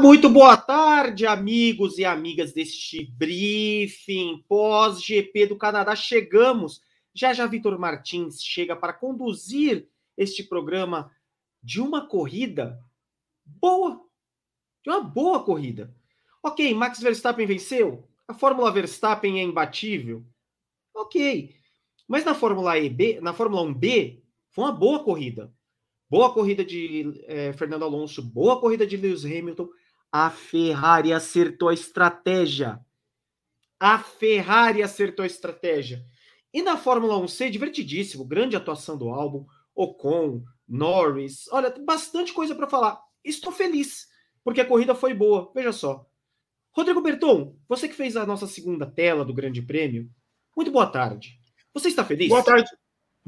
Muito boa tarde, amigos e amigas deste briefing pós-GP do Canadá. Chegamos. Já já Vitor Martins chega para conduzir este programa de uma corrida boa. De uma boa corrida. Ok, Max Verstappen venceu. A Fórmula Verstappen é imbatível. Ok. Mas na Fórmula EB, na Fórmula 1B, foi uma boa corrida. Boa corrida de é, Fernando Alonso, boa corrida de Lewis Hamilton. A Ferrari acertou a estratégia. A Ferrari acertou a estratégia. E na Fórmula 1C, divertidíssimo, grande atuação do álbum, Ocon, Norris. Olha, tem bastante coisa para falar. Estou feliz, porque a corrida foi boa. Veja só. Rodrigo Berton, você que fez a nossa segunda tela do Grande Prêmio, muito boa tarde. Você está feliz? Boa tarde.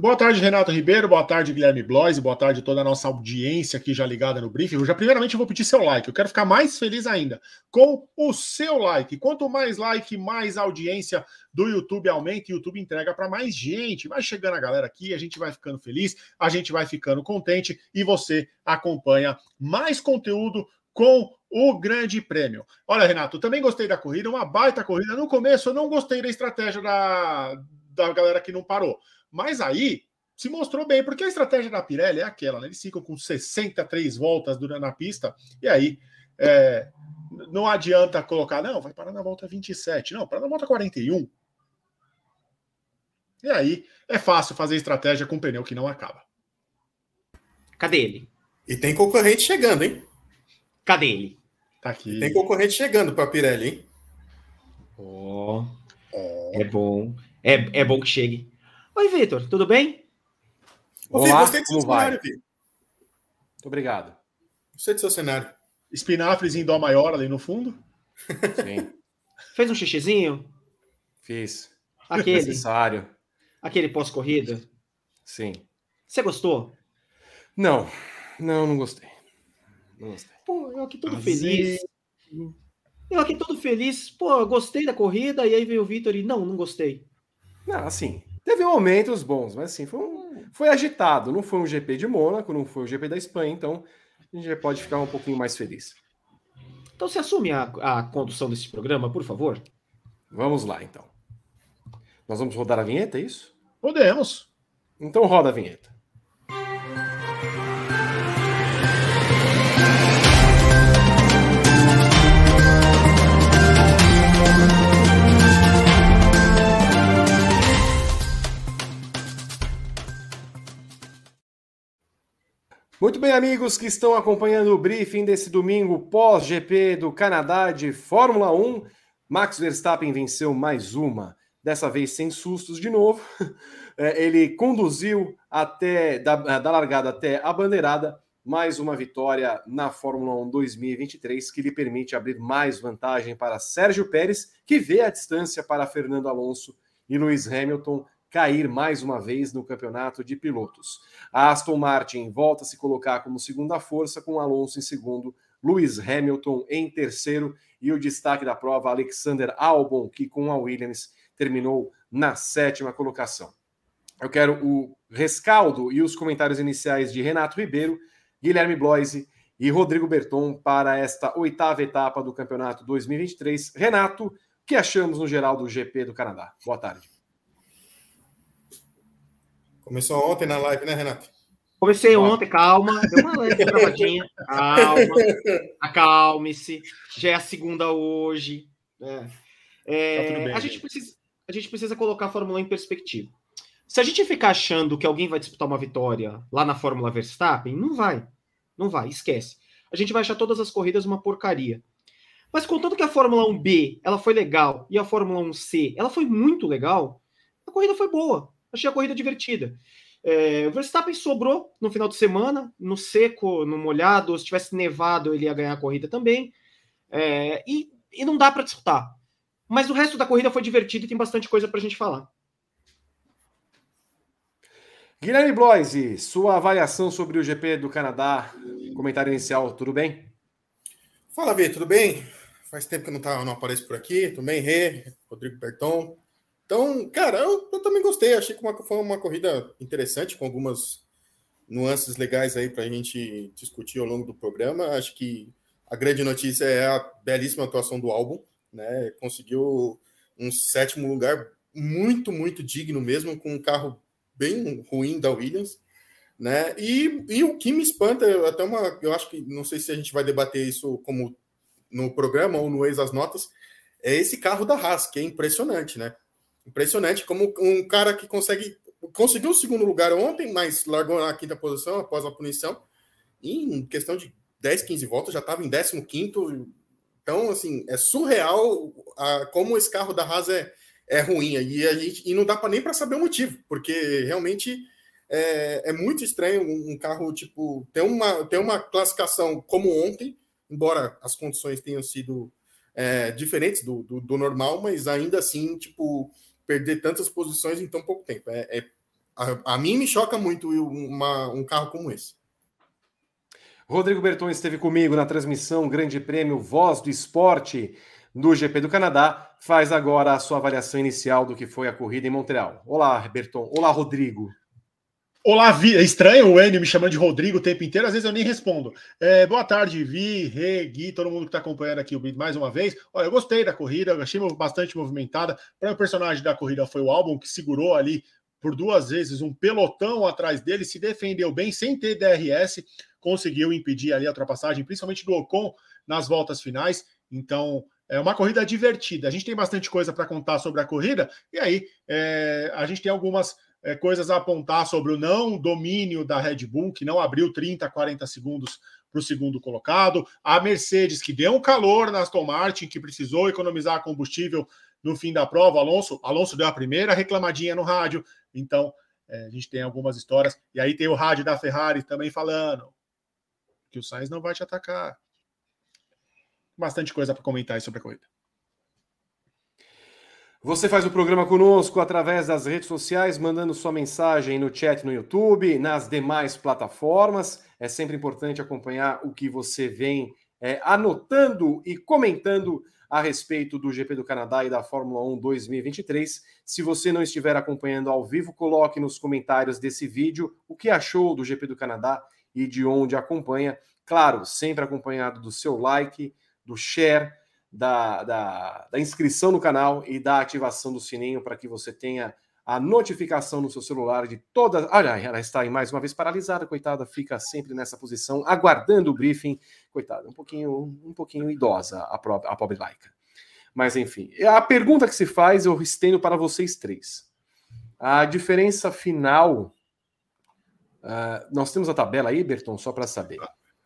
Boa tarde, Renato Ribeiro. Boa tarde, Guilherme Blois. Boa tarde toda a nossa audiência aqui já ligada no briefing. Eu já, primeiramente, eu vou pedir seu like. Eu quero ficar mais feliz ainda com o seu like. Quanto mais like, mais audiência do YouTube aumenta e o YouTube entrega para mais gente. Vai chegando a galera aqui, a gente vai ficando feliz, a gente vai ficando contente e você acompanha mais conteúdo com o Grande Prêmio. Olha, Renato, também gostei da corrida, uma baita corrida. No começo, eu não gostei da estratégia da, da galera que não parou. Mas aí se mostrou bem, porque a estratégia da Pirelli é aquela, né? Eles ficam com 63 voltas durante a pista, e aí é, não adianta colocar, não, vai parar na volta 27, não, para na volta 41. E aí é fácil fazer estratégia com pneu que não acaba. Cadê ele? E tem concorrente chegando, hein? Cadê ele? Tá aqui. E tem concorrente chegando para a Pirelli, hein? Oh, oh. É bom. É, é bom que chegue. Oi, Vitor, tudo bem? Olá, gostei do seu cenário, Vitor. Muito obrigado. Gostei do seu cenário. Espinafres em dó maior ali no fundo? Sim. Fez um xixizinho? Fiz. Aquele. Necessário. Aquele pós-corrida? Sim. Você gostou? Não. Não, não gostei. Não gostei. Pô, eu aqui todo feliz. Eu aqui todo feliz. Pô, gostei da corrida. E aí veio o Vitor e não, não gostei. Não, assim, teve momentos bons, mas assim, foi, um, foi agitado. Não foi um GP de Mônaco, não foi o GP da Espanha, então a gente já pode ficar um pouquinho mais feliz. Então você assume a, a condução desse programa, por favor? Vamos lá, então. Nós vamos rodar a vinheta, é isso? Podemos. Então roda a vinheta. Muito bem, amigos que estão acompanhando o briefing desse domingo pós-GP do Canadá de Fórmula 1. Max Verstappen venceu mais uma, dessa vez sem sustos de novo. É, ele conduziu até da, da largada até a bandeirada, mais uma vitória na Fórmula 1 2023 que lhe permite abrir mais vantagem para Sérgio Pérez, que vê a distância para Fernando Alonso e Lewis Hamilton cair mais uma vez no campeonato de pilotos. A Aston Martin volta a se colocar como segunda força, com Alonso em segundo, Lewis Hamilton em terceiro e o destaque da prova, Alexander Albon, que com a Williams terminou na sétima colocação. Eu quero o rescaldo e os comentários iniciais de Renato Ribeiro, Guilherme Bloise e Rodrigo Berton para esta oitava etapa do campeonato 2023. Renato, o que achamos no geral do GP do Canadá? Boa tarde. Começou ontem na live, né, Renato? Comecei ontem, calma, deu uma leve travadinha. Calma, acalme-se. Já é a segunda hoje. É. É, tá bem, a, gente precisa, a gente precisa colocar a Fórmula 1 em perspectiva. Se a gente ficar achando que alguém vai disputar uma vitória lá na Fórmula Verstappen, não vai. Não vai, esquece. A gente vai achar todas as corridas uma porcaria. Mas contando que a Fórmula 1B ela foi legal e a Fórmula 1C ela foi muito legal, a corrida foi boa. Achei a corrida divertida. É, o Verstappen sobrou no final de semana, no seco, no molhado. Se tivesse nevado, ele ia ganhar a corrida também. É, e, e não dá para disputar. Mas o resto da corrida foi divertido e tem bastante coisa para a gente falar. Guilherme Bloise, sua avaliação sobre o GP do Canadá, comentário inicial, tudo bem? Fala, Vitor, tudo bem? Faz tempo que eu não, tá, não apareço por aqui. Tudo bem, Rê, Rodrigo Berton. Então, cara, eu, eu também gostei. Achei que uma, foi uma corrida interessante, com algumas nuances legais aí para a gente discutir ao longo do programa. Acho que a grande notícia é a belíssima atuação do álbum, né? Conseguiu um sétimo lugar muito, muito digno mesmo, com um carro bem ruim da Williams, né? E, e o que me espanta, até uma, eu acho que não sei se a gente vai debater isso como no programa ou no ex as notas, é esse carro da Haas, que é impressionante, né? Impressionante como um cara que consegue conseguiu o segundo lugar ontem, mas largou na quinta posição após a punição. E em questão de 10, 15 voltas já estava em 15 Então, assim, é surreal a, como esse carro da Haas é, é ruim. E, a gente, e não dá para nem para saber o motivo, porque realmente é, é muito estranho um, um, carro, tipo, ter uma, ter uma classificação como ontem, embora as condições tenham sido é, diferentes do, do, do, normal, mas ainda assim, tipo, perder tantas posições em tão pouco tempo. É, é a, a, mim me choca muito uma, um carro como esse. Rodrigo Berton esteve comigo na transmissão Grande Prêmio Voz do Esporte do GP do Canadá. Faz agora a sua avaliação inicial do que foi a corrida em Montreal. Olá, Berton. Olá, Rodrigo. Olá, Vi. É estranho o Enio me chamando de Rodrigo o tempo inteiro, às vezes eu nem respondo. É, boa tarde, Vi, Rê, Gui, todo mundo que está acompanhando aqui o vídeo mais uma vez. Olha, eu gostei da corrida, achei bastante movimentada. Para o personagem da corrida foi o álbum que segurou ali por duas vezes um pelotão atrás dele, se defendeu bem sem ter DRS, conseguiu impedir ali a ultrapassagem, principalmente do Ocon nas voltas finais. Então, é uma corrida divertida. A gente tem bastante coisa para contar sobre a corrida, e aí é, a gente tem algumas é, coisas a apontar sobre o não domínio da Red Bull, que não abriu 30, 40 segundos para o segundo colocado, a Mercedes, que deu um calor na Aston Martin, que precisou economizar combustível no fim da prova. Alonso, Alonso deu a primeira reclamadinha no rádio, então é, a gente tem algumas histórias. E aí tem o rádio da Ferrari também falando que o Sainz não vai te atacar. Bastante coisa para comentar sobre a corrida. Você faz o programa conosco através das redes sociais, mandando sua mensagem no chat no YouTube, nas demais plataformas. É sempre importante acompanhar o que você vem é, anotando e comentando a respeito do GP do Canadá e da Fórmula 1 2023. Se você não estiver acompanhando ao vivo, coloque nos comentários desse vídeo o que achou do GP do Canadá e de onde acompanha. Claro, sempre acompanhado do seu like, do share da, da, da inscrição no canal e da ativação do sininho para que você tenha a notificação no seu celular de todas. Olha, ela está aí mais uma vez paralisada, coitada, fica sempre nessa posição, aguardando o briefing. Coitada, um pouquinho, um pouquinho idosa a, pro, a pobre laica. Mas enfim, a pergunta que se faz eu estendo para vocês três. A diferença final. Uh, nós temos a tabela aí, Berton, só para saber.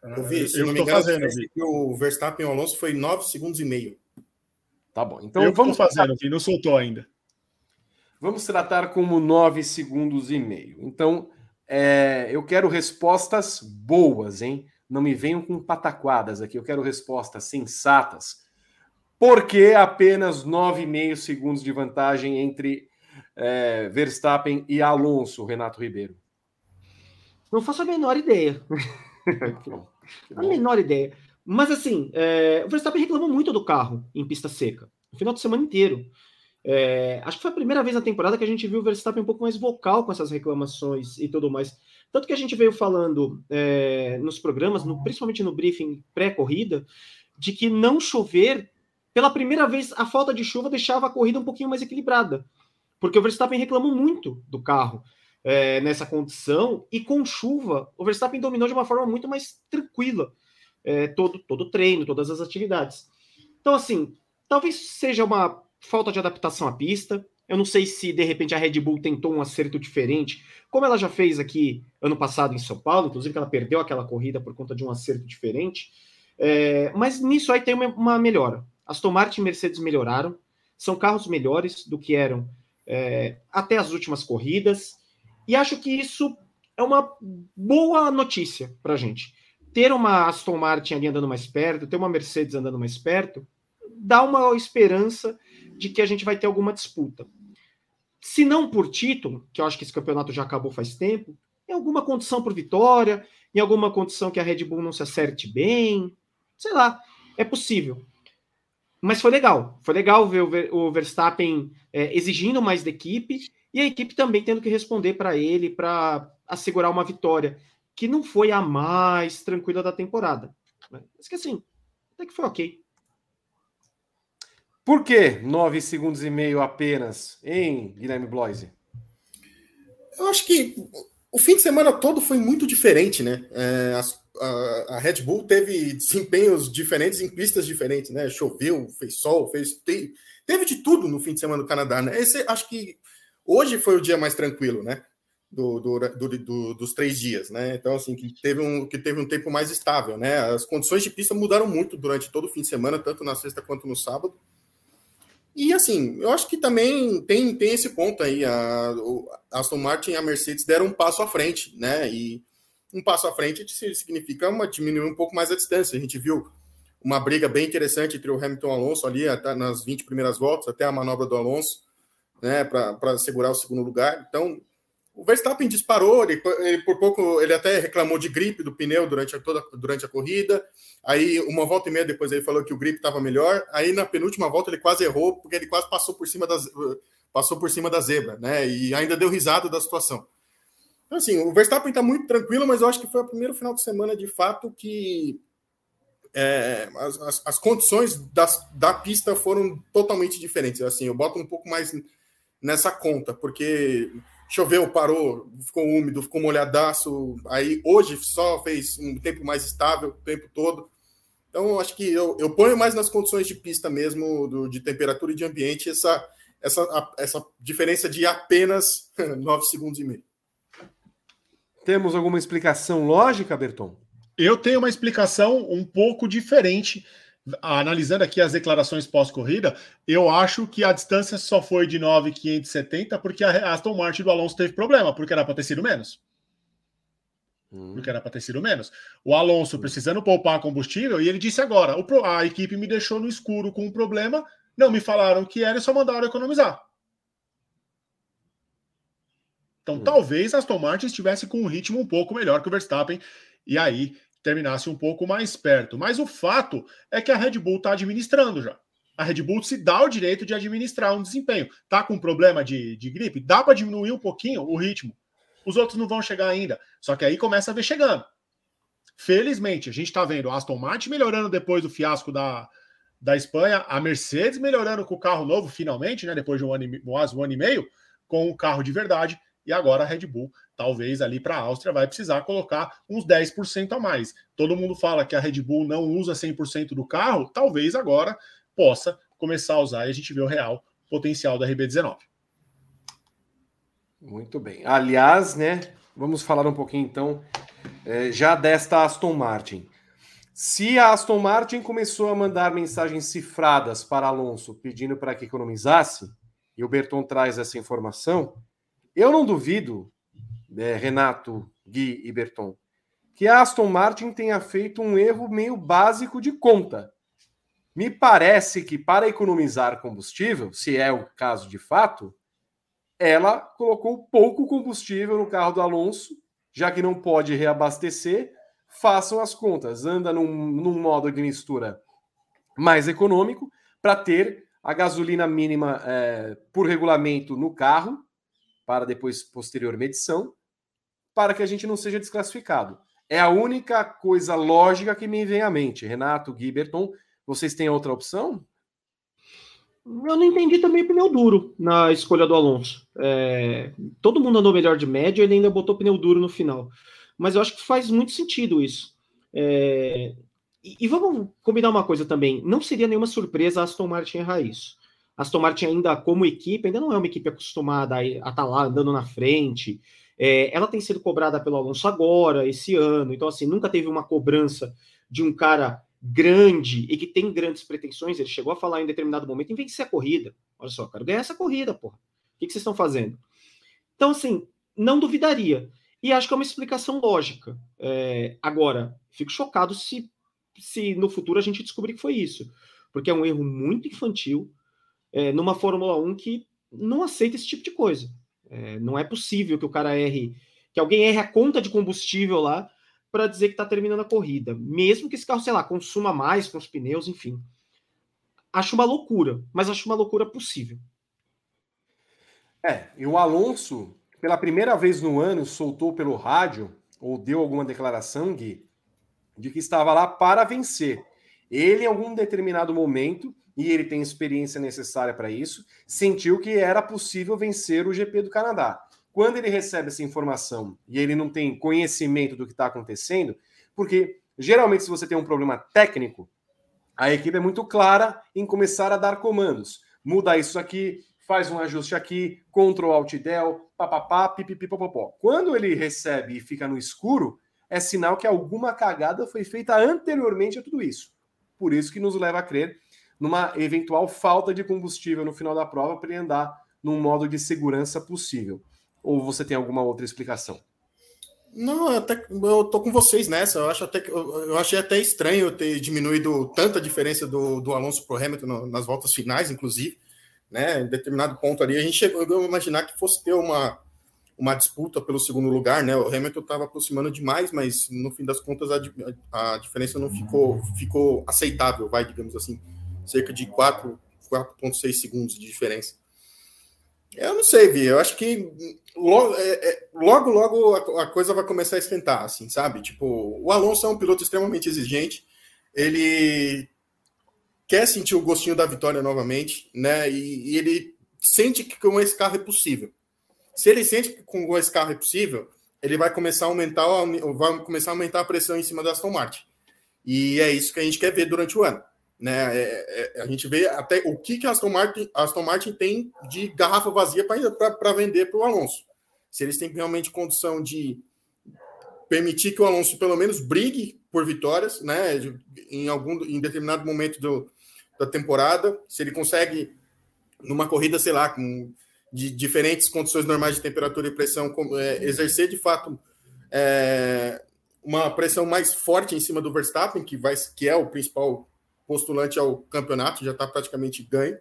Eu vi, se eu não me engano, fazendo, o Verstappen e o Alonso foi 9 segundos e meio. Tá bom. Então eu vamos fazendo, não soltou ainda. Vamos tratar como 9 segundos e meio. Então, é, eu quero respostas boas, hein? Não me venham com pataquadas aqui. Eu quero respostas sensatas. Por que apenas 9,5 segundos de vantagem entre é, Verstappen e Alonso, Renato Ribeiro? Não faço a menor ideia. A menor ideia. Mas assim, é, o Verstappen reclamou muito do carro em pista seca, no final de semana inteiro. É, acho que foi a primeira vez na temporada que a gente viu o Verstappen um pouco mais vocal com essas reclamações e tudo mais. Tanto que a gente veio falando é, nos programas, no, principalmente no briefing pré-corrida, de que não chover, pela primeira vez, a falta de chuva deixava a corrida um pouquinho mais equilibrada. Porque o Verstappen reclamou muito do carro é, nessa condição, e com chuva, o Verstappen dominou de uma forma muito mais tranquila é, todo, todo o treino, todas as atividades. Então, assim, talvez seja uma falta de adaptação à pista. Eu não sei se de repente a Red Bull tentou um acerto diferente, como ela já fez aqui ano passado em São Paulo, inclusive ela perdeu aquela corrida por conta de um acerto diferente. É, mas nisso aí tem uma, uma, melhora. Aston Martin e Mercedes melhoraram, são carros melhores do que eram é, até as últimas corridas. E acho que isso é uma boa notícia para a gente. Ter uma Aston Martin ali andando mais perto, ter uma Mercedes andando mais perto, dá uma esperança de que a gente vai ter alguma disputa. Se não por título, que eu acho que esse campeonato já acabou faz tempo, em alguma condição por vitória, em alguma condição que a Red Bull não se acerte bem, sei lá, é possível. Mas foi legal, foi legal ver o Verstappen é, exigindo mais da equipe e a equipe também tendo que responder para ele para assegurar uma vitória, que não foi a mais tranquila da temporada. Né? Mas que assim, até que foi ok. Por que 9 segundos e meio apenas, em Guilherme Bloise? Eu acho que o fim de semana todo foi muito diferente, né? É, a, a, Red Bull teve desempenhos diferentes em pistas diferentes, né? Choveu, fez sol, fez. Teve, teve de tudo no fim de semana do Canadá, né? Esse, acho que hoje foi o dia mais tranquilo, né? Do, do, do, do, dos três dias, né? Então, assim, que teve, um, que teve um tempo mais estável, né? As condições de pista mudaram muito durante todo o fim de semana, tanto na sexta quanto no sábado. E assim, eu acho que também tem, tem esse ponto aí. A, a Aston Martin e a Mercedes deram um passo à frente, né? E um passo à frente significa uma, diminuir um pouco mais a distância. A gente viu uma briga bem interessante entre o Hamilton e o Alonso ali até nas 20 primeiras voltas, até a manobra do Alonso, né? Para segurar o segundo lugar. Então, o Verstappen disparou, ele, ele, por pouco ele até reclamou de gripe do pneu durante a, toda, durante a corrida. Aí, uma volta e meia depois, ele falou que o grip estava melhor. Aí, na penúltima volta, ele quase errou, porque ele quase passou por cima das, passou por cima da zebra, né? E ainda deu risada da situação. Então, assim, o Verstappen está muito tranquilo, mas eu acho que foi o primeiro final de semana, de fato, que é, as, as, as, condições das, da pista foram totalmente diferentes. Assim, eu boto um pouco mais nessa conta, porque choveu, parou, ficou úmido, ficou molhadaço. Aí hoje só fez um tempo mais estável o tempo todo. Então, acho que eu, eu ponho mais nas condições de pista mesmo, do, de temperatura e de ambiente, essa, essa, a, essa diferença de apenas 9 segundos e meio. Temos alguma explicação lógica, Berton? Eu tenho uma explicação um pouco diferente analisando aqui as declarações pós-corrida, eu acho que a distância só foi de 9,570 porque a Aston Martin do Alonso teve problema, porque era para ter sido menos. Hum. Porque era para ter sido menos. O Alonso hum. precisando poupar combustível, e ele disse agora: a equipe me deixou no escuro com um problema, não me falaram que era e só mandaram economizar. Então, hum. talvez a Aston Martin estivesse com um ritmo um pouco melhor que o Verstappen, e aí terminasse um pouco mais perto. Mas o fato é que a Red Bull está administrando já. A Red Bull se dá o direito de administrar um desempenho. Tá com problema de, de gripe? Dá para diminuir um pouquinho o ritmo. Os outros não vão chegar ainda. Só que aí começa a ver chegando. Felizmente, a gente está vendo Aston Martin melhorando depois do fiasco da, da Espanha, a Mercedes melhorando com o carro novo, finalmente, né? Depois de um ano, e, um ano e meio, com o carro de verdade, e agora a Red Bull talvez ali para a Áustria vai precisar colocar uns 10% a mais. Todo mundo fala que a Red Bull não usa 100% do carro, talvez agora possa começar a usar e a gente vê o real potencial da RB19. Muito bem. Aliás, né, vamos falar um pouquinho então é, já desta Aston Martin. Se a Aston Martin começou a mandar mensagens cifradas para Alonso pedindo para que economizasse, e o Berton traz essa informação, eu não duvido é, Renato, Gui e Berton, que a Aston Martin tenha feito um erro meio básico de conta. Me parece que para economizar combustível, se é o caso de fato, ela colocou pouco combustível no carro do Alonso, já que não pode reabastecer. Façam as contas, anda num, num modo de mistura mais econômico para ter a gasolina mínima é, por regulamento no carro, para depois posterior medição, para que a gente não seja desclassificado. É a única coisa lógica que me vem à mente. Renato, Giberton, vocês têm outra opção? Eu não entendi também pneu duro na escolha do Alonso. É, todo mundo andou melhor de média, ele ainda botou pneu duro no final. Mas eu acho que faz muito sentido isso. É, e, e, vamos combinar uma coisa também: não seria nenhuma surpresa a Aston Martin errar isso. Aston Martin, ainda como equipe, ainda não é uma equipe acostumada a estar tá lá andando na frente. É, ela tem sido cobrada pelo Alonso agora, esse ano, então assim, nunca teve uma cobrança de um cara grande e que tem grandes pretensões. Ele chegou a falar em determinado momento em vencer a corrida. Olha só, quero ganhar essa corrida, porra. O que, que vocês estão fazendo? Então, assim, não duvidaria. E acho que é uma explicação lógica. É, agora, fico chocado se, se no futuro a gente descobrir que foi isso. Porque é um erro muito infantil é, numa Fórmula 1 que não aceita esse tipo de coisa. É, não é possível que o cara erre, que alguém erre a conta de combustível lá para dizer que está terminando a corrida, mesmo que esse carro, sei lá, consuma mais com os pneus, enfim. Acho uma loucura, mas acho uma loucura possível. É, e o Alonso, pela primeira vez no ano, soltou pelo rádio, ou deu alguma declaração, Gui, de que estava lá para vencer. Ele, em algum determinado momento, e ele tem experiência necessária para isso, sentiu que era possível vencer o GP do Canadá. Quando ele recebe essa informação e ele não tem conhecimento do que está acontecendo, porque geralmente, se você tem um problema técnico, a equipe é muito clara em começar a dar comandos. Muda isso aqui, faz um ajuste aqui, Ctrl Alt Del, papapá, pipipipopopó. Quando ele recebe e fica no escuro, é sinal que alguma cagada foi feita anteriormente a tudo isso. Por isso que nos leva a crer numa eventual falta de combustível no final da prova para ele andar num modo de segurança possível. Ou você tem alguma outra explicação? Não, eu, até, eu tô com vocês nessa. Eu acho até eu achei até estranho ter diminuído tanta diferença do, do Alonso pro Hamilton no, nas voltas finais, inclusive. Né, em determinado ponto ali, a gente chegou a imaginar que fosse ter uma, uma disputa pelo segundo lugar, né? O Hamilton estava aproximando demais, mas no fim das contas a, a diferença não ficou, ficou aceitável, vai, digamos assim, cerca de 4,6 segundos de diferença. Eu não sei, Vi. Eu acho que logo, é, é, logo, logo a, a, coisa vai começar a esquentar, assim, sabe? Tipo, o Alonso é um piloto extremamente exigente. Ele quer sentir o gostinho da vitória novamente, né? E, e ele sente que com esse carro é possível. Se ele sente que com esse carro é possível, ele vai começar a aumentar, vai começar a aumentar a pressão em cima da Aston Martin. E é isso que a gente quer ver durante o ano. Né? É, é, a gente vê até o que, que a Aston Martin, a Aston Martin tem de garrafa vazia para vender para o Alonso. Se eles têm realmente condição de permitir que o Alonso pelo menos brigue por vitórias, né? Em algum em determinado momento do, da temporada, se ele consegue numa corrida, sei lá, com de diferentes condições normais de temperatura e pressão, é, exercer de fato é, uma pressão mais forte em cima do Verstappen, que vai que é o principal postulante ao campeonato, já está praticamente ganho.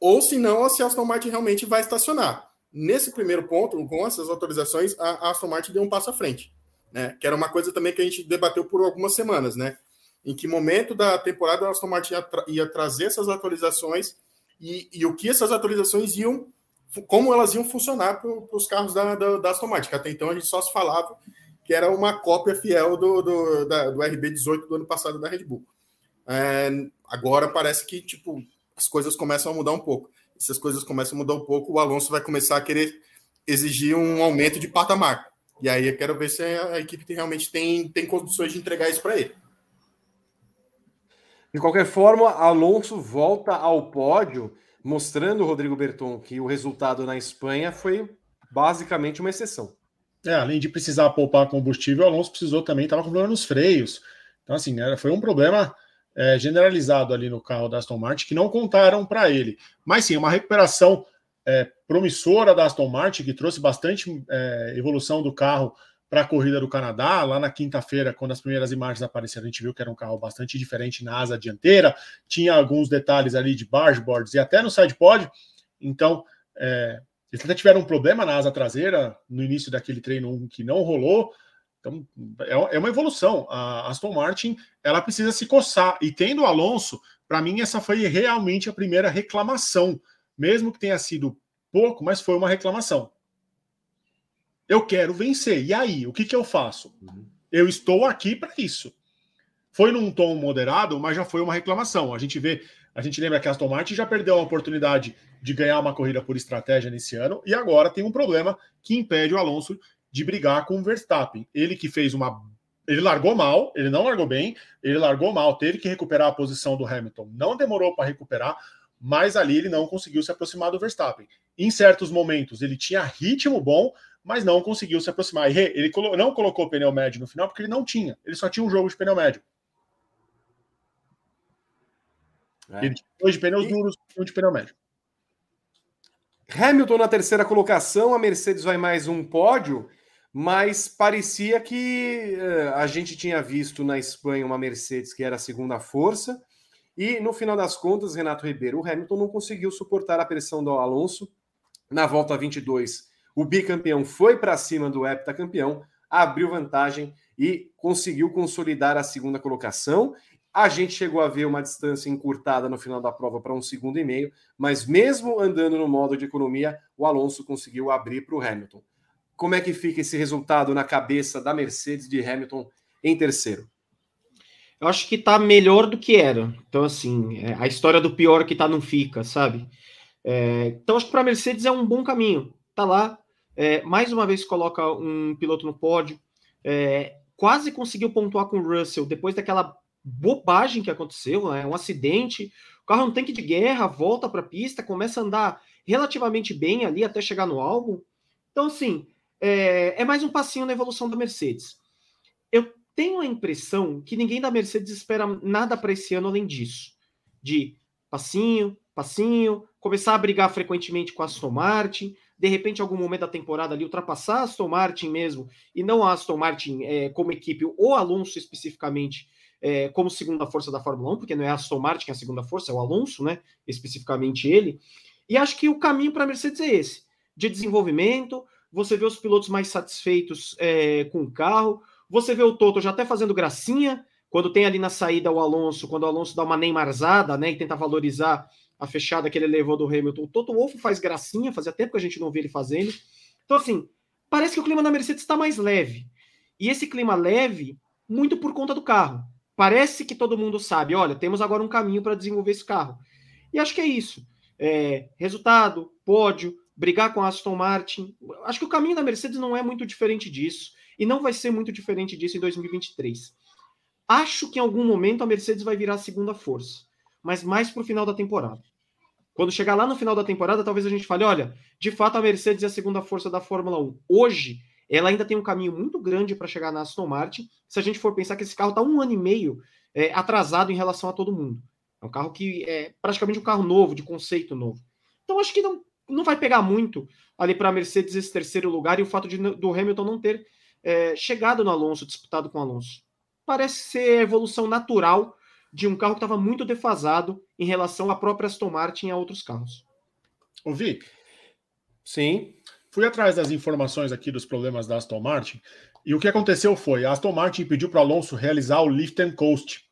Ou se não, se a Aston Martin realmente vai estacionar. Nesse primeiro ponto, com essas autorizações, a Aston Martin deu um passo à frente. Né? Que era uma coisa também que a gente debateu por algumas semanas, né? Em que momento da temporada a Aston Martin ia, tra ia trazer essas atualizações e, e, o que essas atualizações iam, como elas iam funcionar para os carros da, da, da Aston Martin. Que até então a gente só se falava que era uma cópia fiel do, do, da, do RB18 do ano passado da Red Bull. É, agora parece que tipo as coisas começam a mudar um pouco. E se as coisas começam a mudar um pouco, o Alonso vai começar a querer exigir um aumento de patamar. E aí eu quero ver se a equipe realmente tem, tem condições de entregar isso para ele. De qualquer forma, Alonso volta ao pódio, mostrando, Rodrigo Berton, que o resultado na Espanha foi basicamente uma exceção. É, além de precisar poupar combustível, Alonso precisou também, estava com problema nos freios. Então, assim, né, foi um problema é, generalizado ali no carro da Aston Martin que não contaram para ele. Mas sim, uma recuperação é, promissora da Aston Martin que trouxe bastante é, evolução do carro para a corrida do Canadá. Lá na quinta-feira, quando as primeiras imagens apareceram, a gente viu que era um carro bastante diferente na asa dianteira, tinha alguns detalhes ali de bargeboards e até no sidepod. Então, é, eles até tiveram um problema na asa traseira no início daquele treino 1 que não rolou. Então, é, é uma evolução. A Aston Martin, ela precisa se coçar. E tendo o Alonso, para mim, essa foi realmente a primeira reclamação. Mesmo que tenha sido pouco, mas foi uma reclamação. Eu quero vencer. E aí, o que, que eu faço? Uhum. Eu estou aqui para isso. Foi num tom moderado, mas já foi uma reclamação. A gente vê, a gente lembra que a Aston Martin já perdeu a oportunidade de ganhar uma corrida por estratégia nesse ano e agora tem um problema que impede o Alonso de brigar com o Verstappen. Ele que fez uma. Ele largou mal, ele não largou bem, ele largou mal, teve que recuperar a posição do Hamilton, não demorou para recuperar, mas ali ele não conseguiu se aproximar do Verstappen. Em certos momentos ele tinha ritmo bom, mas não conseguiu se aproximar. E ele não colocou pneu médio no final porque ele não tinha, ele só tinha um jogo de pneu médio. É. Ele tinha dois de pneus e... duros e um de pneu médio. Hamilton na terceira colocação, a Mercedes vai mais um pódio mas parecia que uh, a gente tinha visto na Espanha uma Mercedes que era a segunda força, e no final das contas, Renato Ribeiro, o Hamilton não conseguiu suportar a pressão do Alonso. Na volta 22, o bicampeão foi para cima do heptacampeão, abriu vantagem e conseguiu consolidar a segunda colocação. A gente chegou a ver uma distância encurtada no final da prova para um segundo e meio, mas mesmo andando no modo de economia, o Alonso conseguiu abrir para o Hamilton. Como é que fica esse resultado na cabeça da Mercedes de Hamilton em terceiro? eu acho que tá melhor do que era. Então, assim, é, a história do pior que tá não fica, sabe? É, então, acho que para a Mercedes é um bom caminho. Tá lá, é, mais uma vez coloca um piloto no pódio, é, quase conseguiu pontuar com o Russell depois daquela bobagem que aconteceu, né? um acidente. O carro é um tanque de guerra, volta para a pista, começa a andar relativamente bem ali até chegar no álbum. Então, assim, é, é mais um passinho na evolução da Mercedes. Eu tenho a impressão que ninguém da Mercedes espera nada para esse ano além disso. De passinho, passinho, começar a brigar frequentemente com a Aston Martin, de repente, em algum momento da temporada ali, ultrapassar a Aston Martin mesmo, e não a Aston Martin é, como equipe, ou Alonso especificamente é, como segunda força da Fórmula 1, porque não é a Aston Martin que é a segunda força, é o Alonso, né? Especificamente ele. E acho que o caminho para a Mercedes é esse: de desenvolvimento, você vê os pilotos mais satisfeitos é, com o carro, você vê o Toto já até fazendo gracinha, quando tem ali na saída o Alonso, quando o Alonso dá uma Neymarzada, né, e tenta valorizar a fechada que ele levou do Hamilton. O Toto Wolff faz gracinha, fazia tempo que a gente não vê ele fazendo. Então, assim, parece que o clima da Mercedes está mais leve. E esse clima leve, muito por conta do carro. Parece que todo mundo sabe, olha, temos agora um caminho para desenvolver esse carro. E acho que é isso. É, resultado, pódio, brigar com a Aston Martin. Acho que o caminho da Mercedes não é muito diferente disso. E não vai ser muito diferente disso em 2023. Acho que em algum momento a Mercedes vai virar a segunda força, mas mais para o final da temporada. Quando chegar lá no final da temporada, talvez a gente fale: olha, de fato a Mercedes é a segunda força da Fórmula 1. Hoje, ela ainda tem um caminho muito grande para chegar na Aston Martin. Se a gente for pensar que esse carro está um ano e meio é, atrasado em relação a todo mundo. É um carro que é praticamente um carro novo, de conceito novo. Então acho que não, não vai pegar muito ali para a Mercedes esse terceiro lugar e o fato de, do Hamilton não ter é, chegado no Alonso, disputado com o Alonso. Parece ser a evolução natural de um carro que estava muito defasado em relação à própria Aston Martin e a outros carros. Ouvi? Sim. Fui atrás das informações aqui dos problemas da Aston Martin e o que aconteceu foi a Aston Martin pediu para Alonso realizar o lift and coast,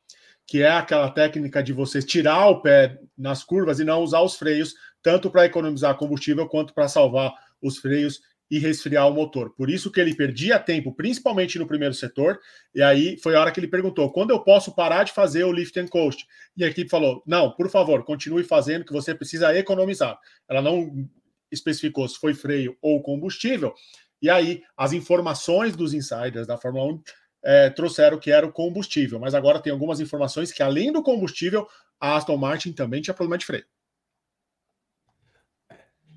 que é aquela técnica de você tirar o pé nas curvas e não usar os freios, tanto para economizar combustível quanto para salvar os freios e resfriar o motor. Por isso que ele perdia tempo, principalmente no primeiro setor. E aí foi a hora que ele perguntou: quando eu posso parar de fazer o lift and coast? E a equipe falou: não, por favor, continue fazendo, que você precisa economizar. Ela não especificou se foi freio ou combustível. E aí as informações dos insiders da Fórmula 1 é, trouxeram que era o combustível. Mas agora tem algumas informações que, além do combustível, a Aston Martin também tinha problema de freio.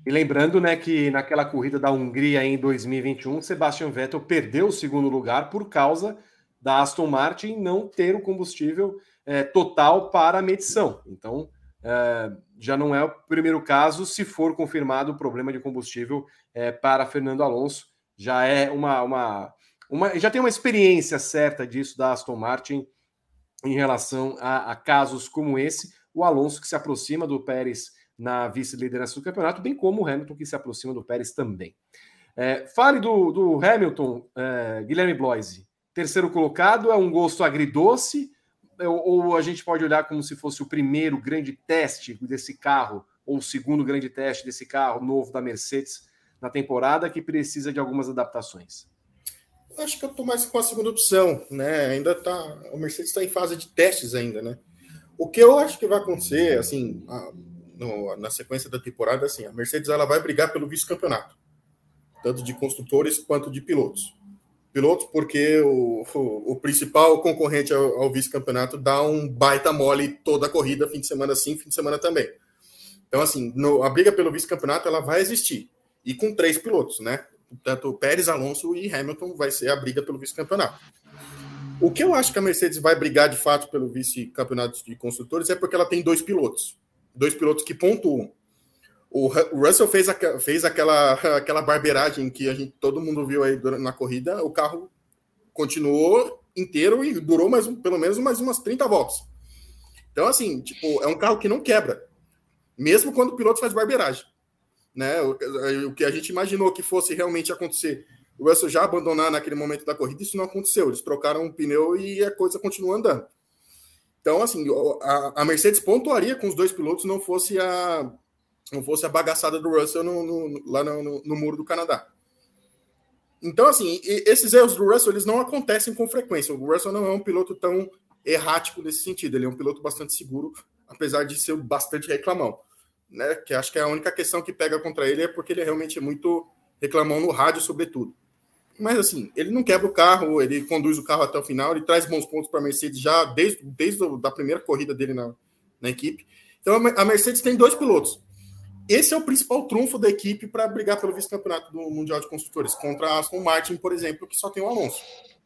E lembrando, né, que naquela corrida da Hungria em 2021, Sebastian Vettel perdeu o segundo lugar por causa da Aston Martin não ter o combustível é, total para a medição. Então, é, já não é o primeiro caso se for confirmado o problema de combustível é, para Fernando Alonso. Já é uma, uma, uma, já tem uma experiência certa disso da Aston Martin em relação a, a casos como esse. O Alonso que se aproxima do Pérez na vice-liderança do campeonato, bem como o Hamilton, que se aproxima do Pérez também. É, fale do, do Hamilton, é, Guilherme Bloise. Terceiro colocado, é um gosto agridoce, é, ou, ou a gente pode olhar como se fosse o primeiro grande teste desse carro, ou o segundo grande teste desse carro novo da Mercedes na temporada, que precisa de algumas adaptações? Acho que eu estou mais com a segunda opção, né? Ainda tá. O Mercedes está em fase de testes ainda, né? O que eu acho que vai acontecer, assim, a no, na sequência da temporada, assim, a Mercedes ela vai brigar pelo vice-campeonato, tanto de construtores quanto de pilotos. Pilotos, porque o, o, o principal concorrente ao, ao vice-campeonato dá um baita mole toda a corrida, fim de semana sim, fim de semana também. Então, assim, no, a briga pelo vice-campeonato ela vai existir. E com três pilotos, né? Tanto Pérez, Alonso e Hamilton vai ser a briga pelo vice-campeonato. O que eu acho que a Mercedes vai brigar de fato pelo vice-campeonato de construtores é porque ela tem dois pilotos dois pilotos que pontuam. O Russell fez, a, fez aquela, aquela barbeiragem que a gente, todo mundo viu aí na corrida. O carro continuou inteiro e durou mais pelo menos mais umas 30 voltas. Então, assim, tipo, é um carro que não quebra, mesmo quando o piloto faz barbeiragem. Né? O, o que a gente imaginou que fosse realmente acontecer, o Russell já abandonar naquele momento da corrida, isso não aconteceu. Eles trocaram um pneu e a coisa continua andando. Então, assim, a, Mercedes pontuaria com os dois pilotos não fosse a não fosse a bagaçada do Russell no, no, lá no, no, muro do Canadá. Então, assim, esses erros do Russell eles não acontecem com frequência. O Russell não é um piloto tão errático nesse sentido. Ele é um piloto bastante seguro, apesar de ser bastante reclamão. Né? Que acho que a única questão que pega contra ele é porque ele realmente é muito reclamão no rádio, sobretudo. Mas assim, ele não quebra o carro, ele conduz o carro até o final, ele traz bons pontos para a Mercedes já desde, desde a primeira corrida dele na, na equipe. Então a Mercedes tem dois pilotos. Esse é o principal trunfo da equipe para brigar pelo vice-campeonato do Mundial de Construtores, contra a Aston Martin, por exemplo, que só tem o Alonso.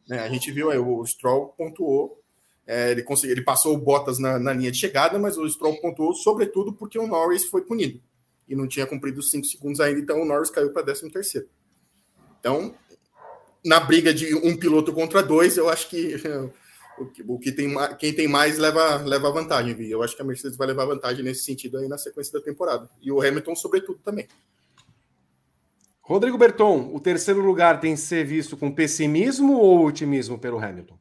Né? A gente viu aí, o Stroll pontuou, é, ele, conseguiu, ele passou o Bottas na, na, linha de chegada, mas o Stroll pontuou, sobretudo porque o Norris foi punido e não tinha cumprido os 5 segundos ainda, então o Norris caiu para 13 terceiro. Então, na briga de um piloto contra dois, eu acho que o que, o que tem quem tem mais leva, leva vantagem, Vi. Eu acho que a Mercedes vai levar vantagem nesse sentido aí na sequência da temporada. E o Hamilton, sobretudo, também. Rodrigo Berton, o terceiro lugar tem que ser visto com pessimismo ou otimismo pelo Hamilton?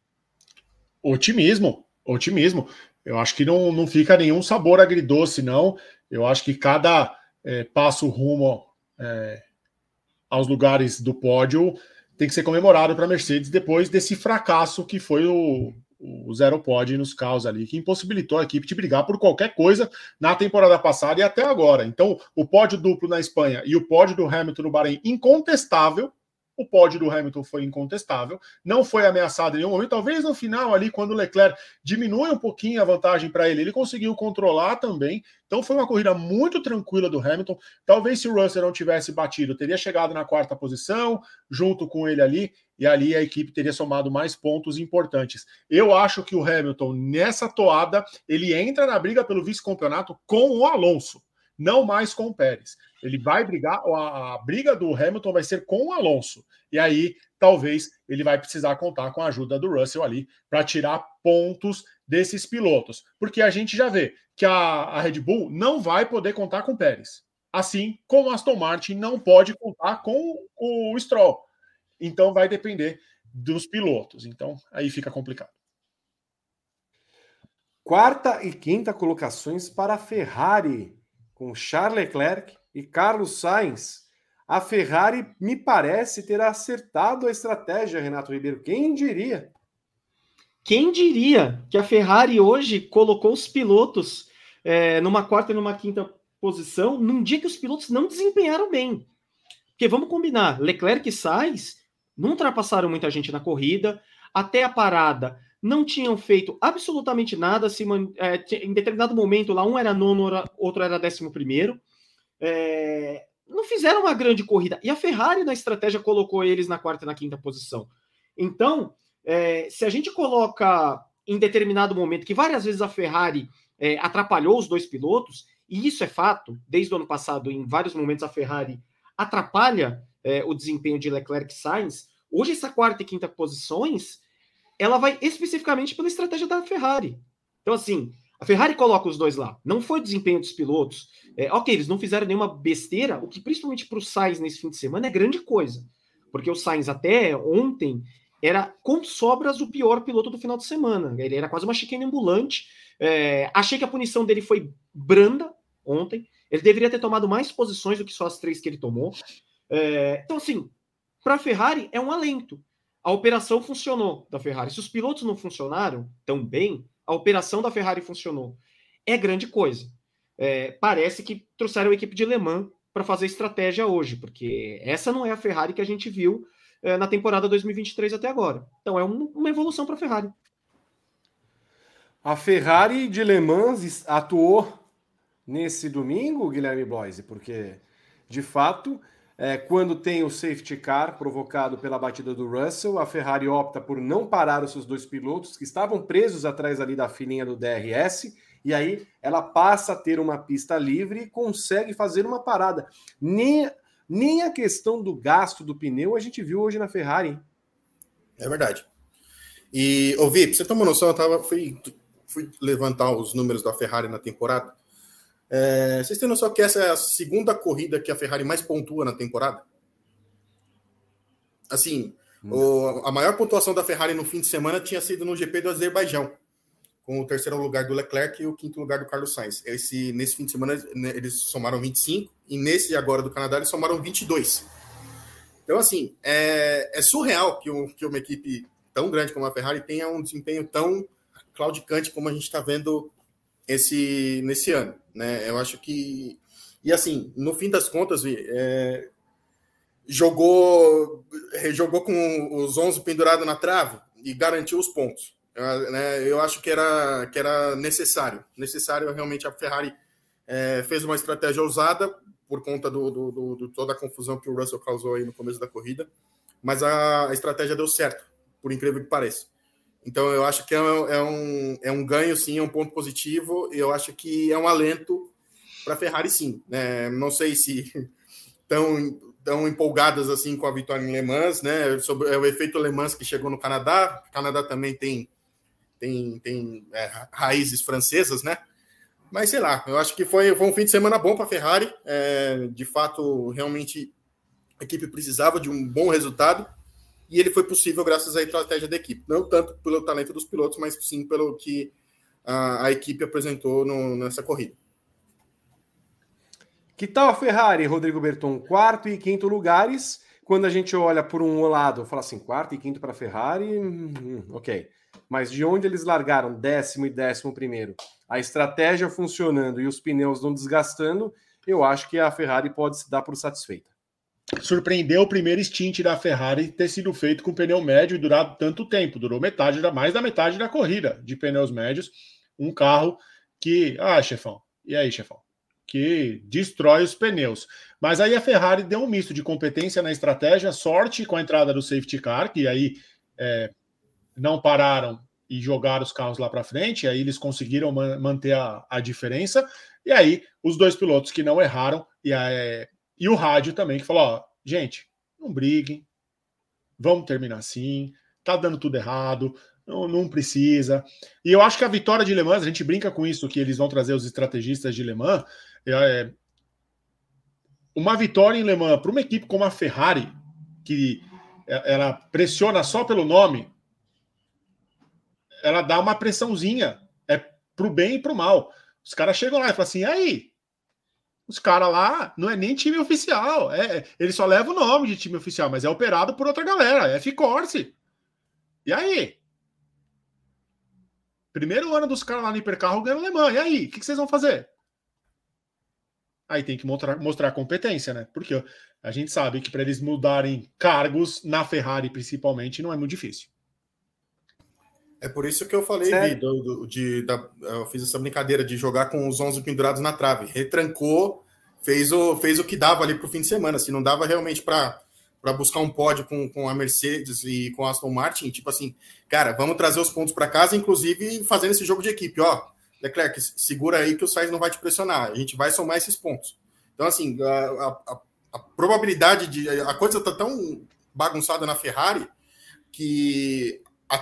Otimismo, otimismo. Eu acho que não, não fica nenhum sabor agridoce, não. Eu acho que cada é, passo rumo é, aos lugares do pódio tem que ser comemorado para a Mercedes depois desse fracasso que foi o, o zero pod nos caos ali, que impossibilitou a equipe de brigar por qualquer coisa na temporada passada e até agora. Então, o pódio duplo na Espanha e o pódio do Hamilton no Bahrein, incontestável, o pódio do Hamilton foi incontestável, não foi ameaçado em nenhum momento. Talvez no final, ali, quando o Leclerc diminui um pouquinho a vantagem para ele, ele conseguiu controlar também. Então foi uma corrida muito tranquila do Hamilton. Talvez se o Russell não tivesse batido, teria chegado na quarta posição, junto com ele ali, e ali a equipe teria somado mais pontos importantes. Eu acho que o Hamilton, nessa toada, ele entra na briga pelo vice-campeonato com o Alonso não mais com o Pérez. Ele vai brigar, a, a, briga do Hamilton vai ser com o Alonso. E aí, talvez, ele vai precisar contar com a ajuda do Russell ali para tirar pontos desses pilotos. Porque a gente já vê que a, a Red Bull não vai poder contar com o Pérez. Assim como Aston Martin não pode contar com o Stroll. Então vai depender dos pilotos. Então aí fica complicado. Quarta e quinta colocações para a Ferrari com Charles Leclerc e Carlos Sainz, a Ferrari me parece ter acertado a estratégia, Renato Ribeiro. Quem diria? Quem diria que a Ferrari hoje colocou os pilotos é, numa quarta e numa quinta posição num dia que os pilotos não desempenharam bem? Porque vamos combinar, Leclerc e Sainz não ultrapassaram muita gente na corrida, até a parada não tinham feito absolutamente nada. Se, é, em determinado momento, lá um era nono, outro era décimo primeiro. É, não fizeram uma grande corrida. E a Ferrari, na estratégia, colocou eles na quarta e na quinta posição. Então, é, se a gente coloca em determinado momento que várias vezes a Ferrari é, atrapalhou os dois pilotos, e isso é fato, desde o ano passado, em vários momentos a Ferrari atrapalha é, o desempenho de Leclerc e Sainz, hoje essa quarta e quinta posições ela vai especificamente pela estratégia da Ferrari. Então, assim, a Ferrari coloca os dois lá. Não foi desempenho dos pilotos. É, ok, eles não fizeram nenhuma besteira, o que principalmente para o Sainz nesse fim de semana é grande coisa. Porque o Sainz até ontem era com sobras o pior piloto do final de semana. Ele era quase uma chicane ambulante. É, achei que a punição dele foi branda ontem. Ele deveria ter tomado mais posições do que só as três que ele tomou. É, então, assim, para a Ferrari é um alento a operação funcionou da Ferrari. Se os pilotos não funcionaram tão bem, a operação da Ferrari funcionou. É grande coisa. É, parece que trouxeram a equipe de Le Mans para fazer estratégia hoje, porque essa não é a Ferrari que a gente viu é, na temporada 2023 até agora. Então é um, uma evolução para a Ferrari. A Ferrari de Le Mans atuou nesse domingo, Guilherme Bloise, porque de fato é, quando tem o safety car provocado pela batida do Russell, a Ferrari opta por não parar os seus dois pilotos que estavam presos atrás ali da filinha do DRS, e aí ela passa a ter uma pista livre e consegue fazer uma parada. Nem, nem a questão do gasto do pneu a gente viu hoje na Ferrari. Hein? É verdade. E, ouvi, pra você uma noção, eu tava, fui, fui levantar os números da Ferrari na temporada. É, vocês têm noção que essa é a segunda corrida que a Ferrari mais pontua na temporada? Assim, hum. o, a maior pontuação da Ferrari no fim de semana tinha sido no GP do Azerbaijão, com o terceiro lugar do Leclerc e o quinto lugar do Carlos Sainz. Esse, nesse fim de semana né, eles somaram 25 e nesse agora do Canadá eles somaram 22. Então, assim, é, é surreal que, um, que uma equipe tão grande como a Ferrari tenha um desempenho tão claudicante como a gente está vendo esse nesse ano, né? Eu acho que e assim, no fim das contas, é, jogou jogou com os 11 pendurados na trave e garantiu os pontos. Eu, né, eu acho que era, que era necessário. Necessário realmente a Ferrari é, fez uma estratégia ousada por conta do, do, do, do, toda a confusão que o Russell causou aí no começo da corrida, mas a estratégia deu certo, por incrível que pareça. Então eu acho que é, é, um, é um ganho, sim, é um ponto positivo, e eu acho que é um alento para a Ferrari, sim. É, não sei se tão, tão empolgadas assim com a vitória em Le Mans, né? Sobre é o efeito Le Mans que chegou no Canadá. O Canadá também tem, tem, tem é, raízes francesas, né? Mas sei lá, eu acho que foi, foi um fim de semana bom para a Ferrari. É, de fato, realmente a equipe precisava de um bom resultado e ele foi possível graças à estratégia da equipe. Não tanto pelo talento dos pilotos, mas sim pelo que a, a equipe apresentou no, nessa corrida. Que tal a Ferrari, Rodrigo Berton? Quarto e quinto lugares. Quando a gente olha por um lado, fala assim, quarto e quinto para a Ferrari, hum, hum, ok. Mas de onde eles largaram décimo e décimo primeiro? A estratégia funcionando e os pneus não desgastando, eu acho que a Ferrari pode se dar por satisfeita. Surpreendeu o primeiro stint da Ferrari ter sido feito com pneu médio e durado tanto tempo. Durou metade, mais da metade da corrida de pneus médios. Um carro que. Ah, chefão. E aí, chefão? Que destrói os pneus. Mas aí a Ferrari deu um misto de competência na estratégia, sorte com a entrada do safety car, que aí é, não pararam e jogaram os carros lá para frente, aí eles conseguiram man manter a, a, diferença, e aí os dois pilotos que não erraram, e, a, é, e o rádio também, que falou: ó, gente, não briguem, vamos terminar assim, tá dando tudo errado, não, não, precisa. E eu acho que a vitória de Le Mans, a gente brinca com isso, que eles vão trazer os estrategistas de Le Mans, é, uma vitória em Le Mans para uma equipe como a Ferrari, que é, ela pressiona só pelo nome, ela dá uma pressãozinha. É pro bem e pro mal. Os caras chegam lá e falam assim: aí, os caras lá não é nem time oficial. É, ele só leva o nome de time oficial, mas é operado por outra galera. É F-Corse. E aí? Primeiro ano dos caras lá no hipercarro ganhando alemã. E aí? O que, que, vocês vão fazer? Aí tem que mostrar, mostrar competência, né? Porque a gente sabe que para eles mudarem cargos na Ferrari, principalmente, não é muito difícil. É por isso que eu falei de, de, da, eu fiz essa brincadeira de jogar com os 11 pendurados na trave. Retrancou, fez o, fez o que dava ali para o fim de semana. Se não dava realmente para buscar um pódio com, com a Mercedes e com a Aston Martin, tipo assim, cara, vamos trazer os pontos para casa, inclusive fazendo esse jogo de equipe, ó. Leclerc, segura aí que o Sainz não vai te pressionar, a gente vai somar esses pontos. Então, assim, a, a, a probabilidade de. A coisa tá tão bagunçada na Ferrari que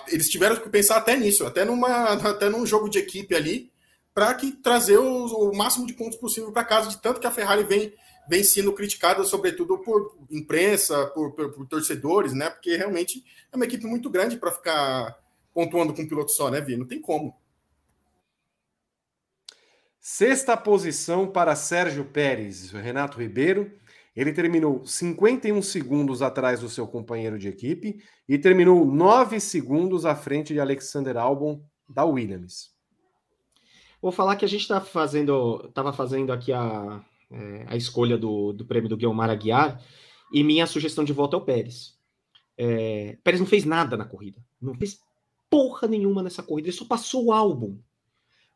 eles tiveram que pensar até nisso, até, numa, até num jogo de equipe ali, para que trazer o, o, máximo de pontos possível para casa, de tanto que a Ferrari vem, vem sendo criticada, sobretudo por imprensa, por, por, por torcedores, né? Porque realmente é uma equipe muito grande para ficar pontuando com um piloto só, né, Vi? Não tem como. Sexta posição para Sérgio Pérez, Renato Ribeiro. Ele terminou 51 segundos atrás do seu companheiro de equipe e terminou 9 segundos à frente de Alexander Albon da Williams. Vou falar que a gente está fazendo, estava fazendo aqui a, é, a escolha do, do prêmio do Guilherme Aguiar e minha sugestão de voto é o Pérez. É, Pérez não fez nada na corrida, não fez porra nenhuma nessa corrida, ele só passou o álbum.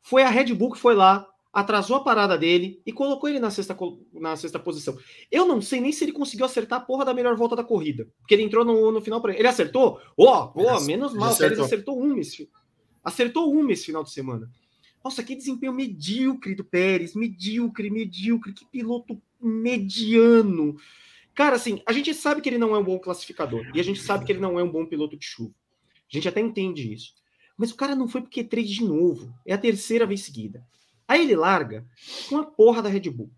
Foi a Red Bull que foi lá, atrasou a parada dele e colocou ele na sexta, na sexta posição. Eu não sei nem se ele conseguiu acertar a porra da melhor volta da corrida. Porque ele entrou no, no final. Pra... Ele acertou? Ó, oh, oh, menos mal. Acertou. Ele acertou uma esse, acertou uma esse final de semana. Nossa, que desempenho medíocre do Pérez. Medíocre, medíocre. Que piloto mediano. Cara, assim, a gente sabe que ele não é um bom classificador. E a gente sabe que ele não é um bom piloto de chuva. A gente até entende isso. Mas o cara não foi porque 3 de novo. É a terceira vez seguida. Aí ele larga com a porra da Red Bull.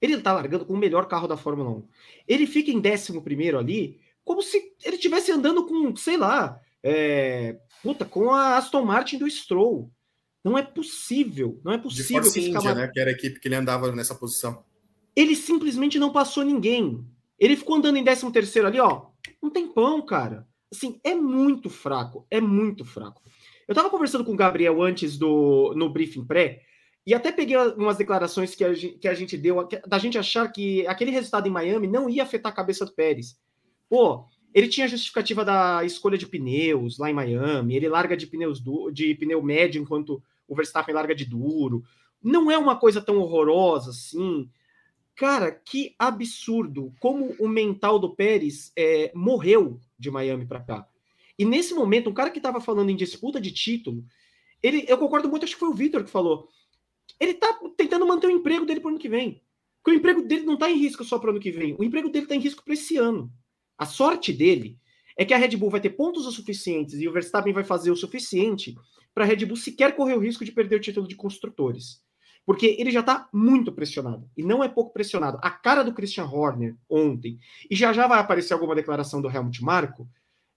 Ele tá largando com o melhor carro da Fórmula 1. Ele fica em 11 primeiro ali, como se ele estivesse andando com, sei lá, é, puta, com a Aston Martin do Stroll. Não é possível, não é possível. De que, India, né, que era a equipe que ele andava nessa posição. Ele simplesmente não passou ninguém. Ele ficou andando em 13 terceiro ali, ó. Não tem pão, cara. Assim, é muito fraco, é muito fraco. Eu estava conversando com o Gabriel antes do no briefing pré, e até peguei umas declarações que a, gente, que a gente deu, da gente achar que aquele resultado em Miami não ia afetar a cabeça do Pérez. Pô, ele tinha justificativa da escolha de pneus lá em Miami, ele larga de pneus du de pneu médio enquanto o Verstappen larga de duro. Não é uma coisa tão horrorosa assim. Cara, que absurdo como o mental do Pérez é, morreu de Miami para cá. E nesse momento, um cara que estava falando em disputa de título, ele, eu concordo muito, acho que foi o Vitor que falou. Ele está tentando manter o emprego dele para o ano que vem. Porque o emprego dele não está em risco só para o ano que vem. O emprego dele está em risco para esse ano. A sorte dele é que a Red Bull vai ter pontos o suficientes e o Verstappen vai fazer o suficiente para a Red Bull sequer correr o risco de perder o título de construtores. Porque ele já está muito pressionado. E não é pouco pressionado. A cara do Christian Horner ontem, e já já vai aparecer alguma declaração do Helmut Marko,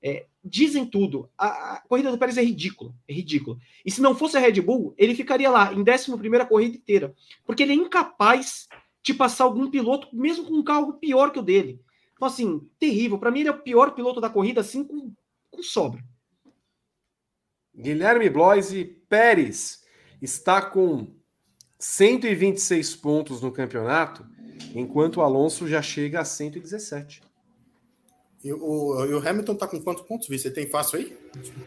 é, dizem tudo. A, a, corrida do Pérez é ridícula. É ridícula. E se não fosse a Red Bull, ele ficaria lá em 11 corrida inteira. Porque ele é incapaz de passar algum piloto, mesmo com um carro pior que o dele. Então, assim, terrível. Para mim, ele é o pior piloto da corrida, assim, com, com sobra. Guilherme Bloise Pérez está com 126 pontos no campeonato, enquanto o Alonso já chega a 117. E o, e o Hamilton está com quantos pontos? Você tem fácil aí?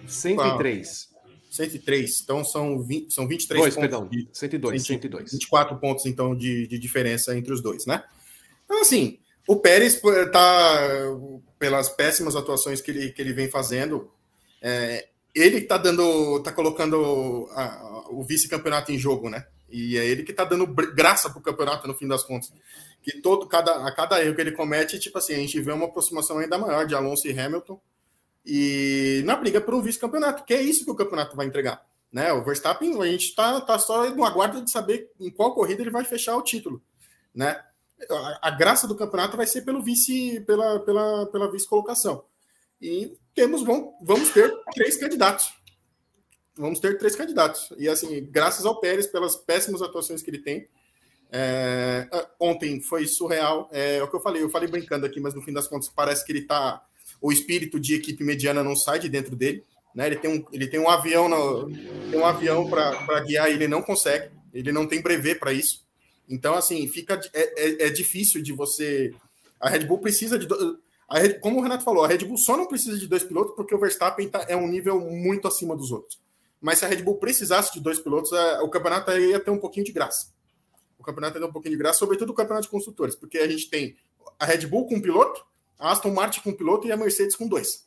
103. 103. Então são, 20, são 23 dois, pontos. Perdão, 102, 20, 102. 24 pontos, então, de, de diferença entre os dois, né? Então, assim, o Pérez está, pelas péssimas atuações que ele, que ele vem fazendo, é, ele está dando, tá colocando a, a, o vice-campeonato em jogo, né? E é ele que está dando graça para o campeonato no fim das contas que todo cada, a cada erro que ele comete, tipo assim, a gente vê uma aproximação ainda maior de Alonso e Hamilton e na briga por um vice-campeonato, que é isso que o campeonato vai entregar. Né? O Verstappen, a gente está tá só no aguardo de saber em qual corrida ele vai fechar o título. Né? A, a graça do campeonato vai ser pelo vice, pela, pela, pela vice-colocação. E temos, vamos, vamos ter três candidatos. Vamos ter três candidatos. E assim, graças ao Pérez, pelas péssimas atuações que ele tem, é, ontem foi surreal. É, é, o que eu falei, eu falei brincando aqui, mas no fim das contas parece que ele tá. O espírito de equipe mediana não sai de dentro dele. Né? Ele, tem um, ele tem um avião, no, tem um avião para guiar, ele não consegue, ele não tem brevet para isso. Então, assim, fica é, é, é, difícil de você. A Red Bull precisa de. Red, como o Renato falou, a Red Bull só não precisa de dois pilotos porque o Verstappen tá, é um nível muito acima dos outros. Mas se a Red Bull precisasse de dois pilotos, a, o campeonato ia ter um pouquinho de graça campeonato dá um pouquinho de graça, sobretudo o campeonato de construtores, porque a gente tem a Red Bull com um piloto, a Aston Martin com um piloto e a Mercedes com dois.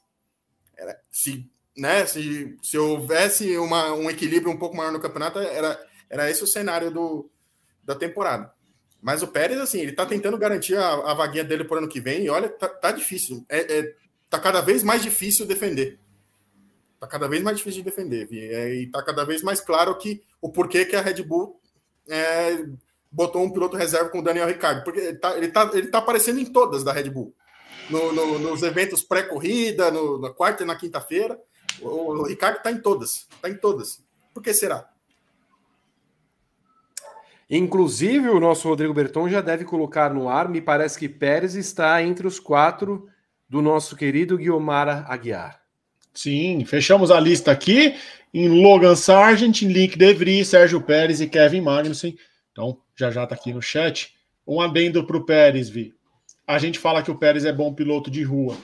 Se, né, se, se houvesse uma, um equilíbrio um pouco maior no campeonato, era, era esse o cenário do, da temporada. Mas o Pérez, assim, ele tá tentando garantir a, a vaguinha dele por ano que vem, e olha, tá, tá difícil. É, é, tá cada vez mais difícil defender. Tá cada vez mais difícil de defender. É, e tá cada vez mais claro que o porquê que a Red Bull é, botou um piloto reserva com o Daniel Ricciardo, porque ele tá, ele tá, ele tá aparecendo em todas da Red Bull. No, no, nos eventos pré-corrida, na quarta e na quinta-feira. O, o Ricardo está em todas. Está em todas. Por que será? Inclusive, o nosso Rodrigo Berton já deve colocar no ar. Me parece que Pérez está entre os quatro do nosso querido Guiomara Aguiar. Sim, fechamos a lista aqui em Logan Sargent, Link De Sérgio Pérez e Kevin Magnussen. Então, já já está aqui no chat. Um adendo para o Pérez, Vi. A gente fala que o Pérez é bom piloto de rua,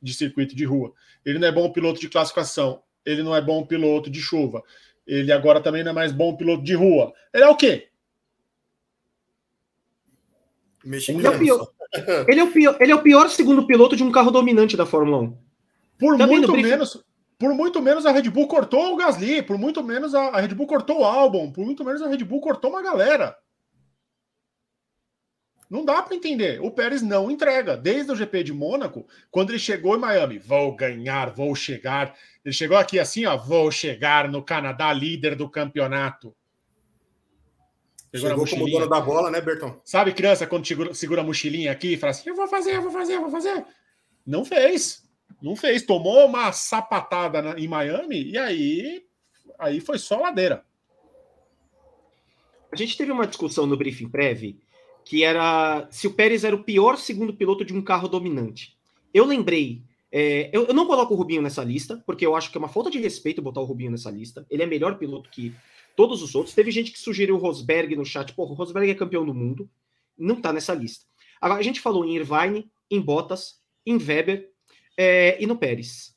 de circuito de rua. Ele não é bom piloto de classificação. Ele não é bom piloto de chuva. Ele agora também não é mais bom piloto de rua. Ele é o quê? Ele é, pior, ele, é o pior, ele é o pior segundo piloto de um carro dominante da Fórmula 1. Por também muito menos, por muito menos a Red Bull cortou o Gasly, por muito menos a, Red Bull cortou o Albon, por muito menos a Red Bull cortou uma galera. Não dá para entender. O Pérez não entrega. Desde o GP de Mônaco, quando ele chegou em Miami, vou ganhar, vou chegar. Ele chegou aqui assim, ó, vou chegar no Canadá, líder do campeonato. Chegou, chegou como dono da bola, né, Bertão? Sabe criança quando segura, segura a mochilinha aqui e fala assim, eu vou fazer, eu vou fazer, eu vou fazer. Não fez. Não fez, tomou uma sapatada na, em Miami e aí, aí foi só ladeira. A gente teve uma discussão no briefing prévio que era se o Pérez era o pior segundo piloto de um carro dominante. Eu lembrei É, eu, eu, não coloco o Rubinho nessa lista, porque eu acho que é uma falta de respeito botar o Rubinho nessa lista. Ele é melhor piloto que todos os outros. Teve gente que sugeriu o Rosberg no chat. Pô, o Rosberg é campeão do mundo. Não tá nessa lista. Agora, a gente falou em Irvine, em Bottas, em Weber é, e no Pérez.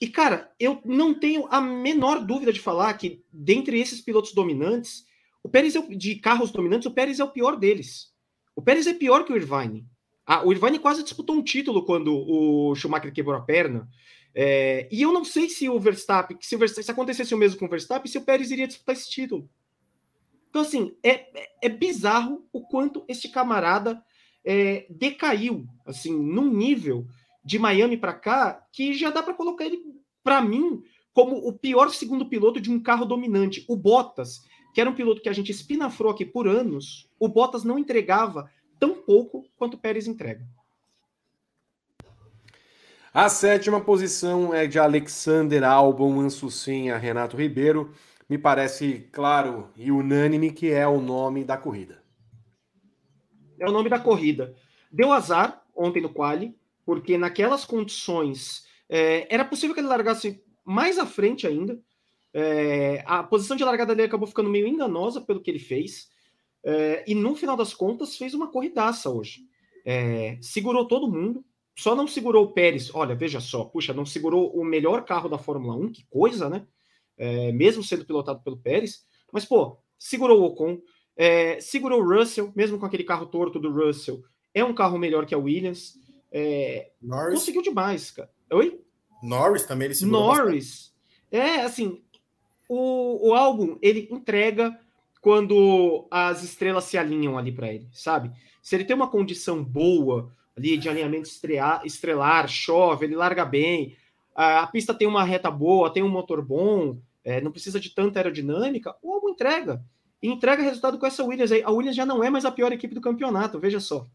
E, cara, eu não tenho a menor dúvida de falar que, dentre esses pilotos dominantes, o Pérez é o, de carros dominantes, o Pérez é o pior deles. O Pérez é pior que o Irvine. Ah, o Irvine quase disputou um título quando o Schumacher quebrou a perna. É, e eu não sei se o Verstappen, se, o Verstappen, se acontecesse o mesmo com o Verstappen, se o Pérez iria disputar esse título. Então, assim, é, é, é bizarro o quanto este camarada é, decaiu, assim, num nível de Miami para cá que já dá para colocar ele, para mim, como o pior segundo piloto de um carro dominante. O Bottas, que era um piloto que a gente espinafrou aqui por anos, o Bottas não entregava tão pouco quanto o Pérez entrega. A sétima posição é de Alexander Albon, Ansucinha, Renato Ribeiro. Me parece claro e unânime que é o nome da corrida. É o nome da corrida. Deu azar ontem no quali, porque naquelas condições é, era possível que ele largasse mais à frente ainda. É, a posição de largada dele acabou ficando meio enganosa pelo que ele fez. É, e no final das contas fez uma corridaça hoje. É, segurou todo mundo, só não segurou o Pérez. Olha, veja só, puxa, não segurou o melhor carro da Fórmula 1, que coisa, né? É, mesmo sendo pilotado pelo Pérez. Mas, pô, segurou o Ocon, é, segurou o Russell, mesmo com aquele carro torto do Russell. É um carro melhor que a Williams. É, conseguiu demais, cara. Oi? Norris também ele segurou Norris. Bastante. É, assim, o, o álbum, ele entrega quando as estrelas se alinham ali para ele, sabe? Se ele tem uma condição boa ali de alinhamento estrear, estrelar, chove, ele larga bem, a, a, pista tem uma reta boa, tem um motor bom, é, não precisa de tanta aerodinâmica, o álbum entrega. E entrega resultado com essa Williams aí. A Williams já não é mais a pior equipe do campeonato, veja só.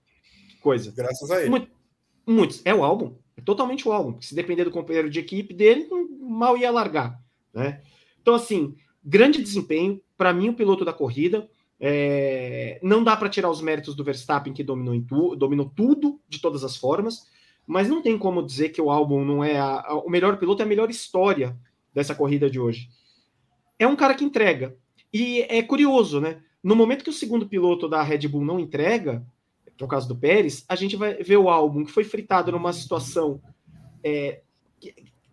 Que coisa. Graças a ele. Muito, muitos. É o álbum. É totalmente o álbum. Se depender do companheiro de equipe dele, mal ia largar. Né? Então, assim, grande desempenho. Para mim, o piloto da corrida. É... Não dá para tirar os méritos do Verstappen, que dominou, tu... dominou tudo, de todas as formas. Mas não tem como dizer que o álbum não é a... o melhor piloto, é a melhor história dessa corrida de hoje. É um cara que entrega. E é curioso, né? No momento que o segundo piloto da Red Bull não entrega, que é o caso do Pérez, a gente vai ver o álbum que foi fritado numa situação é,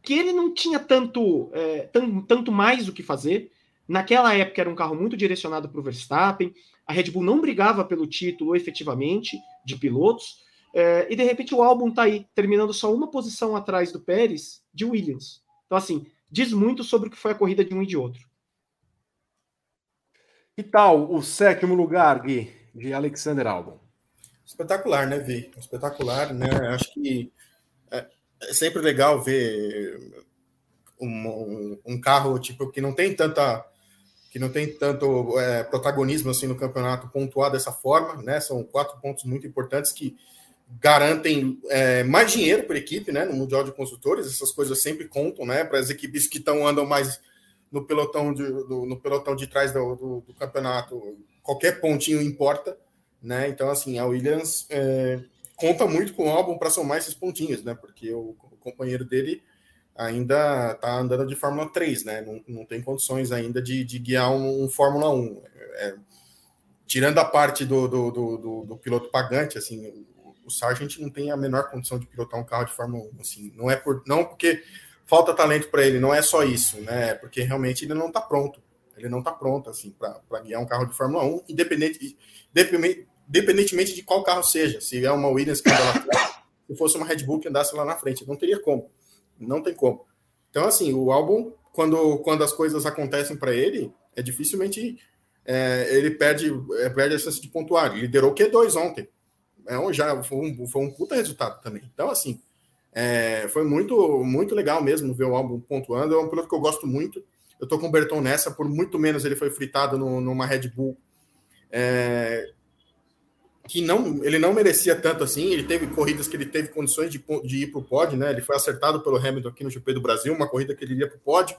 que, ele não tinha tanto, é, tanto mais o que fazer. Naquela época era um carro muito direcionado para o Verstappen, a Red Bull não brigava pelo título efetivamente de pilotos, é, e de repente o álbum está aí, terminando só uma posição atrás do Pérez de Williams. Então, assim, diz muito sobre o que foi a corrida de um e de outro. Que tal o sétimo lugar, Gui, de Alexander Albon? Espetacular, né, Vi? Espetacular, né? Acho que é, sempre legal ver um, um, um, carro tipo que não tem tanta que não tem tanto é, protagonismo assim no campeonato pontuar dessa forma, né? São quatro pontos muito importantes que garantem é, mais dinheiro para a equipe, né? No mundial de construtores, essas coisas sempre contam, né? Para as equipes que estão andam mais no pelotão de, do, no pelotão de trás do, do, do, campeonato, qualquer pontinho importa, né? Então, assim, a Williams é, conta muito com o álbum para somar esses pontinhos, né? Porque o, o companheiro dele ainda está andando de Fórmula 3, né? Não, não tem condições ainda de, de guiar um, um Fórmula 1. É, tirando a parte do, do, do, do, piloto pagante, assim, o, o Sargent não tem a menor condição de pilotar um carro de Fórmula 1. Assim, não é por, não porque falta talento para ele, não é só isso, né? Porque realmente ele não está pronto. Ele não está pronto assim para guiar um carro de Fórmula 1, independente, independentemente de qual carro seja. Se é uma Williams que anda lá atrás, se fosse uma Red Bull que andasse lá na frente, não teria como. Não tem como. Então, assim, o álbum, quando, quando as coisas acontecem para ele, é dificilmente é, ele perde, é, perde a chance de pontuar. Ele liderou Q2 ontem. É um, já foi um, foi um puta resultado também. Então, assim, é, foi muito, muito legal mesmo ver o álbum pontuando. É um piloto que eu gosto muito. Eu tô com o Berton nessa, por muito menos ele foi fritado no, numa Red Bull. É, que não, ele não merecia tanto assim. Ele teve corridas que ele teve condições de, de ir para o pódio, né? Ele foi acertado pelo Hamilton aqui no GP do Brasil, uma corrida que ele iria para o pódio.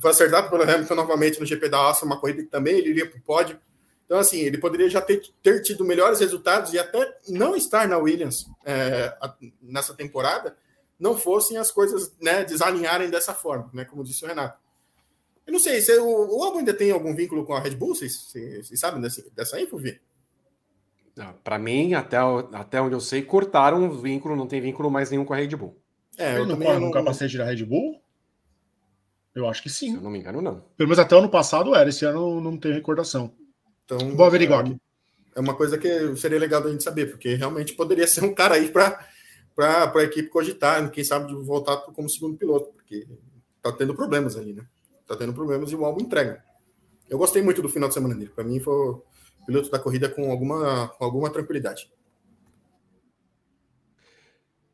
Foi acertado pelo Hamilton novamente no GP da Áustria, uma corrida que também ele iria para o pódio. Então, assim, ele poderia já ter, ter tido melhores resultados e até não estar na Williams é, nessa temporada não fossem as coisas né, desalinharem dessa forma, né, como disse o Renato. Eu não sei, se o, o Albon ainda tem algum vínculo com a Red Bull? Vocês, vocês, sabem dessa, dessa info, Vi? Para mim, até, até onde eu sei, cortaram o vínculo, não tem vínculo mais nenhum com a Red Bull. É, Ele não corre no capacete da Red Bull? Eu acho que sim. Se eu não me engano, não. Pelo menos até o ano passado era, esse ano não tem recordação. Então, Vou averiguar é, aqui. É uma coisa que seria legal da gente saber, porque realmente poderia ser um cara aí para a equipe cogitar, quem sabe de voltar como segundo piloto, porque tá tendo problemas ali, né? Tá tendo problemas e o álbum entrega. Eu gostei muito do final de semana dele. Para mim foi piloto da corrida com alguma, com alguma tranquilidade.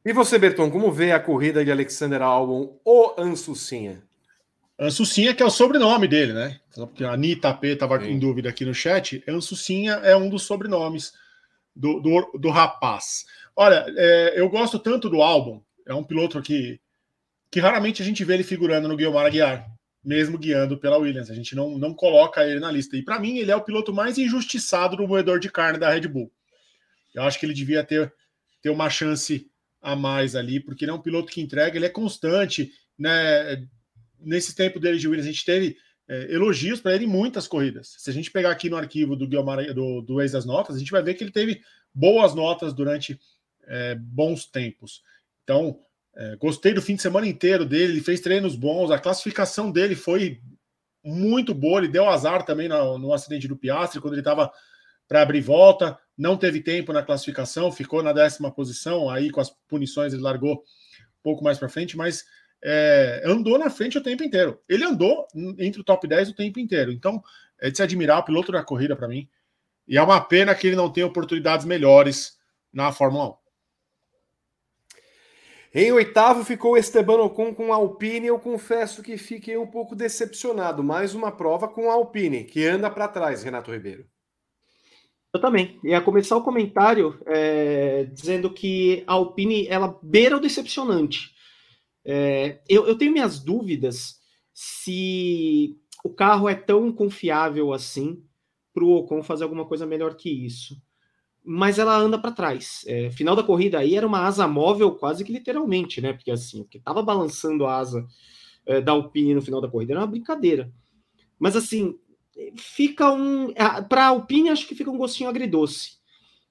E você, Berton, como vê a corrida de Alexander Albon ou Ansucinha? Ansucinha, que é o sobrenome dele, né? Porque a Anitta P estava em dúvida aqui no chat. Ansucinha é um dos sobrenomes do, do, do rapaz. Olha, é, eu gosto tanto do álbum. É um piloto que, que raramente a gente vê ele figurando no Guilherme Aguiar, mesmo guiando pela Williams. A gente não, não coloca ele na lista. E para mim, ele é o piloto mais injustiçado do moedor de carne da Red Bull. Eu acho que ele devia ter, ter uma chance a mais ali, porque ele é um piloto que entrega, ele é constante, né? nesse tempo dele de Williams, a gente teve é, elogios para ele em muitas corridas. Se a gente pegar aqui no arquivo do Guilherme, do, do ex das notas, a gente vai ver que ele teve boas notas durante é, bons tempos. Então, é, gostei do fim de semana inteiro dele, ele fez treinos bons, a classificação dele foi muito boa, ele deu azar também no, no acidente do Piastri, quando ele estava para abrir volta, não teve tempo na classificação, ficou na décima posição, aí com as punições ele largou um pouco mais para frente, mas é, andou na frente o tempo inteiro. Ele andou entre o top 10 o tempo inteiro. Então, é de se admirar o piloto da corrida para mim. E é uma pena que ele não tenha oportunidades melhores na Fórmula 1. Em oitavo ficou Esteban Ocon com a Alpine. Eu confesso que fiquei um pouco decepcionado. Mais uma prova com a Alpine, que anda para trás, Renato Ribeiro. Eu também. Ia começar o comentário é, dizendo que a Alpine ela beira o decepcionante. É, eu, eu tenho minhas dúvidas se o carro é tão confiável assim para o Ocon fazer alguma coisa melhor que isso. Mas ela anda para trás. É, final da corrida aí era uma asa móvel, quase que literalmente, né? Porque assim, o que estava balançando a asa é, da Alpine no final da corrida era uma brincadeira. Mas assim, fica um. Para a Alpine, acho que fica um gostinho agridoce.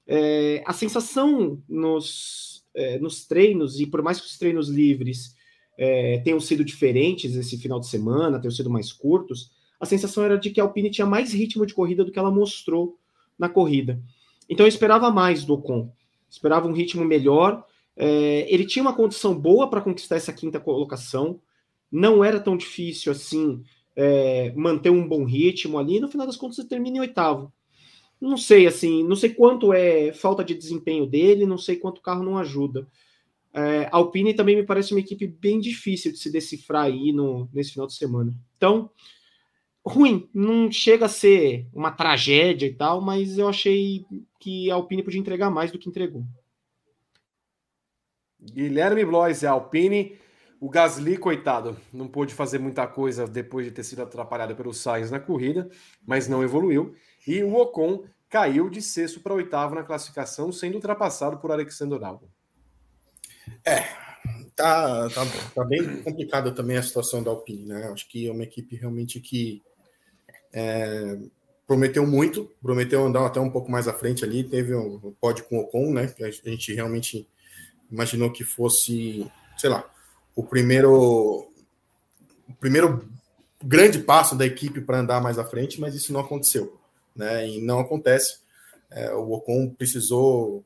É, a sensação nos, é, nos treinos, e por mais que os treinos livres é, tenham sido diferentes esse final de semana, tenham sido mais curtos, a sensação era de que a Alpine tinha mais ritmo de corrida do que ela mostrou na corrida. Então eu esperava mais do Ocon, esperava um ritmo melhor. É, ele tinha uma condição boa para conquistar essa quinta colocação, não era tão difícil assim é, manter um bom ritmo ali. No final das contas, ele termina em oitavo. Não sei assim, não sei quanto é falta de desempenho dele, não sei quanto o carro não ajuda. É, Alpine também me parece uma equipe bem difícil de se decifrar aí no, nesse final de semana. Então, ruim, não chega a ser uma tragédia e tal, mas eu achei que a Alpine podia entregar mais do que entregou. Guilherme Blois é Alpine. O Gasly, coitado, não pôde fazer muita coisa depois de ter sido atrapalhado pelo Sainz na corrida, mas não evoluiu. E o Ocon caiu de sexto para oitavo na classificação, sendo ultrapassado por Alexander Albon. É, tá, tá, tá bem complicada também a situação da Alpine, né? Acho que é uma equipe realmente que é, prometeu muito, prometeu andar até um pouco mais à frente ali, teve um pódio com o Ocon, né? Que a gente realmente imaginou que fosse, sei lá, o primeiro o primeiro grande passo da equipe para andar mais à frente, mas isso não aconteceu, né? E não acontece. É, o Ocon precisou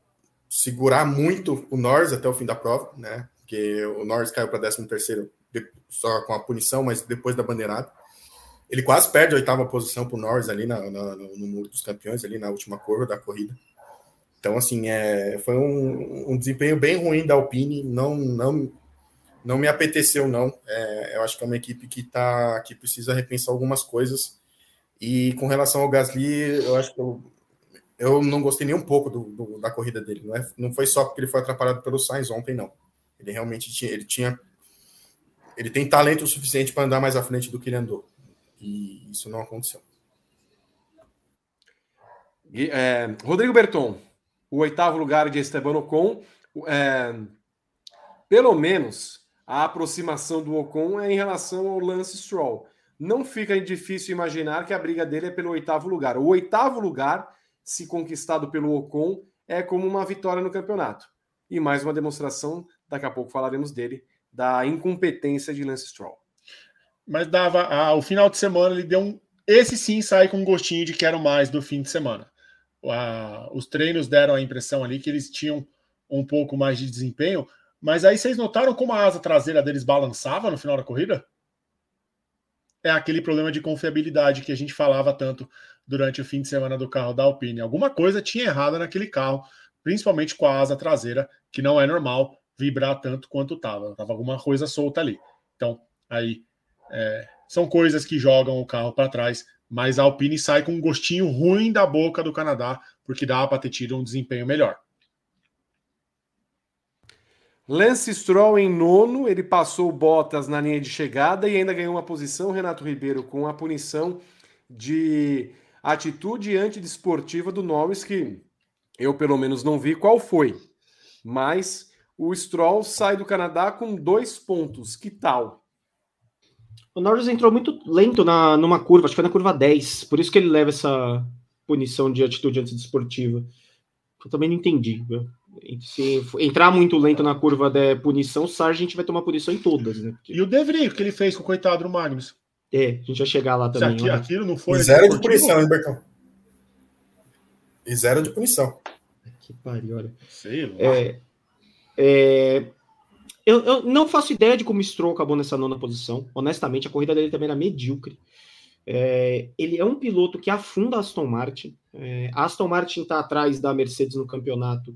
segurar muito o Norris até o fim da prova, né? Porque o Norris caiu para 13 terceiro só com a punição, mas depois da bandeirada. Ele quase perde a oitava posição para o Norris ali na, na, no muro dos campeões, ali na última curva da corrida. Então, assim, é, foi um, um desempenho bem ruim da Alpine, não, não, não me apeteceu, não. É, eu acho que é uma equipe que, tá, que precisa repensar algumas coisas. E com relação ao Gasly, eu acho que eu, eu não gostei nem um pouco do, do, da corrida dele. Não, é, não foi só porque ele foi atrapalhado pelo Sainz ontem, não. Ele realmente tinha, ele tinha, ele tem talento suficiente para andar mais à frente do que ele andou. E isso não aconteceu. É, Rodrigo Berton, o oitavo lugar de Esteban Ocon. É, pelo menos a aproximação do Ocon é em relação ao Lance Stroll. Não fica difícil imaginar que a briga dele é pelo oitavo lugar. O oitavo lugar, se conquistado pelo Ocon, é como uma vitória no campeonato. E mais uma demonstração, daqui a pouco falaremos dele, da incompetência de Lance Stroll. Mas dava, ah, o final de semana ele deu um. Esse sim sai com um gostinho de quero mais do fim de semana. Ah, os treinos deram a impressão ali que eles tinham um pouco mais de desempenho, mas aí vocês notaram como a asa traseira deles balançava no final da corrida? É aquele problema de confiabilidade que a gente falava tanto durante o fim de semana do carro da Alpine. Alguma coisa tinha errado naquele carro, principalmente com a asa traseira, que não é normal vibrar tanto quanto estava. Tava alguma coisa solta ali. Então, aí é, são coisas que jogam o carro para trás, mas a Alpine sai com um gostinho ruim da boca do Canadá, porque dá para ter tido um desempenho melhor. Lance Stroll em nono, ele passou Bottas na linha de chegada e ainda ganhou uma posição, Renato Ribeiro, com a punição de atitude antidesportiva do Norris, que eu pelo menos não vi qual foi. Mas o Stroll sai do Canadá com dois pontos. Que tal? O Norris entrou muito lento na, numa curva, acho que foi na curva 10, por isso que ele leva essa punição de atitude antidesportiva. Eu também não entendi. Se entrar muito lento na curva da punição, o Sargent vai tomar punição em todas, né? Porque... E o De Vries, que ele fez com o coitado do Magnus. É, a gente vai chegar lá também. Aqui, aquilo não foi. E zero de punição, hein, Bertão? E zero de punição. Que pariu, olha. Sei lá. É, é, eu, eu, não faço ideia de como o Stroll acabou nessa nona posição. Honestamente, a corrida dele também era medíocre. É, ele é um piloto que afunda a Aston Martin. É, a Aston Martin está atrás da Mercedes no campeonato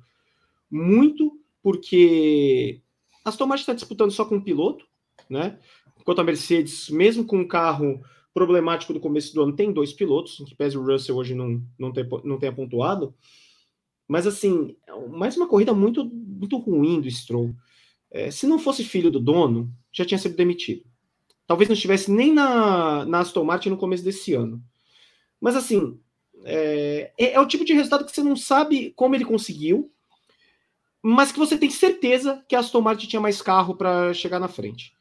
muito porque a Aston Martin está disputando só com um piloto, né? Enquanto a Mercedes, mesmo com um carro problemático do começo do ano, tem dois pilotos, que pese o Russell hoje não, não, ter, não tenha pontuado. Mas assim, mais uma corrida muito, muito ruim do Stroll. É, se não fosse filho do dono, já tinha sido demitido. Talvez não estivesse nem na, na Aston Martin no começo desse ano. Mas assim, é, é, é, o tipo de resultado que você não sabe como ele conseguiu, mas que você tem certeza que a Aston Martin tinha mais carro para chegar na frente.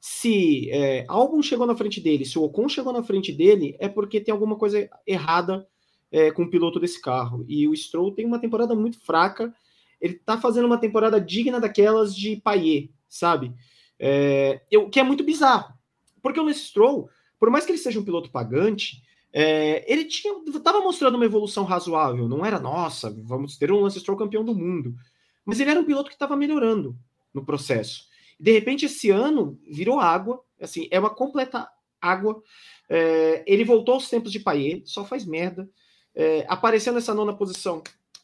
Se é, Albon chegou na frente dele, se o Ocon chegou na frente dele, é porque tem alguma coisa errada é, com o piloto desse carro. E o Stroll tem uma temporada muito fraca ele tá fazendo uma temporada digna daquelas de Paier, sabe? É, eu, que é muito bizarro. Porque o Lance Stroll, por mais que ele seja um piloto pagante, é, ele tinha mostrando uma evolução razoável. Não era, nossa, vamos ter um Lance Stroll campeão do mundo. Mas ele era um piloto que estava melhorando no processo. De repente, esse ano virou água. Assim, é uma completa água. É, ele voltou aos tempos de Paier, só faz merda. É, apareceu nessa nona posição,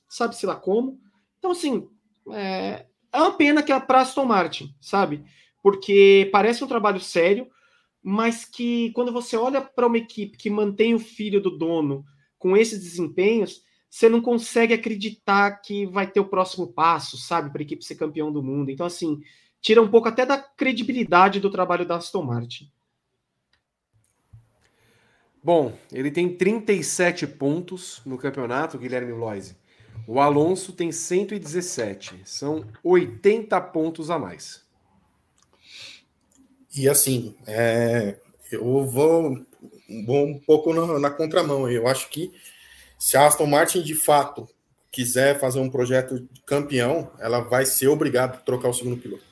sabe-se lá como. Então, assim, é, é uma pena que é para Aston Martin, sabe? Porque parece um trabalho sério, mas que quando você olha para uma equipe que mantém o filho do dono com esses desempenhos, você não consegue acreditar que vai ter o próximo passo, sabe, para a equipe ser campeão do mundo. Então, assim, tira um pouco até da credibilidade do trabalho da Aston Martin. Bom, ele tem 37 pontos no campeonato, Guilherme Loise. O Alonso tem 117, são 80 pontos a mais. E assim, é, eu vou, vou, um pouco na, na contramão. Eu acho que se a Aston Martin de fato quiser fazer um projeto campeão, ela vai ser obrigada a trocar o segundo piloto.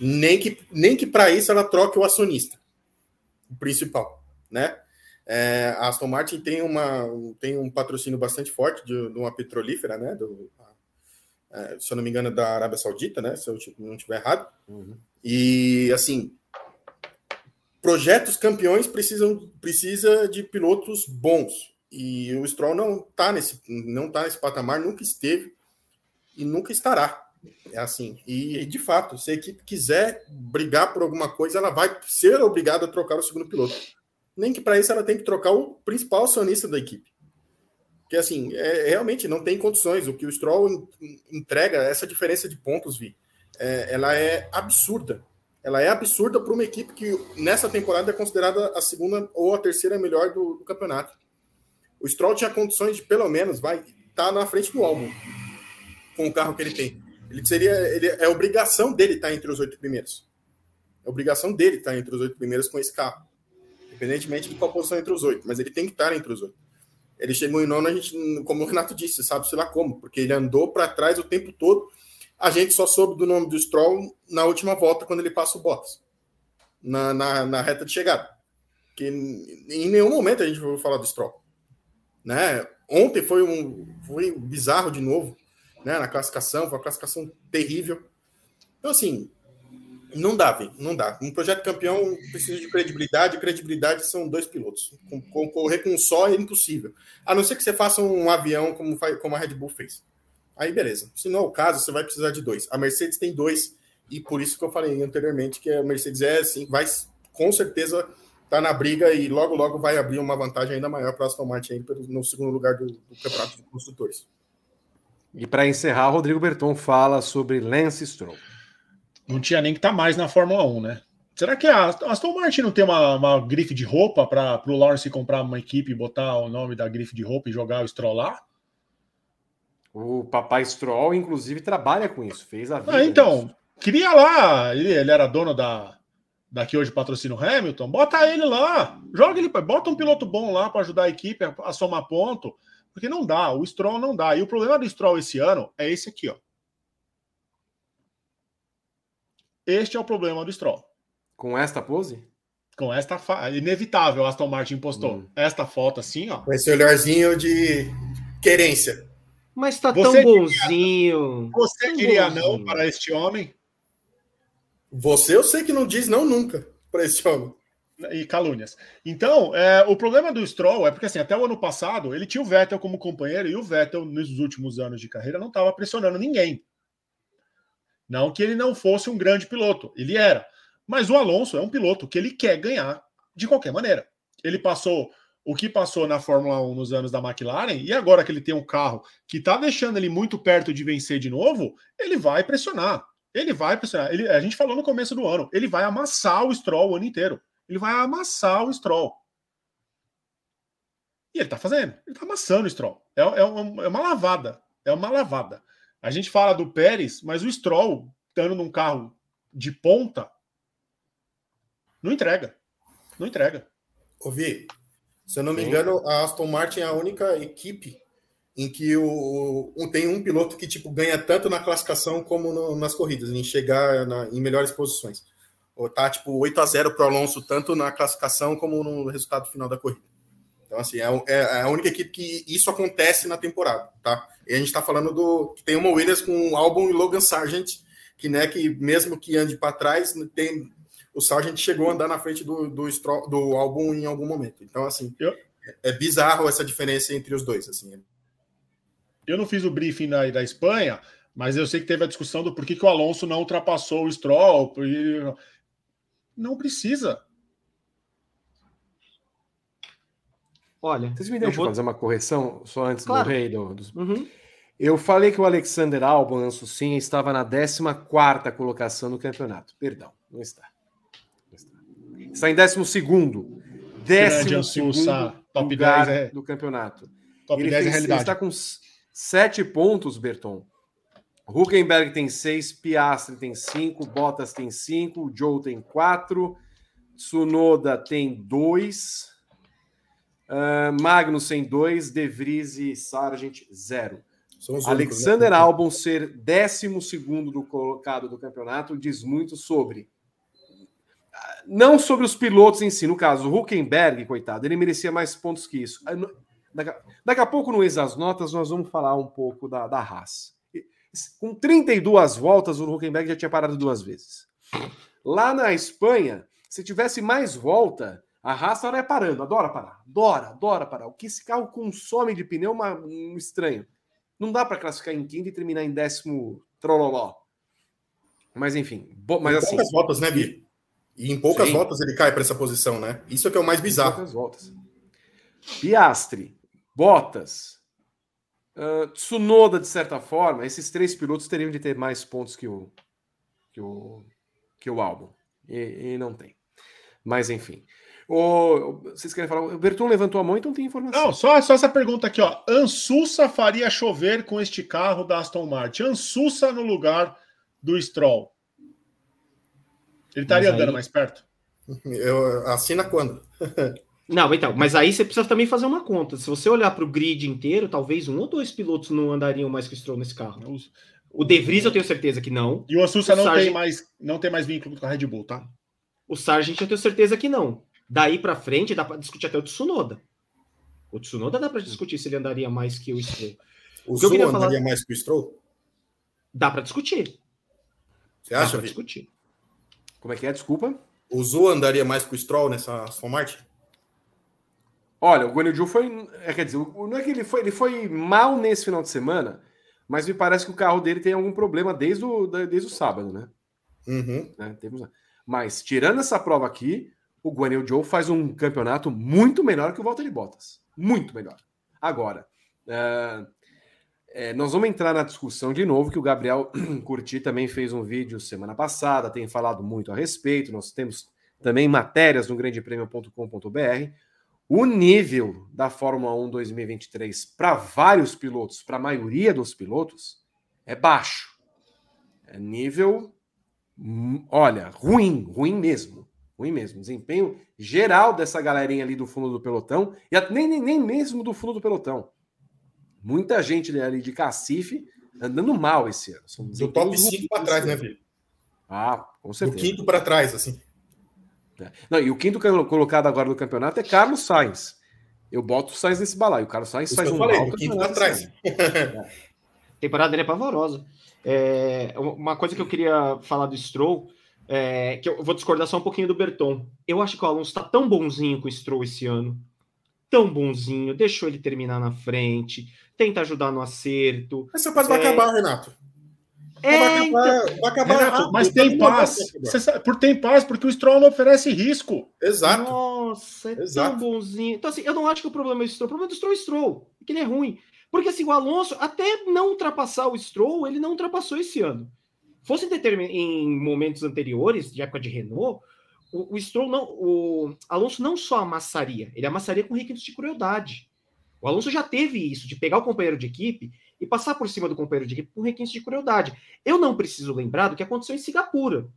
Nem que, nem que para isso ela troque o acionista, o principal, né? É, a Aston Martin tem, uma, tem um patrocínio bastante forte de, de uma petrolífera, né? Do, é, se eu não me engano, da Arábia Saudita, né? Se eu não estiver errado. Uhum. E assim, projetos campeões precisam precisa de pilotos bons. E o Stroll não está nesse, não tá nesse patamar, nunca esteve e nunca estará. É assim. E, de fato, se a equipe quiser brigar por alguma coisa, ela vai ser obrigada a trocar o segundo piloto nem que para isso ela tem que trocar o principal acionista da equipe. Porque, assim, é, realmente não tem condições. O que o Stroll entrega, essa diferença de pontos, Vi, é, ela é absurda. Ela é absurda para uma equipe que nessa temporada é considerada a segunda ou a terceira melhor do, do campeonato. O Stroll tinha condições de, pelo menos, vai estar tá na frente do álbum com o carro que ele tem. Ele seria. Ele, é obrigação dele estar entre os oito primeiros. É obrigação dele estar entre os oito primeiros com esse carro. Independentemente de qual posição entre os oito, mas ele tem que estar entre os oito. Ele chegou em nono, a gente, como o Renato disse, sabe-se lá como, porque ele andou para trás o tempo todo. A gente só soube do nome do Stroll na última volta, quando ele passa o Bottas, na, na, na reta de chegada. Que em nenhum momento a gente ouviu falar do Stroll. Né? Ontem foi um foi bizarro de novo, né? Na classificação, foi uma classificação terrível. Então, assim, não dá, velho. Não dá. Um projeto campeão precisa de credibilidade. Credibilidade são dois pilotos. Concorrer com um só é impossível. A não ser que você faça um avião como, como a Red Bull fez. Aí, beleza. Se não é o caso, você vai precisar de dois. A Mercedes tem dois. E por isso que eu falei anteriormente que a Mercedes é assim, vai com certeza tá na briga e logo logo vai abrir uma vantagem ainda maior para a Aston Martin no segundo lugar do, do campeonato de construtores. E para encerrar, Rodrigo Berton fala sobre Lance Stroll não tinha nem que estar tá mais na Fórmula 1, né? Será que a Aston Martin não tem uma, uma grife de roupa para o Lawrence comprar uma equipe e botar o nome da grife de roupa e jogar o Stroll lá? O papai Stroll, inclusive, trabalha com isso, fez a vida. Ah, então, queria lá, ele, ele era dono da, daqui hoje patrocina o Hamilton, bota ele lá, joga ele, bota um piloto bom lá para ajudar a equipe a, a somar ponto, porque não dá, o Stroll não dá. E o problema do Stroll esse ano é esse aqui, ó. Este é o problema do Stroll. Com esta pose? Com esta fa... inevitável, Aston Martin postou. Hum. Esta foto assim, ó. Com esse olharzinho de querência. Mas tá você tão bonzinho. Queria, você tão queria bonzinho. não para este homem? Você eu sei que não diz não nunca para este homem. E calúnias. Então, é, o problema do Stroll é porque assim, até o ano passado ele tinha o Vettel como companheiro e o Vettel, nos últimos anos de carreira, não estava pressionando ninguém. Não que ele não fosse um grande piloto, ele era. Mas o Alonso é um piloto que ele quer ganhar de qualquer maneira. Ele passou o que passou na Fórmula 1 nos anos da McLaren, e agora que ele tem um carro que está deixando ele muito perto de vencer de novo, ele vai pressionar. Ele vai pressionar. Ele, a gente falou no começo do ano, ele vai amassar o Stroll o ano inteiro. Ele vai amassar o Stroll. E ele está fazendo. Ele está amassando o Stroll. É, é, uma, é uma lavada. É uma lavada. A gente fala do Pérez, mas o Stroll, estando num carro de ponta, não entrega. Não entrega. Ouvi, se eu não me engano, a Aston Martin é a única equipe em que o, o, tem um piloto que tipo ganha tanto na classificação como no, nas corridas, em chegar na, em melhores posições. Ou tá tipo 8 a 0 para o Alonso, tanto na classificação como no resultado final da corrida. Então, assim, é, é, é, a única equipe que isso acontece na temporada, tá? E a gente está falando do. Tem uma Williams com o Albon e Logan Sargent, que, né, que mesmo que ande para trás, tem, o Sargent chegou a andar na frente do, do, do Albon em algum momento. Então, assim, eu... é bizarro essa diferença entre os dois, assim. Eu não fiz o briefing da, da Espanha, mas eu sei que teve a discussão do porquê que o Alonso não ultrapassou o Stroll. Não precisa. Olha. Vocês me deixam vou... fazer uma correção só antes claro. do rei? Do, dos... uhum. Eu falei que o Alexander Albon, Ansucinha, estava na 14 colocação no campeonato. Perdão, não está. Não está. está em 12. Décimo segundo top lugar 10 é... do campeonato. Top ele 10 tem, é realidade. Ele está com 7 pontos, Berton. Huckenberg tem 6, Piastri tem 5, Bottas tem 5, Joe tem 4, Tsunoda tem 2, Uh, Magnussen 2, De Vries e Sargent 0. Alexander né? Albon ser 12 do colocado do campeonato diz muito sobre. Não sobre os pilotos em si, no caso, o Huckenberg, coitado, ele merecia mais pontos que isso. Daqui, daqui a pouco, no Ex as Notas, nós vamos falar um pouco da, da Haas. Com 32 voltas, o Huckenberg já tinha parado duas vezes. Lá na Espanha, se tivesse mais volta, a raça não é parando, adora parar, adora, adora parar. O que esse carro consome de pneu uma, um estranho. Não dá para classificar em quinto e terminar em décimo trololó. Mas enfim, bo, mas em assim. Poucas voltas, né, Bi? E em poucas sim. voltas ele cai para essa posição, né? Isso é que é o mais bizarro. Em poucas voltas. Piastre, Bottas, uh, Tsunoda, de certa forma, esses três pilotos teriam de ter mais pontos que o que o, que o álbum. E, e não tem. Mas enfim. O, vocês querem falar? O Berton levantou a mão, então tem informação. Não, só, só essa pergunta aqui, ó. Ansussa faria chover com este carro da Aston Martin. Ansussa no lugar do Stroll. Ele estaria andando mais perto? Eu, assina quando? Não, então, mas aí você precisa também fazer uma conta. Se você olhar para o grid inteiro, talvez um ou dois pilotos não andariam mais que o Stroll nesse carro. O De Vries eu tenho certeza que não. E o Assusta não, Sargent... tem mais, não tem mais vínculo com a Red Bull, tá? O Sargent eu tenho certeza que não. Daí para frente dá para discutir até o Tsunoda. O Tsunoda dá para discutir se ele andaria mais que o Stroll. O Zul andaria falar... mais que o Stroll? Dá para discutir. Você acha? Dá pra discutir. Como é que é? Desculpa. O Zul andaria mais que o Stroll nessa Aston Martin? Olha, o Guanyu foi. É, quer dizer, não é que ele foi, ele foi mal nesse final de semana, mas me parece que o carro dele tem algum problema desde o, desde o sábado, né? Uhum. né? Mas, tirando essa prova aqui, o Guanyu Joe faz um campeonato muito melhor que o Valtteri Bottas. Muito melhor. Agora, uh, é, nós vamos entrar na discussão de novo, que o Gabriel Curti também fez um vídeo semana passada, tem falado muito a respeito. Nós temos também matérias no grandepremio.com.br o nível da Fórmula 1 2023 para vários pilotos, para a maioria dos pilotos, é baixo. É nível, hum, olha, ruim, ruim mesmo. Ruim mesmo. Desempenho geral dessa galerinha ali do fundo do pelotão, e nem, nem, nem mesmo do fundo do pelotão. Muita gente ali de cacife andando mal esse ano. São do top 5 para trás, né, Felipe? Ah, com certeza. Do quinto para trás, assim. É. Não, e o quinto colocado agora do campeonato é Carlos Sainz. Eu boto o Sainz nesse balaio. O Carlos Sainz Isso faz um falei, o quinto para trás. É. temporada dele é pavorosa. É, uma coisa que eu queria falar do Stroll, é, que eu vou discordar só um pouquinho do Berton. Eu acho que o Alonso está tão bonzinho com o Stroll esse ano. Tão bonzinho, deixou ele terminar na frente, tenta ajudar no acerto. Essa vai é. acabar, Renato. É, vai acabar, então... vai acabar Renato, mas tem paz. Sabe, por tem paz, porque o Stroll não oferece risco. Exato. Nossa, é Exato. tão bonzinho. Então, assim, eu não acho que o problema é o Stroll. O problema do Stroll é o Stroll, que ele é ruim. Porque assim, o Alonso, até não ultrapassar o Stroll, ele não ultrapassou esse ano. Fosse em momentos anteriores, de época de Renault, o, o Stroll não. O Alonso não só amassaria, ele amassaria com requintes de crueldade. O Alonso já teve isso, de pegar o companheiro de equipe e passar por cima do companheiro de equipe com requinte de crueldade. Eu não preciso lembrar do que aconteceu em Singapura,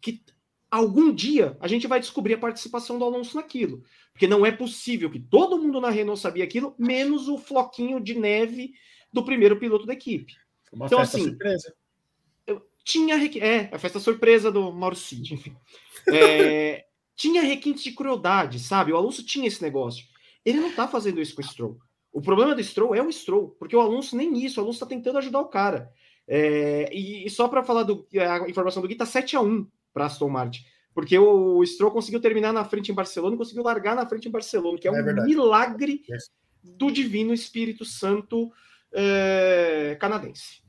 que algum dia a gente vai descobrir a participação do Alonso naquilo, porque não é possível que todo mundo na Renault sabia aquilo, menos o floquinho de neve do primeiro piloto da equipe. Uma então, assim, surpresa. Tinha é a festa surpresa do Mauro Cid, enfim. É, tinha requinte de crueldade, sabe? O Alonso tinha esse negócio. Ele não tá fazendo isso com o Stroll. O problema do Stroll é o Stroll, porque o Alonso nem isso, o Alonso está tentando ajudar o cara. É, e, e, só para falar do, a informação do Gui, tá 7 a 1 para Aston Martin. Porque o, o Stroll conseguiu terminar na frente em Barcelona e conseguiu largar na frente em Barcelona, que é, é um verdade. milagre do divino Espírito Santo é, canadense.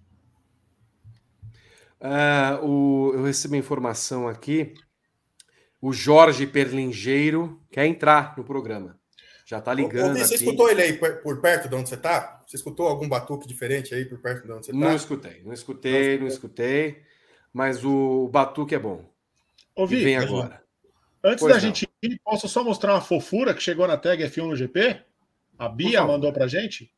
Uh, o, eu recebi informação aqui. O Jorge Perlingeiro quer entrar no programa. Já tá ligando. você aqui. escutou ele aí por perto de onde você tá? Você escutou algum batuque diferente aí por perto de onde você tá? Não escutei, não escutei, não escutei. Mas o batuque é bom. Ouvi. Vem agora. Antes pois da não. gente ir, posso só mostrar uma fofura que chegou na tag F1 no GP? A Bia mandou pra gente.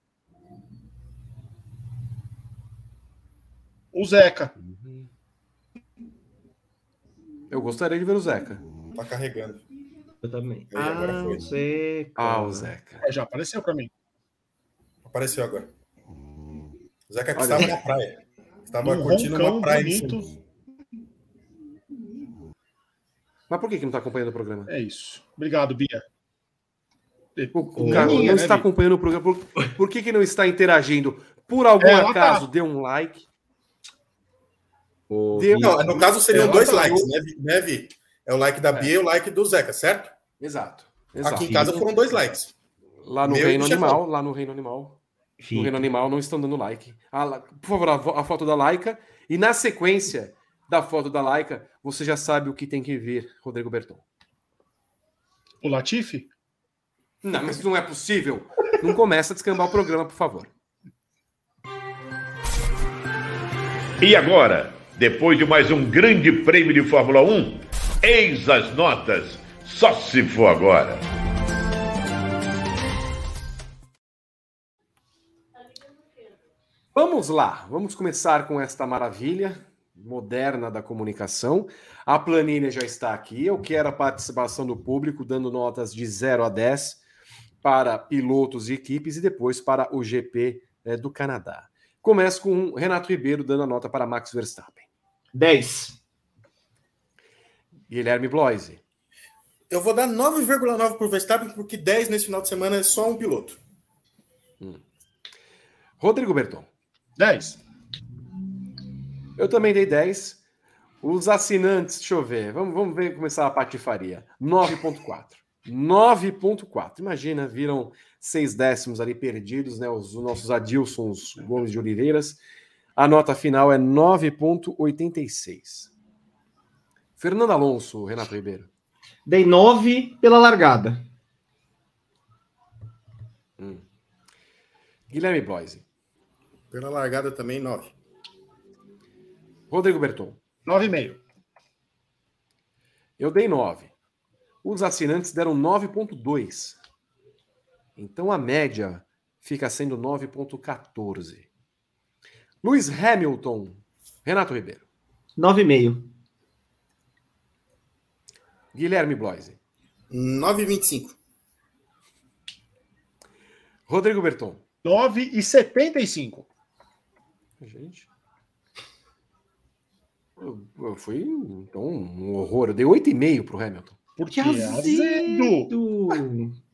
O Zeca. Eu gostaria de ver o Zeca. Tá carregando. Eu também. E ah, o Zeca. Ah, o Zeca. É, já apareceu para mim. Apareceu agora. O Zeca que estava na praia. Estava um curtindo uma praia. Bonito. Mas por que, que não está acompanhando o programa? É isso. Obrigado, Bia. O, o cara não né, está acompanhando o programa. Por, por, que, que não está interagindo? Por algum é, acaso, tá. dê um like. Deu... Não, no caso seriam dois tá. likes, né, né, Vi? É o like da é. Bia e o like do Zeca, certo? Exato. exato. Aqui em casa foram dois likes. Lá no Meu Reino Animal, lá no Reino Animal. Fica. No Reino Animal não estão dando like. Ah, por favor, a, a foto da Laika. E na sequência da foto da Laika, você já sabe o que tem que vir, Rodrigo Berton. O Latifi? Não, mas não é possível. Não começa a descambar o programa, por favor. E agora, depois de mais um grande prêmio de Fórmula 1, eis as notas Só se for agora. Vamos lá, vamos começar com esta maravilha moderna da comunicação. A planilha já está aqui. Eu quero a participação do público, dando notas de 0 a 10 para pilotos e equipes e depois para o GP eh, do Canadá. Começo com Renato Ribeiro dando a nota para Max Verstappen. 10. Guilherme Bloise. Eu vou dar 9,9 para o Verstappen, porque 10 nesse final de semana é só um piloto. Rodrigo Berton. 10. Eu também dei 10. Os assinantes, deixa eu ver. Vamos, vamos ver começar a patifaria. 9.4. 9.4. Imagina, viram seis décimos ali perdidos, né? Os, os nossos Adilsons Gomes de Oliveiras. A nota final é 9.86. Fernando Alonso, Renato Ribeiro. Dei 9 pela largada. Guilherme Bloise. Pela largada também, 9. Rodrigo Berton. 9,5. Eu dei 9. Os assinantes deram 9.2. Então a média fica sendo 9.14. Luiz Hamilton. Renato Ribeiro. 9,5. Guilherme Bloise. 9,25. Rodrigo Berton. 9,75. Gente. Eu, eu fui então um horror. Eu dei 8,5 para o Hamilton. Porque Que azedo. azedo!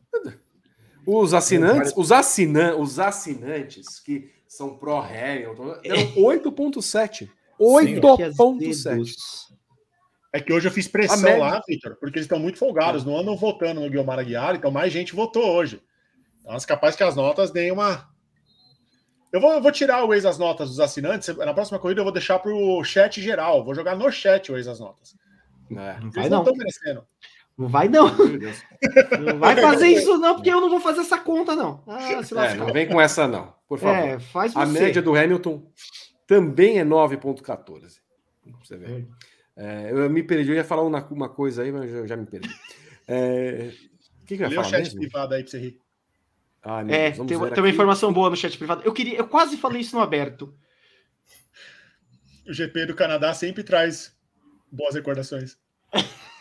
Os assinantes, os, assinan, os assinantes que são pró Hamilton deram 8,7. Que 8,7. azedos. É que hoje eu fiz pressão média- lá, Victor, porque eles estão muito folgados, não andam votando no Guilherme Aguiar, então mais gente votou hoje. Então, é capaz que as notas deem uma. Eu vou, eu vou tirar o ex as notas dos assinantes. Na próxima corrida eu vou deixar para o chat geral. Vou jogar no chat o ex as notas. É, Não Eles vai não não. estão merecendo. Não vai não. Não vai fazer isso não, porque eu não vou fazer essa conta não. Ah, se É, não vem com essa, não. Por favor. É, faz você. A média do Hamilton também é 9,14. Pra Você vê. É, eu me perdi, eu ia falar uma, uma coisa aí, mas eu já me perdi. É, o que, que eu Lê o falar chat mesmo? privado aí para você rir. Ah, meu É, Deus, tem, ver tem uma informação boa no chat privado. Eu queria, eu quase falei isso no aberto. O GP do Canadá sempre traz boas recordações.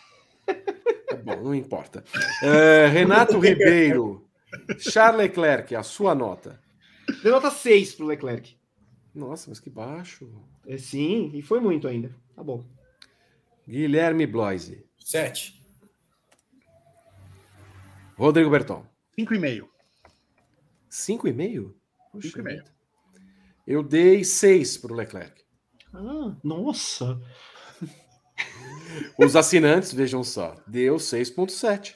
Tá bom, não importa. É, Renato Ribeiro, Charles Leclerc, a sua nota. Deu nota 6 pro Leclerc. Nossa, mas que baixo. É, sim, e foi muito ainda. Tá bom. Guilherme Bloise, 7. Rodrigo Berton, 5,5. 5,5? Puxa 5,5. vida. Eu dei 6 para o Leclerc. Ah, nossa. Os assinantes, vejam só, deu 6,7.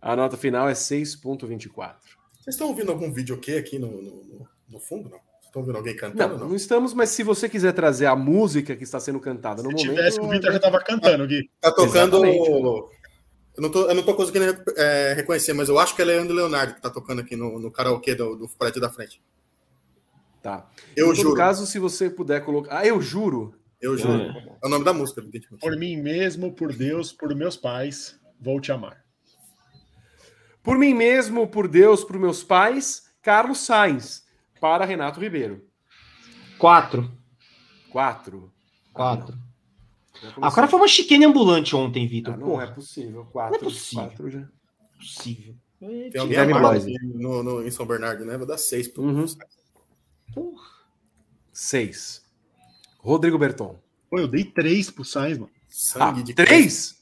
A nota final é 6,24. Vocês estão ouvindo algum vídeo aqui, aqui no, no, no- no fundo? Não? Vocês estão ouvindo alguém Não, cantando? Não, não estamos, mas se você quiser trazer a música que está sendo cantada no Se momento. tivesse, o Victor já estava cantando, Gui. Tá tocando. Eu não, tô, eu não tô conseguindo é, reconhecer, mas eu acho que é Leandro Leonardo que tá tocando aqui no, no karaokê do, do prédio da frente. Tá. Eu em todo juro. caso, se você puder colocar. Ah, eu juro. Eu juro. É o nome da música, evidentemente. Por mim mesmo, por Deus, por meus pais, vou te amar. Por mim mesmo, por Deus, por meus pais, Carlos Sainz. Para Renato Ribeiro. 4. Quatro. 4. Já Ah, cara foi uma chicane ambulante ontem, Vitor. Ah, não Porra, é possível. Quatro. Não é possível. Quatro já. possível. É, Tem tira alguém amado no, no, em São Bernardo, né? Vou dar seis. Uhum. Porra. Seis. Rodrigo Berton. Pô, eu dei três pro Sainz, mano. Sangue Ah, de três?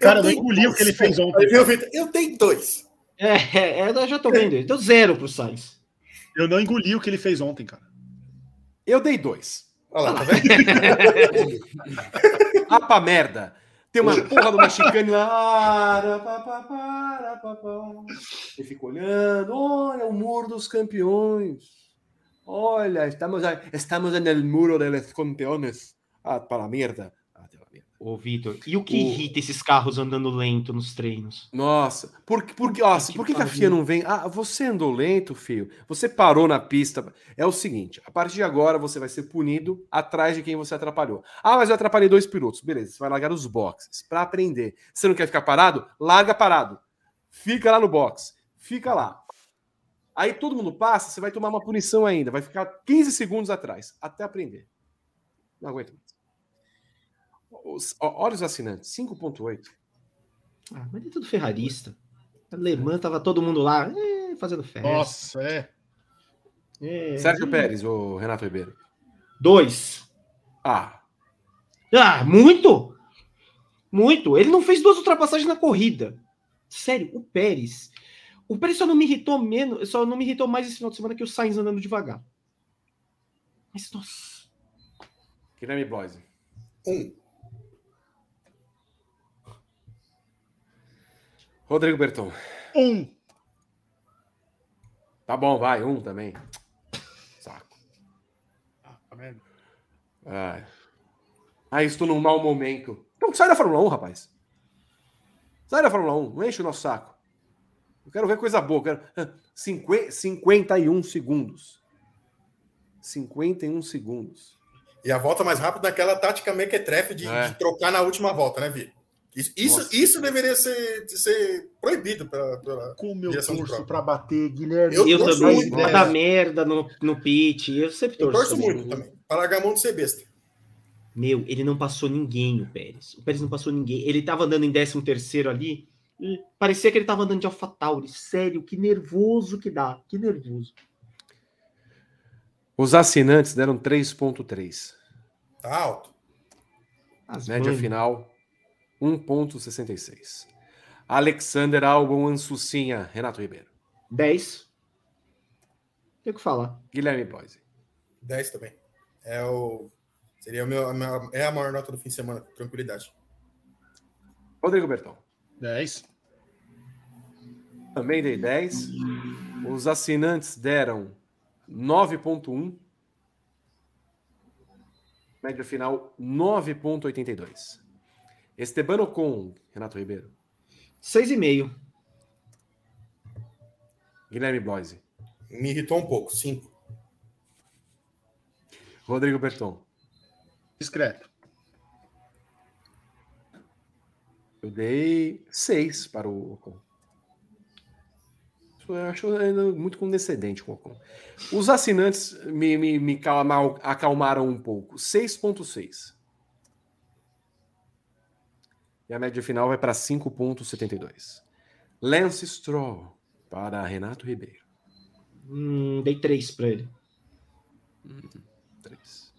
Cara, eu não engoli o que ele fez ontem. Vitor? Eu tenho dois. É, é, é, eu já tô vendo ele. Deu zero pro Sainz. Eu não engoli o que ele fez ontem, cara. Eu dei dois. Olha lá, tá vendo? Ah, merda. Tem uma porra de uma chicane lá. Ele fica olhando. Olha o muro dos campeões. Olha, estamos, a- estamos en el muro de los campeones. Ah, para mierda. Ah, mierda. Ô, Vitor, e o que O- irrita esses carros andando lento nos treinos? Nossa, por, por, Que por que, que a. FIA não vem? Ah, você andou lento, filho. Você parou na pista. É o seguinte: a partir de agora você vai ser punido atrás de quem você atrapalhou. Ah, mas eu atrapalhei dois pilotos. Beleza, você vai largar os boxes para aprender. Você não quer ficar parado? Larga parado. Fica lá no box. Fica lá. Aí todo mundo passa, você vai tomar uma punição ainda. Vai ficar 15 segundos atrás, até aprender. Não aguento mais. Olha os assinantes: 5,8. Ah, mas é tudo ferrarista. Alemã tava todo mundo lá é, fazendo festa. Nossa, é. É. Sérgio Pérez, o Renato Ribeiro. Dois. Ah, Ah, muito? Muito. Ele não fez duas ultrapassagens na corrida. Sério, o Pérez. O Pérez só não me irritou menos, só não me irritou mais esse final de semana que o Sainz andando devagar. Mas, nossa. Guilherme Bloise. Um. Rodrigo Berton. Um. Tá bom, vai, um também. Saco. Tá vendo? Ai. Ah, estou num mau momento. Então sai da Fórmula 1, rapaz. Sai da Fórmula 1, não enche o nosso saco. Eu quero ver coisa boa. Quero... Ah, cinqu- 51 segundos. 51 segundos. E a volta mais rápida naquela tática mequetrefe de, É. de trocar na última volta, né, Vi? Isso, isso, isso deveria ser, ser proibido pela, pela- Como eu Direção de torço prova. pra bater, Guilherme. Eu Eu, torço também. muito, né? dar merda no, no pit. Eu sempre Eu torço. torço também. muito também. Para largar a mão de ser besta. Meu, ele não passou ninguém, o Pérez. O Pérez não passou ninguém. Ele tava andando em 13 terceiro ali. Parecia que ele tava andando de AlphaTauri. Sério, que nervoso que dá. Que nervoso. Os assinantes deram 3,3. Tá alto. As Média mães. final 1,66. Alexander Albon Ansucinha. Renato Ribeiro. 10. Tem o que falar. Guilherme Bloise. 10 também. É o. Seria o meu, a minha- é a maior nota do fim de semana, tranquilidade. Rodrigo Berton. 10. Também dei 10. Os assinantes deram 9,1. Média final 9,82. Esteban Ocon, Renato Ribeiro. 6,5. Guilherme Bloise. Me irritou um pouco. 5. Rodrigo Berton. Discreto. Eu dei 6 para o Ocon. Isso Eu acho ainda muito condescendente com o Ocon. Os assinantes me, me, me calma- acalmaram um pouco. 6,6. E a média final vai para 5,72. Lance Stroll para Renato Ribeiro. Hum, dei 3 para ele. 3.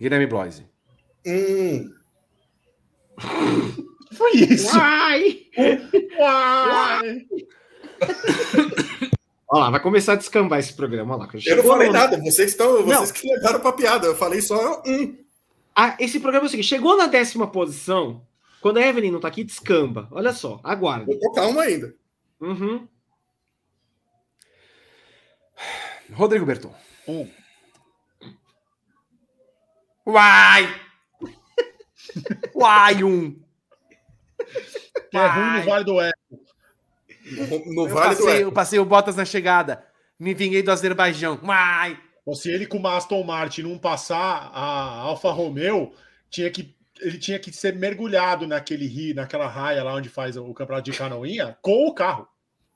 Guilherme Bloise. Hum, Foi isso. Uai! Uai! Olha lá, vai começar a descambar esse programa. Olha lá. eu não falei no- nada. Vocês, estão, vocês Não. que levaram pra piada. Eu falei só um. Ah, esse programa é o seguinte: chegou na décima posição. Quando a Evelyn não tá aqui, descamba. Olha só, aguarda. Vou tô calmo ainda. Uhum. Rodrigo Berton. Um. Uai! Uai, um! Que é ruim no Vale do Oeste. No, no Eu Vale do passei, Oeste. eu passei o Bottas na chegada. Me vinguei do Azerbaijão. Então, se ele com uma Aston Martin não passar a Alfa Romeo, tinha que, ele tinha que ser mergulhado naquele rio, naquela raia lá onde faz o campeonato de canoinha, com o carro.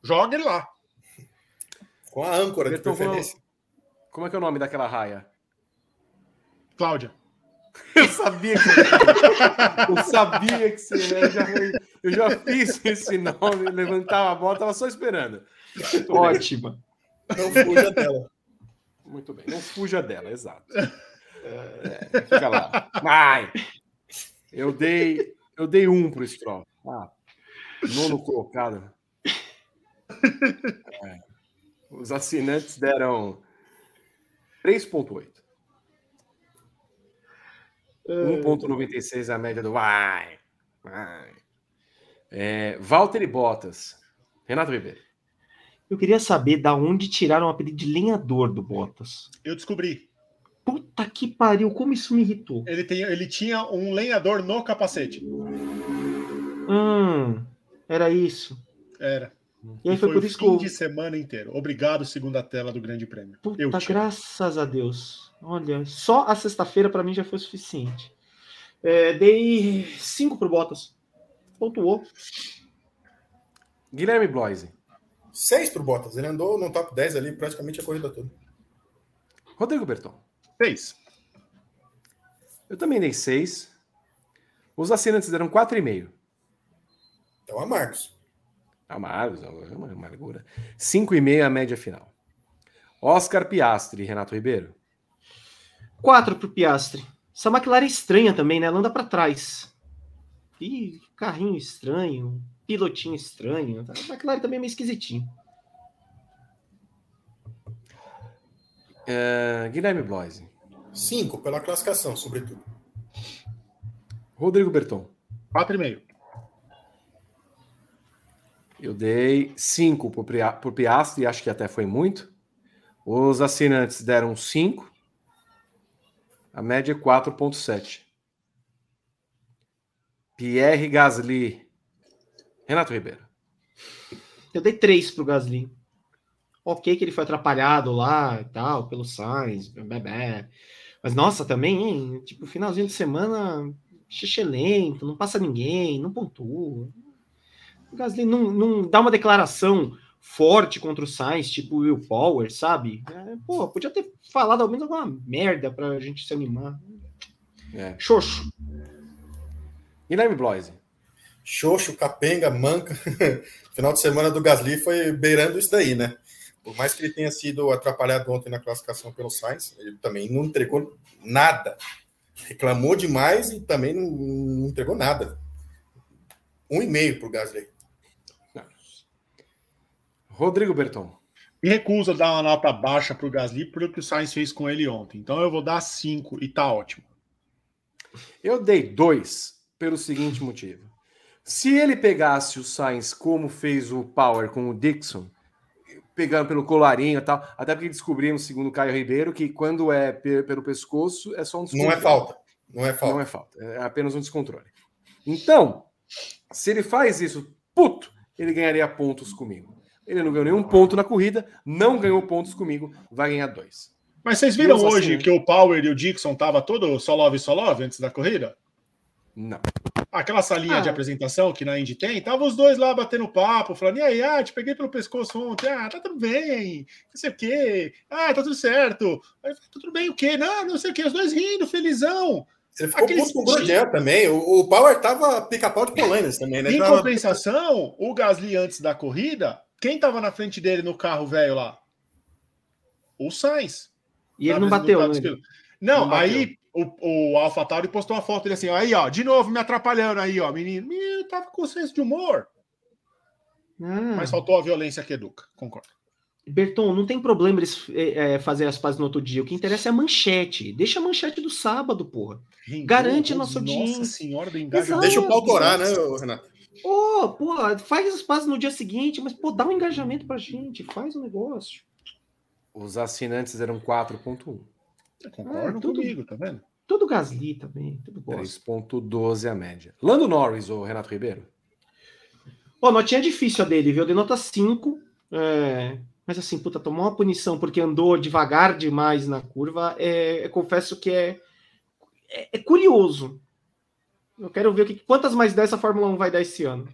Joga ele lá. Com a âncora de Berton, preferência. Como é que é o nome daquela raia? Cláudia. Eu sabia que você... Eu sabia que você... Eu já, eu já fiz esse nome, levantava a bola, tava só esperando. Muito bem, Ótima. Não fuja dela. muito bem. Não fuja dela, exato. É, fica lá. Ai! Eu dei, eu dei um pro Stroll. Ah, nono colocado. É. Os assinantes deram 3,8. 1,96 a média do vai. vai. É, Walter e Bottas. Renato Ribeiro. Eu queria saber da onde tiraram o apelido de lenhador do Bottas. Eu descobri. Puta que pariu, como isso me irritou. Ele, tem, ele tinha um lenhador no capacete. Hum, era isso. Era. E aí E foi, foi por o isso que fim de semana inteiro. Obrigado, segunda tela do Grande Prêmio. Puta, graças a Deus. Olha, só a sexta-feira pra mim já foi suficiente. É, dei cinco pro Bottas. Pontuou. Guilherme Bloise. Seis pro Bottas. Ele andou no top 10 ali praticamente a corrida toda. Rodrigo Berton. Fez. Eu também dei 6. Os assinantes deram 4,5. Então, amargos. Amargos, é uma amargura. 5,5 a média final. Oscar Piastri, Renato Ribeiro. Quatro pro Piastre. Essa McLaren é estranha também, né? Ela anda pra trás. Ih, carrinho estranho, pilotinho estranho. A McLaren também é meio esquisitinho. É, Guilherme Bloise. Cinco pela classificação, sobretudo. Rodrigo Berton. 4,5. Eu dei 5 por Piastri, acho que até foi muito. Os assinantes deram 5. A média é 4,7. Pierre Gasly. Renato Ribeiro. Eu dei três pro Gasly. Ok que ele foi atrapalhado lá e tal, pelo Sainz, bebê. Mas nossa, também, hein? Tipo, finalzinho de semana, xixi lento, não passa ninguém, não pontua. O Gasly não, não dá uma declaração forte contra o Sainz, tipo Will Power, sabe? É, pô, podia ter falado ao menos alguma merda pra gente se animar. É. Xoxo. Guilherme Bloise. Xoxo, capenga, manca. Final de semana do Gasly foi beirando isso daí, né? Por mais que ele tenha sido atrapalhado ontem na classificação pelo Sainz, ele também não entregou nada. Reclamou demais e também não, não entregou nada. Um e meio para o Gasly. Rodrigo Berton. Me recuso a dar uma nota baixa para o Gasly por o que o Sainz fez com ele ontem. Então eu vou dar 5 e tá ótimo. Eu dei 2 pelo seguinte motivo. Se ele pegasse o Sainz como fez o Power com o Dixon, pegando pelo colarinho e tal, até porque descobrimos, segundo o Caio Ribeiro, que quando é pelo pescoço é só um Não é falta. Não é falta. Não é falta. É apenas um descontrole. Então, se ele faz isso, puto, ele ganharia pontos comigo. Ele não ganhou nenhum ponto na corrida, não ganhou pontos comigo, vai ganhar dois. Mas vocês viram Deus hoje assim, que o Power e o Dixon tava todo só love, só love antes da corrida? Não. Aquela salinha Ah. de apresentação que na Indy tem, tava os dois lá batendo papo, falando: e aí, ah, te peguei pelo pescoço ontem, ah, tá tudo bem, não sei o quê, ah, tá tudo certo, aí, tá tudo bem o quê? Não, não sei o quê, os dois rindo, felizão. Você ficou Aquele puto com o Grosjean também. O, o Power tava pica-pau de Polainas também, né? Em Tava- compensação, o Gasly antes da corrida, quem tava na frente dele no carro velho lá? O Sainz. E ele Na não bateu, né? Não, Não bateu. aí o, o AlphaTauri postou uma foto dele assim, aí ó, de novo me atrapalhando aí, ó, menino. Menino, tava com senso de humor. Ah. Mas faltou a violência que educa, concordo. Berton, não tem problema eles é, é, fazer as pazes no outro dia. O que interessa é a manchete. Deixa a manchete do sábado, porra. Garante a nossa audiência. Nossa senhora do engajamento. Deixa o pau torar, né, Renato? Ô, pô, faz as pazes no dia seguinte, mas, pô, dá um engajamento pra gente. Faz o um negócio. Os assinantes eram 4.1. Concordam Ah, tudo- comigo, tá vendo? Tudo Gasly também, tudo gosto. 3.12 a média. Lando Norris, ou Renato Ribeiro? Ó, notinha difícil a dele, viu? De nota 5. É... Mas assim, puta, tomou uma punição porque andou devagar demais na curva. É, eu confesso que é, é, é curioso. Eu quero ver que, quantas mais dessa Fórmula 1 vai dar esse ano.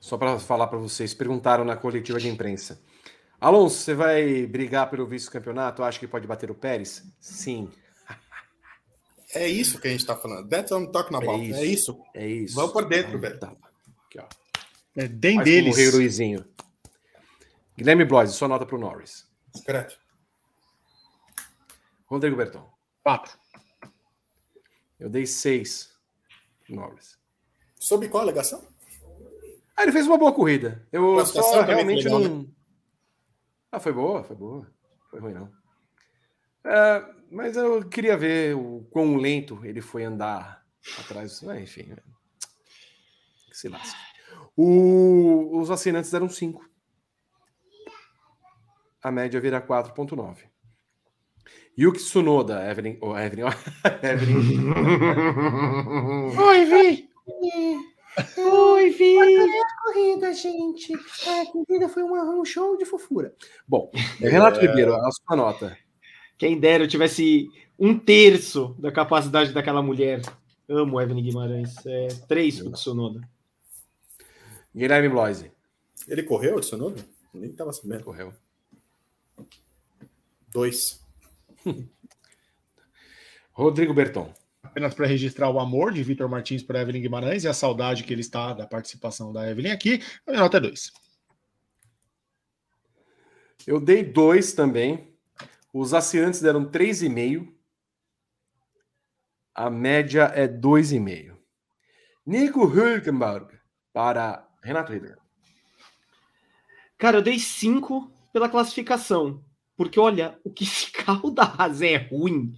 Só para falar para vocês, perguntaram na coletiva de imprensa. Alonso, você vai brigar pelo vice-campeonato? Acha que pode bater o Pérez? Sim, É isso que a gente tá falando. That's what I'm talking about. É É isso. isso. é isso. Vamos por dentro, Aí, velho. tá. Aqui, ó. É bem Faz deles. o Rei Luizinho. Guilherme Bloise, sua nota para o Norris. Discreto. Rodrigo Berton. Quatro. Eu dei 6 Norris. Sob qual alegação? Ah, ele fez uma boa corrida. Eu só realmente legal, não. Ah, foi boa, foi boa. Foi ruim, não. É, mas eu queria ver o quão lento ele foi andar atrás. Ah, enfim. né? Que se lasque. O- Os assinantes deram 5. a média vira 4,9. Yuki Tsunoda, Evelyn. Oh, Evelyn, Evelyn. Oi, Vi! Oi, Vi! corrida, gente. É, a corrida foi um show de fofura. Bom, Renato É. Ribeiro, a sua nota. Quem dera eu tivesse um terço da capacidade daquela mulher. Amo Evelyn Guimarães. É, três pro Tsunoda. Guilherme Bloise. Ele correu, adicionou? Nem tava sabendo. Correu. Dois. Rodrigo Berton. Apenas para registrar o amor de Vitor Martins por Evelyn Guimarães e a saudade que ele está da participação da Evelyn aqui. A minha nota é 2. Eu dei dois também. Os assinantes deram 3,5. A média é 2,5. Nico Hülkenberg para Renato Ribeiro. Cara, eu dei cinco pela classificação. Porque olha, o que esse carro da Haas é ruim.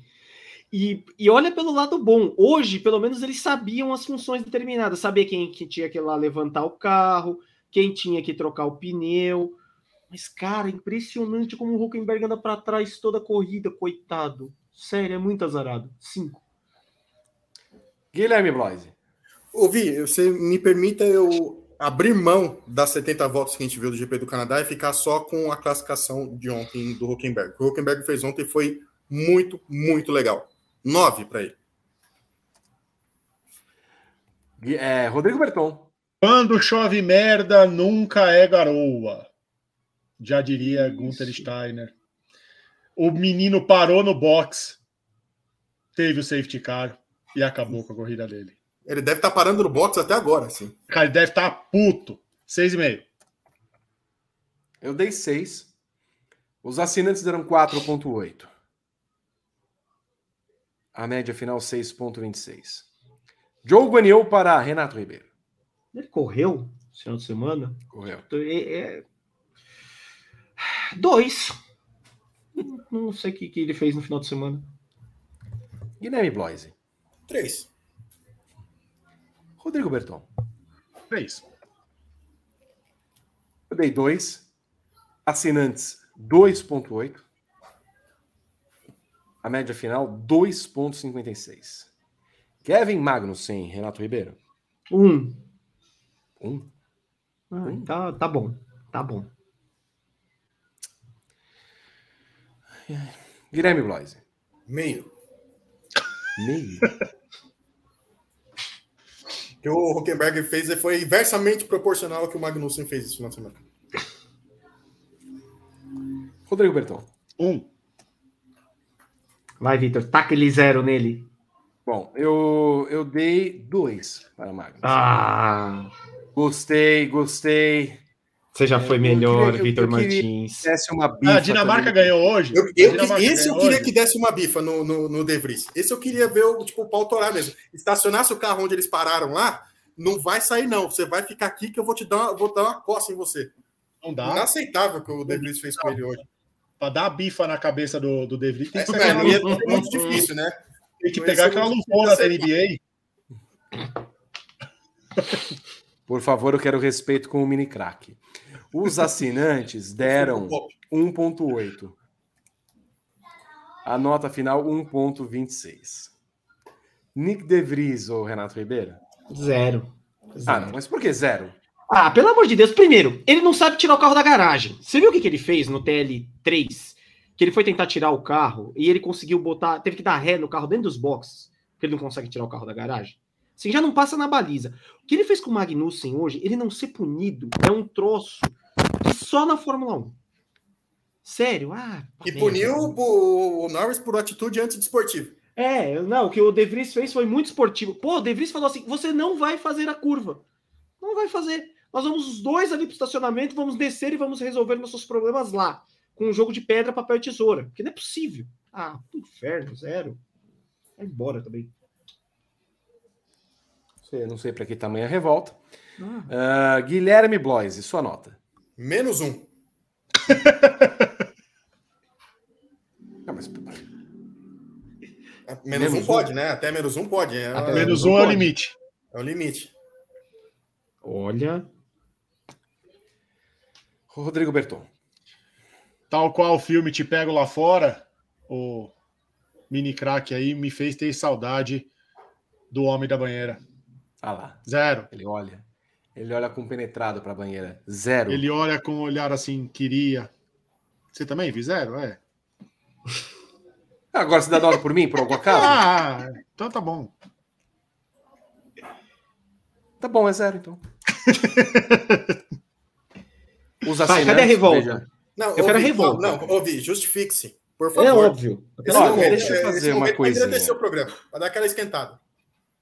E, e olha pelo lado bom. Hoje, pelo menos, eles sabiam as funções determinadas. Sabia quem que tinha que ir lá levantar o carro, quem tinha que trocar o pneu. Mas, cara, impressionante como o Huckenberg anda para trás toda a corrida, coitado. Sério, é muito azarado. Cinco. Guilherme Bloise. Ouvi, você me permita eu abrir mão das 70 voltas que a gente viu do GP do Canadá e ficar só com a classificação de ontem do Huckenberg. O que o Huckenberg fez ontem foi muito, muito legal. Nove para ele. É, Rodrigo Berton. Quando chove merda, nunca é garoa. Já diria Gunther Steiner. O menino parou no box, teve o safety car e acabou com a corrida dele. Ele deve estar parando no box até agora, assim. Cara, ele deve estar puto. Seis e meio. Eu dei 6. Os assinantes deram 4,8. A média final 6,26. Joe Guanil para Renato Ribeiro. Ele correu esse final de semana? Correu. É, é- Dois. Não- Não sei o que, que ele fez no final de semana. Guilherme Bloise. Três. Rodrigo Berton. Três. Eu dei 2. Assinantes 2,8. A média final 2,56. Kevin Magnussen, Renato Ribeiro. Um. 1. Ah, tá, tá bom. Tá bom. Guilherme Bloise. Meio. Meio. Que o Huckenberg fez foi inversamente proporcional ao que o Magnussen fez esse final de semana. Rodrigo Berton. Um. Vai, Vitor. Taca ele zero nele. Bom, eu, eu dei 2 para Magnussen. Ah. Gostei, gostei. Você já É, foi melhor, queria- Vitor Martins. Desse uma bifa a Dinamarca também. ganhou hoje. Eu, eu- esse eu queria hoje. que desse uma bifa no, no, no De Vries. Esse eu queria ver o, tipo, o pau torar mesmo. Estacionasse o carro onde eles pararam lá, não vai sair, não. Você vai ficar aqui que eu vou te dar, uma- vou dar uma coça em você. Não dá. Inaceitável o que o De Vries fez com ele hoje. Pra dar a bifa na cabeça do, do De Vries, tem que, é, ia ser muito difícil, né? tem que não pegar ser aquela lufona da NBA. Por favor, eu quero respeito com o mini crack. Os assinantes deram 1.8. A nota final 1.26. Nick De Vries ou Renato Ribeiro? Zero. Ah, Zero. não, mas por que zero? Ah, pelo amor de Deus. Primeiro, ele não sabe tirar o carro da garagem. Você viu o que, que ele fez no TL3? Que ele foi tentar tirar o carro e ele conseguiu botar. Teve que dar ré no carro dentro dos boxes. Porque ele não consegue tirar o carro da garagem. Assim, já não passa na baliza. O que ele fez com o Magnussen hoje, ele não ser punido, é um troço só na Fórmula 1. Sério? Ah, E merda. puniu o, o Norris por atitude antidesportiva. É, não, o que o De Vries fez foi muito esportivo. Pô, o De Vries falou assim: você não vai fazer a curva. Não vai fazer. Nós vamos os dois ali pro estacionamento, vamos descer e vamos resolver nossos problemas lá. Com um jogo de pedra, papel e tesoura. Porque não é possível. Ah, que inferno, zero. Vai embora também. Sei, não sei para que tamanho a revolta. Ah, Ah, Guilherme Bloise, sua nota. Menos um. Ah, mas- Menos, Menos um um. pode, né? Até menos um pode. É, Até é, Menos não um é o limite. é o limite. olha. Rodrigo Berton. Tal qual o filme Te Pego Lá Fora, o mini crack aí me fez ter saudade do homem da banheira. Ah lá. Zero. Ele olha. Ele olha com penetrado para a banheira. Zero. Ele olha com um olhar assim, queria. Você também, vi zero? É. Agora você dá nota por mim, por algum acaso? Ah, então tá bom. Tá bom, é zero então. Os Vai, cadê a revolta? Não, Eu quero ouvi, revolta. Não, ouvi, justifique-se, por favor. É óbvio. Esse Olha, momento, deixa eu é, fazer esse uma coisinha. engrandecer o programa, vai dar aquela esquentada.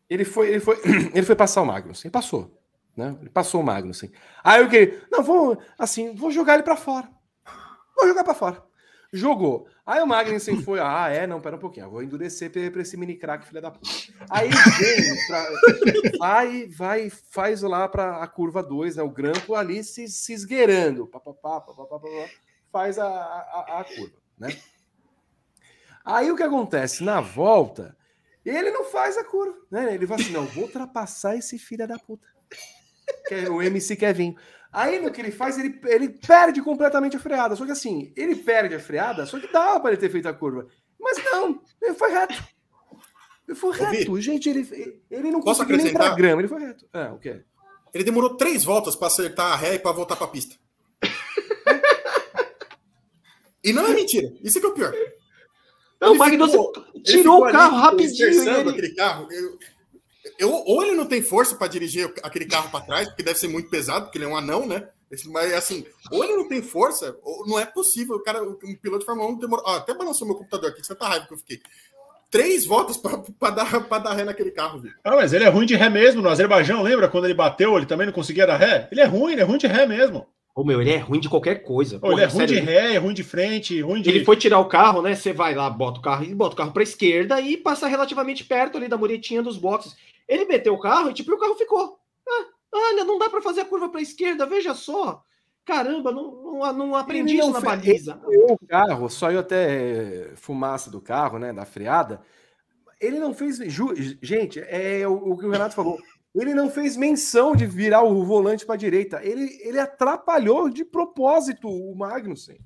Ele foi, ele foi, ele foi passar o Magnussen, passou, né? Ele passou o Magnussen. Aí eu que, não, vou, assim, vou jogar ele para fora. Vou jogar para fora. Jogou. Aí o Magnussen foi, ah, é, não, pera um pouquinho, eu vou endurecer para esse mini crack, filha da puta. Aí vem, pra, vai, vai, faz lá para a curva 2, né? O grampo ali se, se esgueirando, pá, pá, pá, pá, pá, pá, faz a, a, a curva, né? Aí o que acontece? Na volta, ele não faz a curva, né? Ele fala assim: não, vou ultrapassar esse filho da puta. Que é o MC Kevin. Aí no que ele faz, ele, ele perde completamente a freada. Só que assim, ele perde a freada, só que dava para ele ter feito a curva. Mas não, ele foi reto. Ele foi reto. Gente, ele, ele não Posso conseguiu nem pra grama, ele foi reto. É, o quê? Ele demorou três voltas para acertar a ré e para voltar para a pista. e não é mentira. Isso é que é o pior. Não, o Ele Magnussen ficou- ele tirou o carro rapidinho. ele- aquele carro. Eu, eu- ou ele não tem força para dirigir aquele carro para trás, porque deve ser muito pesado, porque ele é um anão, né? Mas assim, ou ele não tem força, ou não é possível. O cara, um piloto de Fórmula 1 demorou. Ah, até balançou meu computador aqui, tanta raiva que eu fiquei. Três voltas para dar, pra dar ré naquele carro, viu? Ah, mas ele é ruim de ré mesmo. No Azerbaijão, lembra quando ele bateu, ele também não conseguia dar ré? Ele é ruim, ele é ruim de ré mesmo. Ô, meu, ele é ruim de qualquer coisa. Ô, ele Porra, é ruim sério, de ré, é ruim de frente, ruim de. Ele foi tirar o carro, né? Você vai lá, bota o carro e bota o carro para esquerda e passa relativamente perto ali da muretinha dos boxes. Ele meteu o carro e tipo, o carro ficou. Ah, olha, não dá para fazer a curva para esquerda, veja só. Caramba, não, não, não aprendi Ele não isso na fez- baliza. o carro, saiu até eh, fumaça do carro, né? Da freada. Ele não fez. ju- Gente, é o, o que o Renato falou. Ele não fez menção de virar o volante para a direita. Ele, ele atrapalhou de propósito o Magnussen.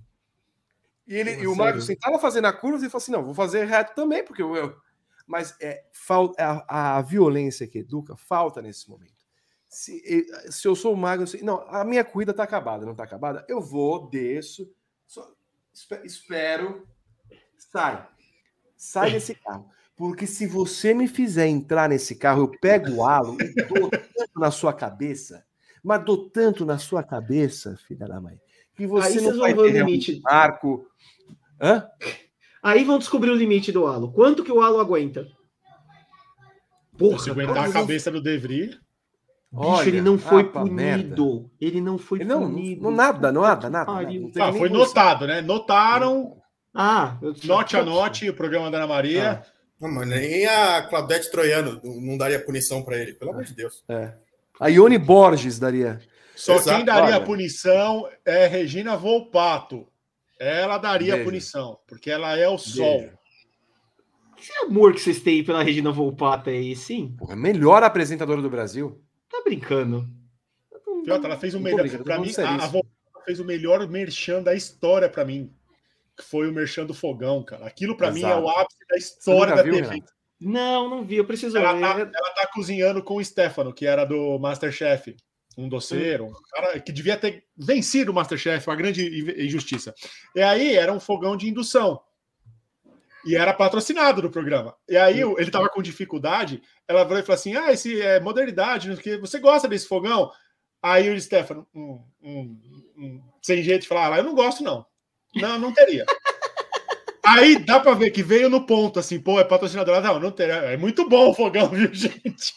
E, ele, e o? Magnussen estava fazendo a curva e falou assim: não, vou fazer reto também, porque eu. eu- Mas é, fal- a, a violência que educa falta nesse momento. Se, se eu sou o Magnussen. Não, a minha corrida está acabada, não está acabada? Eu vou, desço. Só espe- espero. Sai. Sai desse carro. Porque se você me fizer entrar nesse carro, eu pego o halo e dou tanto na sua cabeça, mas dou tanto na sua cabeça, filha da mãe, que você Aí não vai ter limite. um arco. Hã? Aí vão descobrir o limite do halo. Quanto que o halo aguenta? Porra, Se aguentar a todos os- cabeça do De Vries. Bicho, Olha, ele não foi ah, punido. merda. Ele não foi Não, não, punido. não nada, não nada, nada. Ah, foi notado, né? Notaram, Ah, eu... note a note, o programa da Ana Maria. Não, mas nem a Claudete Troiano não daria punição para ele, pelo amor de Deus. É. A Ione Borges daria. Só Exato, quem daria olha. a punição é Regina Volpato. Ela daria a Beijo. punição, porque ela é o sol. Beijo. Esse amor que vocês têm pela Regina Volpato aí, sim? Porra, melhor apresentadora do Brasil. Tá brincando. Ela fez o melhor. falando mim, a, a isso. Volpato fez o melhor merchan da história pra mim. Que foi o merchan do fogão, cara. Aquilo pra mim é o ápice da história da viu, TV. Renato? Não, não vi. Eu preciso Ela ver. tá, ela tá cozinhando com o Stefano, que era do Masterchef. Um doceiro, um cara que devia ter vencido o Masterchef, uma grande in- injustiça. E aí era um fogão de indução. E era patrocinado do programa. E aí ele tava com dificuldade, ela falou assim: Ah, esse é modernidade, você gosta desse fogão? Aí o Stefano, hum, hum, hum, sem jeito falar, "Ah, eu não gosto, não. Não, não teria. Aí dá pra ver que veio no ponto, assim, pô, é patrocinador. Não, não teria. É muito bom o fogão, viu, gente?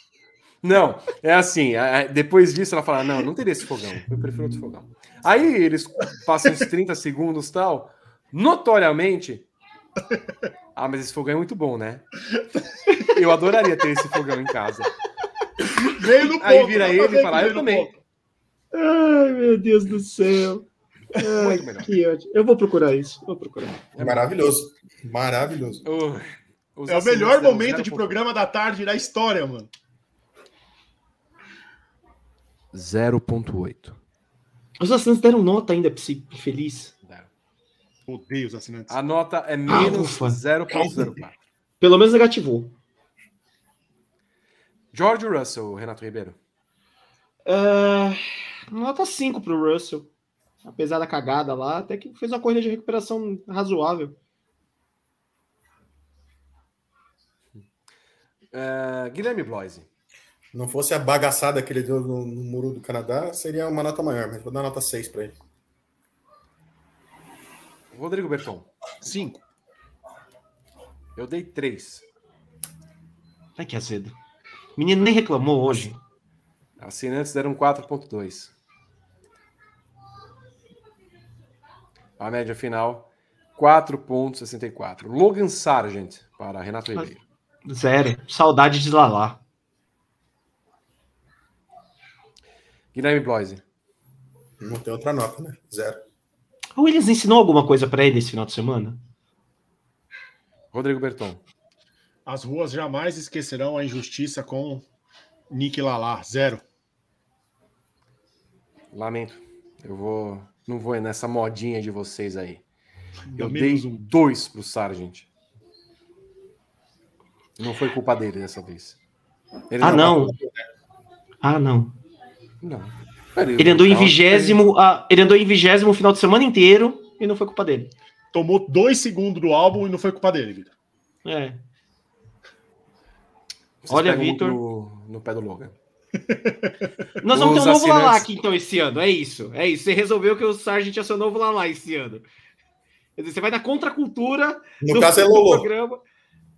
Não, é assim. Depois disso, ela fala: não, não teria esse fogão. Eu prefiro outro fogão. Aí eles passam uns 30 segundos e tal. Notoriamente. Ah, mas esse fogão é muito bom, né? Eu adoraria ter esse fogão em casa. Veio no ponto. Aí vira ele e fala, "Ah, eu também." ponto. Ai, meu Deus do céu. Ai, Muito melhor. que ótimo. Eu vou procurar isso. Vou procurar. Maravilhoso. Maravilhoso. O- os É o melhor momento de ponto. programa da tarde da história, mano. 0.8. Os assinantes deram nota ainda pra esse infeliz. Deram. Odeio os assinantes. A nota é menos ufa. 0,04. Pelo menos negativou. George Russell, Renato Ribeiro. Ah, nota 5 pro Russell. Apesar da cagada lá, até que fez uma corrida de recuperação razoável. É, Guilherme Bloise. Não fosse a bagaçada que ele deu no, no muro do Canadá, seria uma nota maior, mas vou dar nota 6 para ele. Rodrigo Berton. Cinco. Eu dei 3. Ai, que azedo. O menino nem reclamou hoje. Assinantes deram 4,2. A média final, 4,64. Logan Sargent para Renato Ribeiro. Zero. Saudade de Lalá. Guilherme Bloise. Não tem outra nota, né? Zero. O Williams ensinou alguma coisa pra ele esse final de semana? Rodrigo Berton. As ruas jamais esquecerão a injustiça com Nick Lalá. Zero. Lamento. Eu vou. Não vou nessa modinha de vocês aí. Dá Eu dei um. dois pro Sargent. Não foi culpa dele dessa vez. Ele Ah, não. bateu. Ah, não. Não. Ele andou em vigésimo. ah, ele andou em vigésimo o final de semana inteiro e não foi culpa dele. Tomou dois segundos do álbum e não foi culpa dele, Vitor. É. vocês Olha, Vitor. No, no pé do Logan. Nós vamos ter um novo assinantes- Lalá aqui, então, esse ano. É isso. É isso. Você resolveu que o Sargent ia ser o novo Lalá esse ano. Quer dizer, você vai na contracultura No do, caso é do Lolo. programa.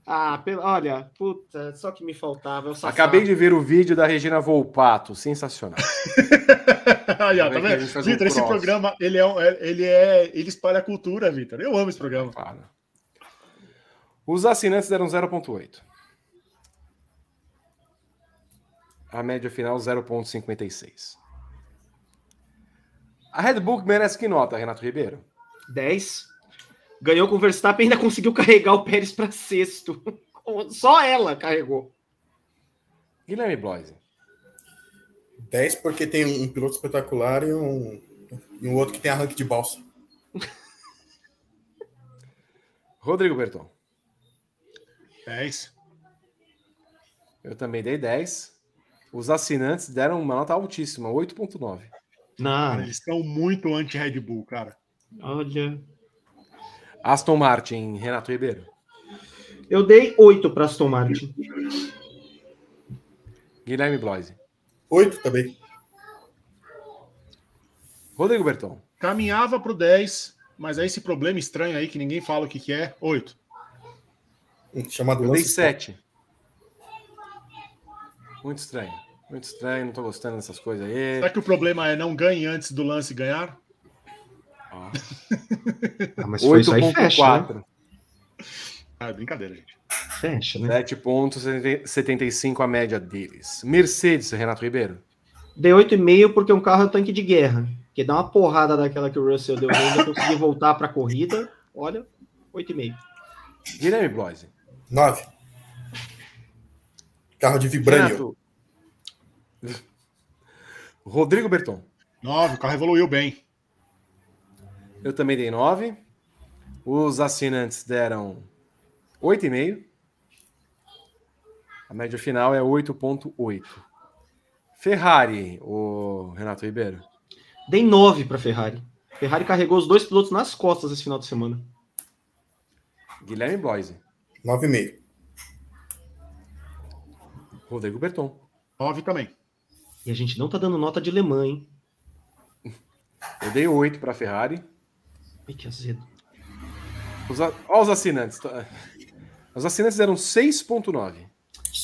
Ah, pelo- olha, puta, só que me faltava. é. Acabei de ver o vídeo da Regina Volpato. Sensacional. Aí, ó, Vai tá vendo? faz um Vitor, esse cross. programa, ele é, é- ele é. Ele espalha a cultura, Vitor. Eu amo esse programa. Claro. Os assinantes deram 0,8. A média final, 0,56. A Red Bull merece que nota, Renato Ribeiro? 10. Ganhou com o Verstappen e ainda conseguiu carregar o Pérez para sexto. Só ela carregou. Guilherme Bloise. 10 porque tem um piloto espetacular e um, e um outro que tem arranque de balsa. Rodrigo Berton. 10. Eu também dei 10. Os assinantes deram uma nota altíssima, 8,9. Não, Eles são muito anti-Red Bull, cara. olha. Aston Martin, Renato Ribeiro. Eu dei 8 para Aston Martin. Guilherme Bloise. 8 também. Rodrigo Berton. Caminhava pro 10, mas aí esse problema estranho aí que ninguém fala o que, que é. 8. Um chamado Eu dei lance. 7. Muito estranho. Muito estranho, não tô gostando dessas coisas aí. Será que o problema é não ganhe antes do lance ganhar? Ah, mas foi isso aí, fecha, né? 8,4. Ah, é brincadeira, gente. Fecha, né? 7,75 a média deles. Mercedes, Renato Ribeiro. Dei 8,5 porque um carro é um tanque de guerra. Que dá uma porrada daquela que o Russell deu ainda consegui voltar para a corrida. Olha, 8,5. Guilherme Bloise. 9. Carro de vibrânio. Renato. Rodrigo Berton. 9, o carro evoluiu bem. Eu também dei 9. Os assinantes deram 8,5. A média final é 8,8. Ferrari, o Renato Ribeiro. Dei 9 para Ferrari. Ferrari carregou os dois pilotos nas costas esse final de semana. Guilherme Bloise. 9,5. Rodrigo Berton. 9 também. E a gente não tá dando nota de Le Mans, hein? Eu dei 8 para a Ferrari. Ai, que azedo. Os, a- ó, os assinantes. tá? Os assinantes deram 6,9.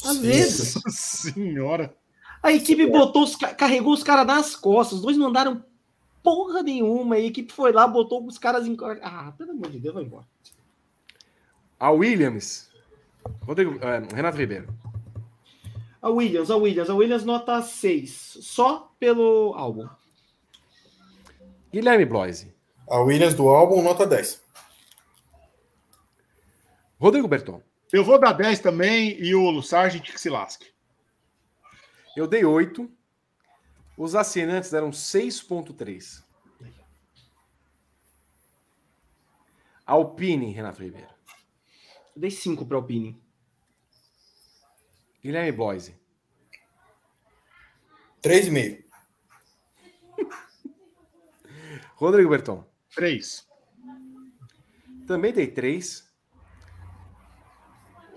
Azedo. Nossa senhora. A equipe botou os, ca- carregou os caras nas costas. Os dois não mandaram porra nenhuma. A equipe foi lá, botou os caras em. Ah, pelo amor de Deus, vai embora. A Williams. Rodrigo, é, Renato Ribeiro. A Williams, a Williams, a Williams nota 6. Só pelo álbum. Guilherme Bloise. A Williams do álbum, nota 10. Rodrigo Berton. Eu vou dar 10 também e o Sargent que se lasque. Eu dei 8. Os assinantes deram 6,3. Alpine, Renato Ribeiro. Eu dei 5 para Alpine. Guilherme Bloise. 3,5. Rodrigo Berton. Três. Também dei 3.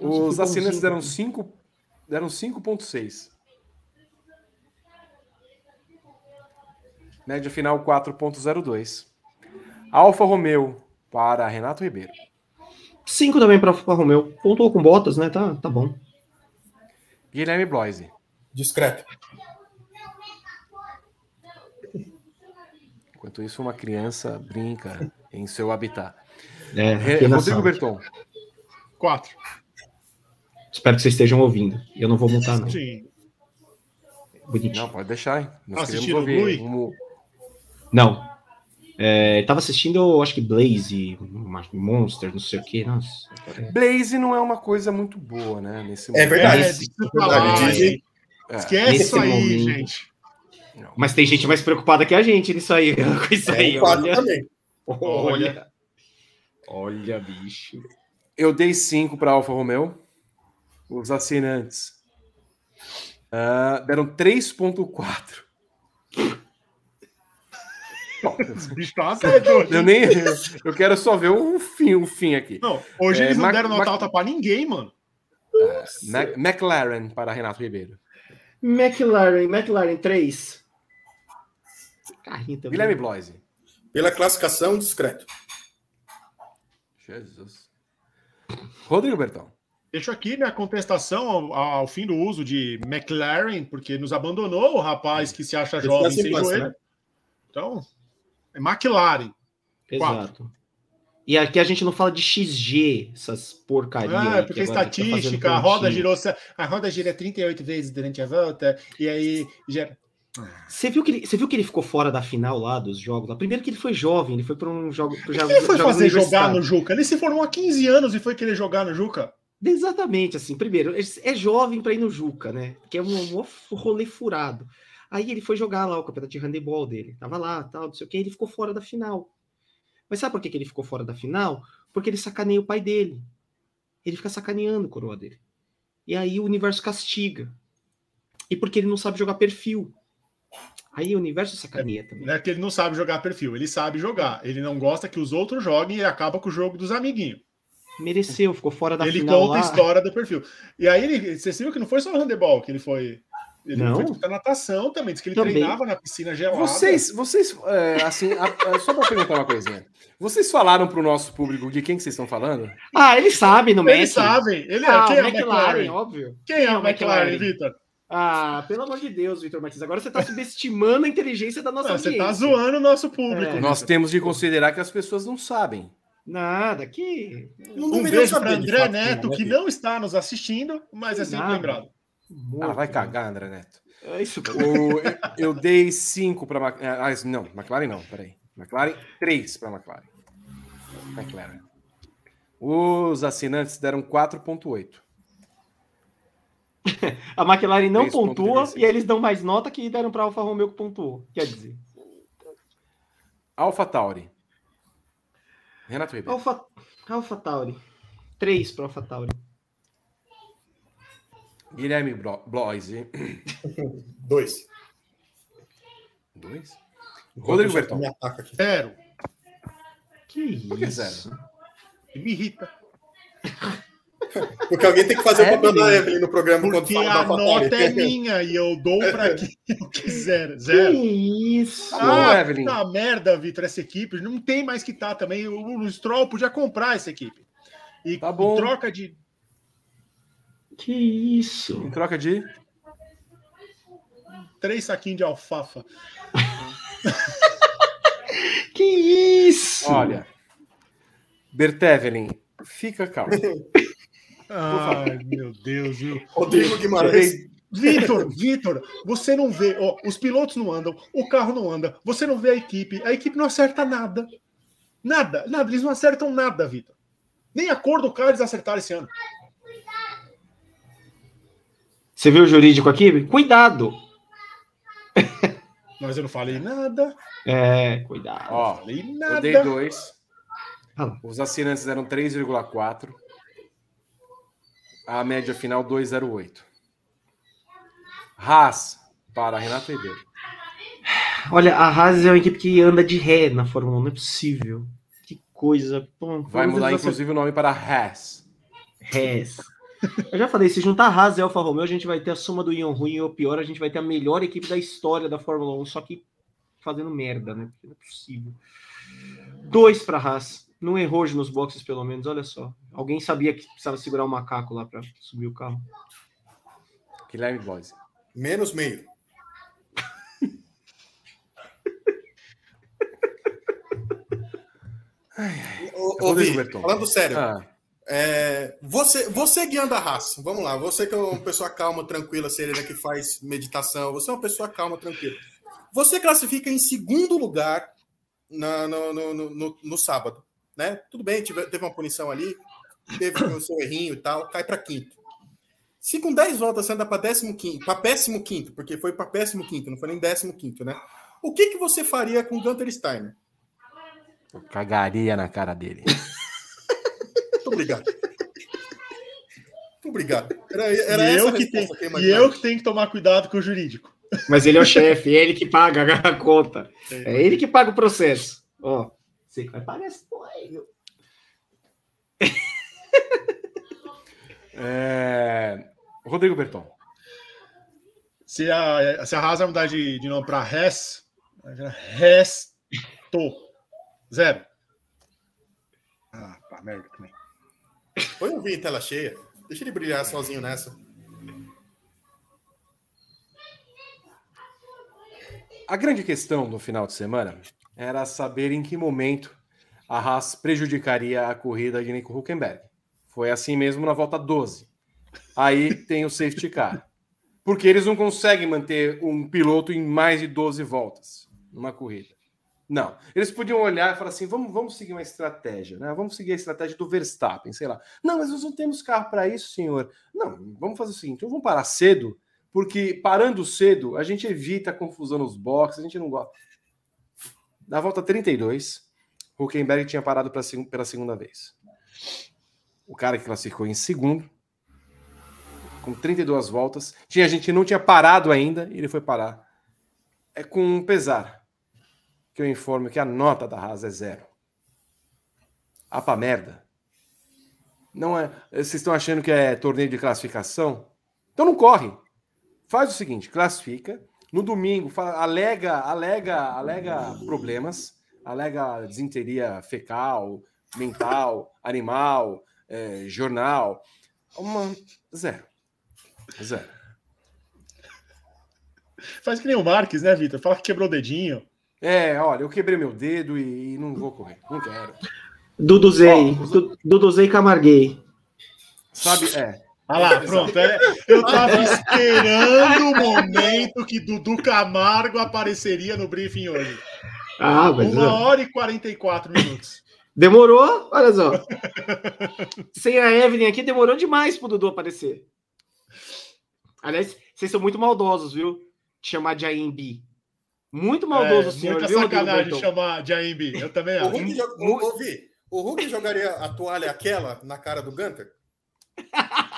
Nossa, Os assinantes deram. 5 deram 5.6. Média final 4.02. Alfa Romeo para Renato Ribeiro. 5 também para Alfa Romeo. Pontuou com botas, né? Tá, tá bom. Guilherme Bloise. Discreto. Enquanto isso, uma criança brinca em seu habitat. É, Rodrigo sala. Berton. Quatro. Espero que vocês estejam ouvindo. Eu não vou montar, não. Sim. Bonitinho. Não, pode deixar, hein? Nós Assistiram queremos Bluey? ouvir. Um- Não. É, tava assistindo, eu acho que Blaze, Monster, não sei o que. Nossa. Blaze não é uma coisa muito boa, né? Nesse É verdade. É, verdade. É. Esquece Nesse isso aí, momento. gente. Mas tem gente mais preocupada que a gente nisso aí. Com isso aí, É, quatro olha. também. Olha. Olha, bicho. Eu dei 5 para Alfa Romeo. Os assinantes ah, deram 3.4. Bom, O bicho tá aceito. eu nem. Eu quero só ver o fim, o fim aqui. Não, hoje É, eles não Mac- deram nota Mac- alta pra ninguém, mano. Mac- McLaren para Renato Ribeiro. McLaren, McLaren 3. Carrinho também. Guilherme Bloise. Pela classificação, discreto. Jesus. Rodrigo Bertão. Deixo aqui minha contestação ao, ao fim do uso de McLaren, porque nos abandonou o rapaz que se acha Esse jovem sem joelho. né? Então, é McLaren. Exato. E aqui a gente não fala de XG, essas porcarias. Ah, porque tá estatística, a roda girou, a roda gira 38 vezes durante a volta, e aí gera. Você viu, que ele, você viu que ele ficou fora da final lá dos jogos? lá? Primeiro que ele foi jovem, ele foi para um jogo. pro jogo- que ele foi fazer jogar no Juca? Ele se formou há 15 anos e foi querer jogar no Juca? Exatamente, assim. Primeiro, é é jovem para ir no Juca, né? Que é um, um rolê furado. Aí ele foi jogar lá o campeonato de handebol dele. Tava lá, tal, não sei o que, ele ficou fora da final. Mas sabe por que, que ele ficou fora da final? Porque ele sacaneia o pai dele. Ele fica sacaneando o coroa dele. E aí o universo castiga. E porque ele não sabe jogar perfil. Aí o universo sacaneia também. Não é que ele não sabe jogar perfil, ele sabe jogar. Ele não gosta que os outros joguem e acaba com o jogo dos amiguinhos. Mereceu, ficou fora da ele final conta a lá. história do perfil. E aí ele, você viu que não foi só o handebol que ele foi. Ele Não. foi disputar natação também, disse que ele Também. treinava na piscina gelada. Vocês, vocês é, assim, a- a- só para perguntar uma coisinha. Vocês falaram para o nosso público de quem que vocês estão falando? Ah, ele sabe no Eles Mac. sabem. Ele é, Ah, quem é o o McLaren, McLaren? óbvio. Quem é o Quem é o McLaren, McLaren? Vitor? Ah, pelo amor de Deus, Vitor Martins. Agora você está subestimando a inteligência da nossa Não, Você audiência. tá zoando o nosso público. É. Nós temos de considerar que as pessoas não sabem. Nada, que. Não Um beijo para André Neto, né, que não está nos assistindo, mas é sempre Nada. Lembrado. Ah, vai cagar, André Neto. É isso, O- eu, eu dei 5 para Ah, não, McLaren não, peraí. McLaren, 3 para McLaren. McLaren. Os assinantes deram 4,8. A McLaren não 3,36. pontua e eles dão mais nota que deram para a Alfa Romeo que pontuou. Quer dizer, Alpha Tauri. Renato Ribeiro. Alfa, Alfa Tauri. 3 para Alfa Tauri. Guilherme Bloise. Dois. 2. Enquanto Rodrigo Berton. Me ataca aqui. Zero. Que Por que isso? zero? Ele me irrita. Porque alguém tem que fazer o papel da Evelyn no programa quando Porque fala a nota é minha e eu dou para quem eu quiser. Que Zero. isso? Alô, Ah, Evelyn. tá merda, Vitor, essa equipe. Não tem mais que tá também. O, o Stroll podia comprar essa equipe. E Tá bom. em troca de. Que isso? Em troca de. Três saquinhos de alfafa. Que isso? Olha. Bertevelin, fica calmo. Ai, meu Deus, viu? Rodrigo Guimarães. Vitor, Vitor, você não vê, ó, os pilotos não andam, o carro não anda, você não vê a equipe, a equipe não acerta nada. Nada, nada, eles não acertam nada, Vitor. Nem a cor do carro eles acertaram esse ano. Você viu o jurídico aqui? Cuidado. Mas eu não falei nada, É, cuidado. Ó, falei eu nada. dei dois. Ah. Os assinantes eram 3,4. A média final 2,08. Haas para Renato Ribeiro. Olha, a Haas é uma equipe que anda de ré na Fórmula 1, não é possível. Que coisa. Pô, Vai mudar, inclusive, o nome para Haas. Haas. Eu já falei, se juntar Haas e Alfa Romeo, a gente vai ter a soma do Ian ruim, ou pior, a gente vai ter a melhor equipe da história da Fórmula 1, só que fazendo merda, né? Não é possível. Dois para Haas. Não errou hoje nos boxes, pelo menos, olha só. Alguém sabia que precisava segurar o um macaco lá para subir o carro. Guilherme Boise. Menos meio. Ô, falando sério, ah. É, você, você guiando a raça, vamos lá, você que é uma pessoa calma, tranquila, serena, que faz meditação, você é uma pessoa calma, tranquila. Você classifica em segundo lugar na, no, no, no, no, sábado, né? Tudo bem, teve, teve uma punição ali, teve o seu errinho e tal, cai para quinto. Se com 10 voltas você anda para décimo quinto, para péssimo quinto, porque foi para péssimo quinto, não foi nem décimo quinto, né? O que, que você faria com o Gunter Steiner? Eu cagaria na cara dele. Obrigado. Muito obrigado. Era, era e eu que, e eu que tenho que tomar cuidado com o jurídico. Mas ele é o chefe, é ele que paga a conta. É ele que paga o processo. Ó, você que vai pagar esse porra aí, viu? É... Rodrigo Berton. Se a, se a Haas vai mudar de, de nome para Res, Resto. Zero. Ah, pá, merda também. Põe um vídeo tela cheia. Deixa ele brilhar sozinho nessa. A grande questão no final de semana era saber em que momento a Haas prejudicaria a corrida de Nico Huckenberg. Foi assim mesmo na volta 12. Aí tem o safety car. Porque eles não conseguem manter um piloto em mais de 12 voltas numa corrida. Não. Eles podiam olhar e falar assim: vamos, vamos seguir uma estratégia, né? Vamos seguir a estratégia do Verstappen, sei lá. Não, mas nós não temos carro para isso, senhor. Não, vamos fazer o seguinte: vamos parar cedo, porque parando cedo a gente evita a confusão nos boxes, a gente não gosta. Na volta 32, Huckenberg tinha parado pra, pela segunda vez. O cara que classificou em segundo, com 32 voltas. Tinha gente que não tinha parado ainda e ele foi parar. É com pesar que eu informo que a nota da Haas é zero. A pra merda. Não é. Vocês estão achando que é torneio de classificação? Então não corre. Faz o seguinte: classifica. No domingo, fala, alega, alega, alega problemas, alega desinteria fecal, mental, animal, é, jornal. Uma zero. Zero. Faz que nem o Marques, né, Vitor? Fala que quebrou o dedinho. É, olha, eu quebrei meu dedo e não vou correr. Não quero. Duduzei. Oh, Duduzei Camarguei. Sabe, é. Olha lá, pronto. É, eu tava esperando o momento que Dudu Camargo apareceria no briefing hoje. Ah, mas... Uma hora e 44 minutos. Demorou? Olha só. Sem a Evelyn aqui, demorou demais pro Dudu aparecer. Aliás, vocês são muito maldosos, viu? De chamar de AMB. Muito maldoso, é, senhor. Muita viu, sacanagem chamar de AMB. Eu também acho. O Hulk, jog... Ouvi, o Hulk jogaria a toalha aquela na cara do Gunter?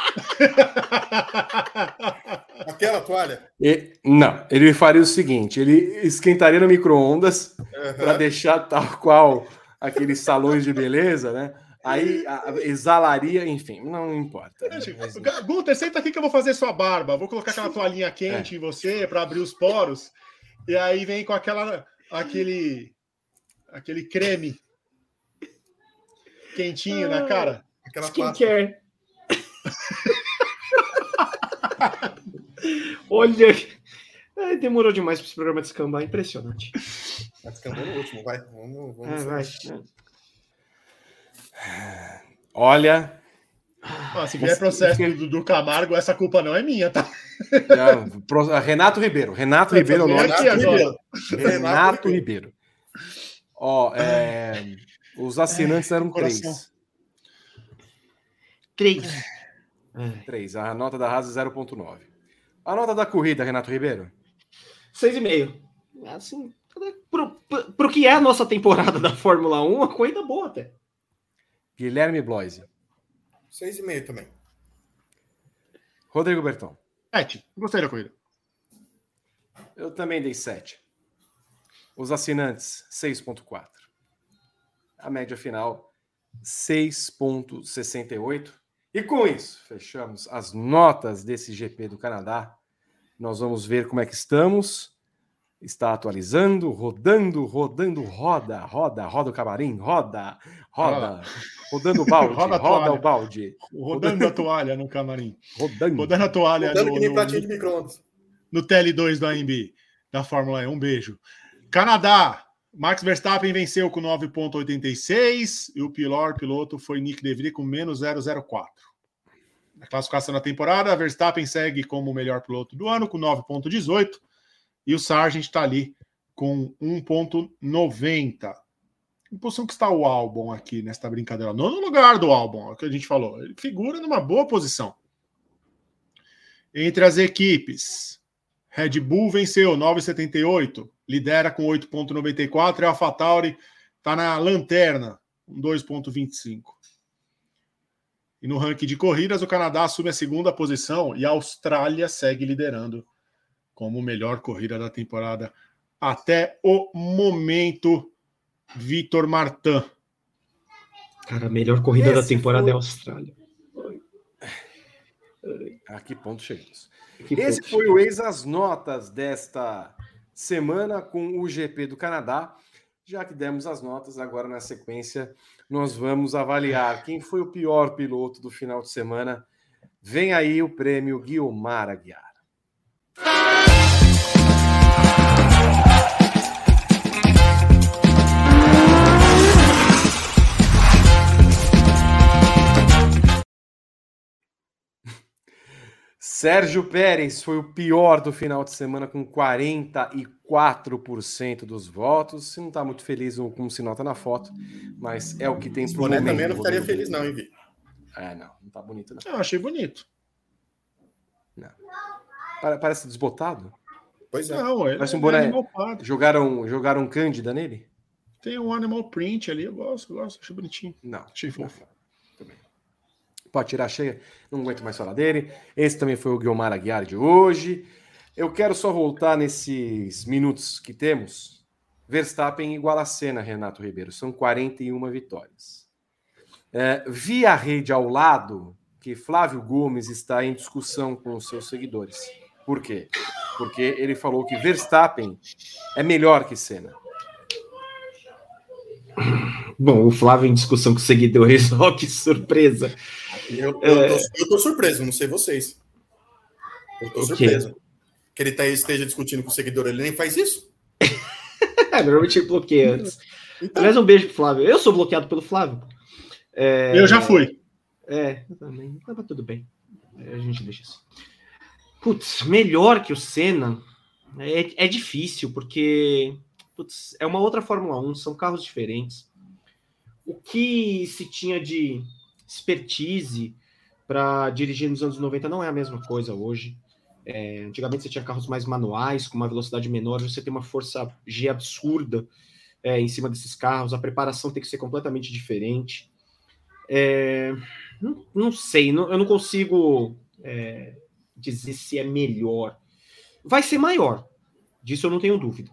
Aquela toalha? E, não, ele faria o seguinte: ele esquentaria no micro-ondas uhum. para deixar tal qual aqueles salões de beleza, né? Aí a, exalaria, enfim, não importa. Né? Senta aqui que eu vou fazer sua barba. Vou colocar aquela toalhinha quente é. em você para abrir os poros. E aí vem com aquela, aquele, aquele creme quentinho na cara. Aquela Skincare. Olha, Ai, demorou demais para esse programa descambar, impressionante. Vai descambou no último, vai. Vamos, vamos é, vai. Olha. Ah, se vier processo do, do Camargo, essa culpa não é minha, tá? Não, Renato Ribeiro. Renato Ribeiro, é Renato, Ribeiro. Renato Ribeiro. Ó, é, os assinantes eram três. Três. Três. A nota da Rasa é 0,9. A nota da corrida, Renato Ribeiro? 6,5. Assim, pro, pro, pro que é a nossa temporada da Fórmula 1, a corrida boa até. Guilherme Bloise. 6,5 também. Rodrigo Berton. 7. Gostei da corrida. Eu também dei 7. Os assinantes, 6,4. A média final, 6,68. E com isso, fechamos as notas desse GP do Canadá. Nós vamos ver como é que estamos. Está atualizando, rodando, rodando, roda, roda, roda o camarim, roda, roda, rodando o balde, roda, roda o balde. Rodando a toalha no camarim. Rodando. Rodando a toalha Rodando no, que nem no, pratinho de micro-ondas. no TL2 da AMB, da Fórmula 1. Um beijo. Canadá, Max Verstappen venceu com 9,86 e o pior piloto foi Nick DeVries com menos 0,04. Na classificação da temporada, Verstappen segue como o melhor piloto do ano com 9,18 e o Sargent está ali com 1,90. Em posição que está o Albon aqui nesta brincadeira? Nono lugar do Albon, é o que a gente falou. Ele figura numa boa posição. Entre as equipes, Red Bull venceu 9,78, lidera com 8,94 e AlphaTauri está na lanterna com 2,25. E no ranking de corridas, o Canadá assume a segunda posição e a Austrália segue liderando como melhor corrida da temporada até o momento. Vitor Martin. Cara, a melhor corrida Esse da temporada foi- é a Austrália. A que ponto chegamos? Que Esse pouco. foi o ex as notas desta semana com o GP do Canadá. Já que demos as notas, agora na sequência nós vamos avaliar quem foi o pior piloto do final de semana. Vem aí o prêmio Guilmar Aguiar. Sérgio Pérez foi o pior do final de semana, com 44% dos votos. Se não está muito feliz como se nota na foto, mas é o que tem Esse pro momento. também não ficaria Rodrigo. feliz, não, hein, Vi? É, não, não tá bonito, não. Eu achei bonito. Pare- Parece desbotado. Pois é. Não, ele Parece um é boné. animal pardo. Jogaram, jogaram Cândida nele? Tem um animal print ali, eu gosto, eu gosto, achei bonitinho. Não. Achei fofo. Também. Pode tirar cheia, não aguento mais falar dele. Esse também foi o Guilmar Aguiar de hoje. Eu quero só voltar nesses minutos que temos. Verstappen igual a cena, Renato Ribeiro. São 41 vitórias. É, vi a rede ao lado que Flávio Gomes está em discussão com os seus seguidores. Por quê? Porque ele falou que Verstappen é melhor que Senna. Bom, o Flávio em discussão com seguidores, ó, que surpresa. Eu, É. eu, tô, eu tô surpreso, não sei vocês. Eu tô surpreso. Que ele tá, esteja discutindo com o seguidor, ele nem faz isso? É, normalmente ele bloqueia antes. Então, Aliás, um beijo pro Flávio. Eu sou bloqueado pelo Flávio. É, Eu já fui. É, eu também. Tava tudo bem. É, A gente deixa isso. Putz, melhor que o Senna é, é difícil, porque putz, é uma outra Fórmula 1, são carros diferentes. O que se tinha de expertise para dirigir nos anos 90 não é a mesma coisa hoje. É, antigamente você tinha carros mais manuais, com uma velocidade menor, você tem uma força G absurda é, em cima desses carros, a preparação tem que ser completamente diferente. É, não, não sei, não- eu não consigo é, dizer se é melhor. Vai ser maior, disso eu não tenho dúvida.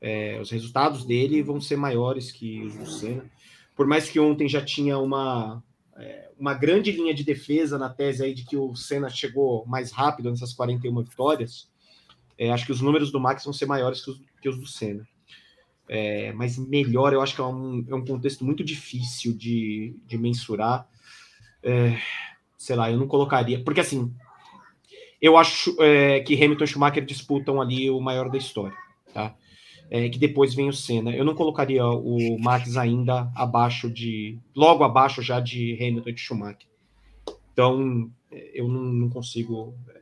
É, os resultados dele vão ser maiores que os do Senna. Por mais que ontem já tinha uma, é, uma grande linha de defesa na tese aí de que o Senna chegou mais rápido nessas 41 vitórias, é, acho que os números do Max vão ser maiores que os, que os do Senna. É, mas melhor, eu acho que é um, é um contexto muito difícil de, de mensurar. É, sei lá, eu não colocaria. Porque assim, eu acho é, que Hamilton e Schumacher disputam ali o maior da história, tá? É, que depois vem o Senna. Eu não colocaria o Max ainda abaixo de. logo abaixo já de Hamilton e de Schumacher. Então, é, eu não, não consigo. é,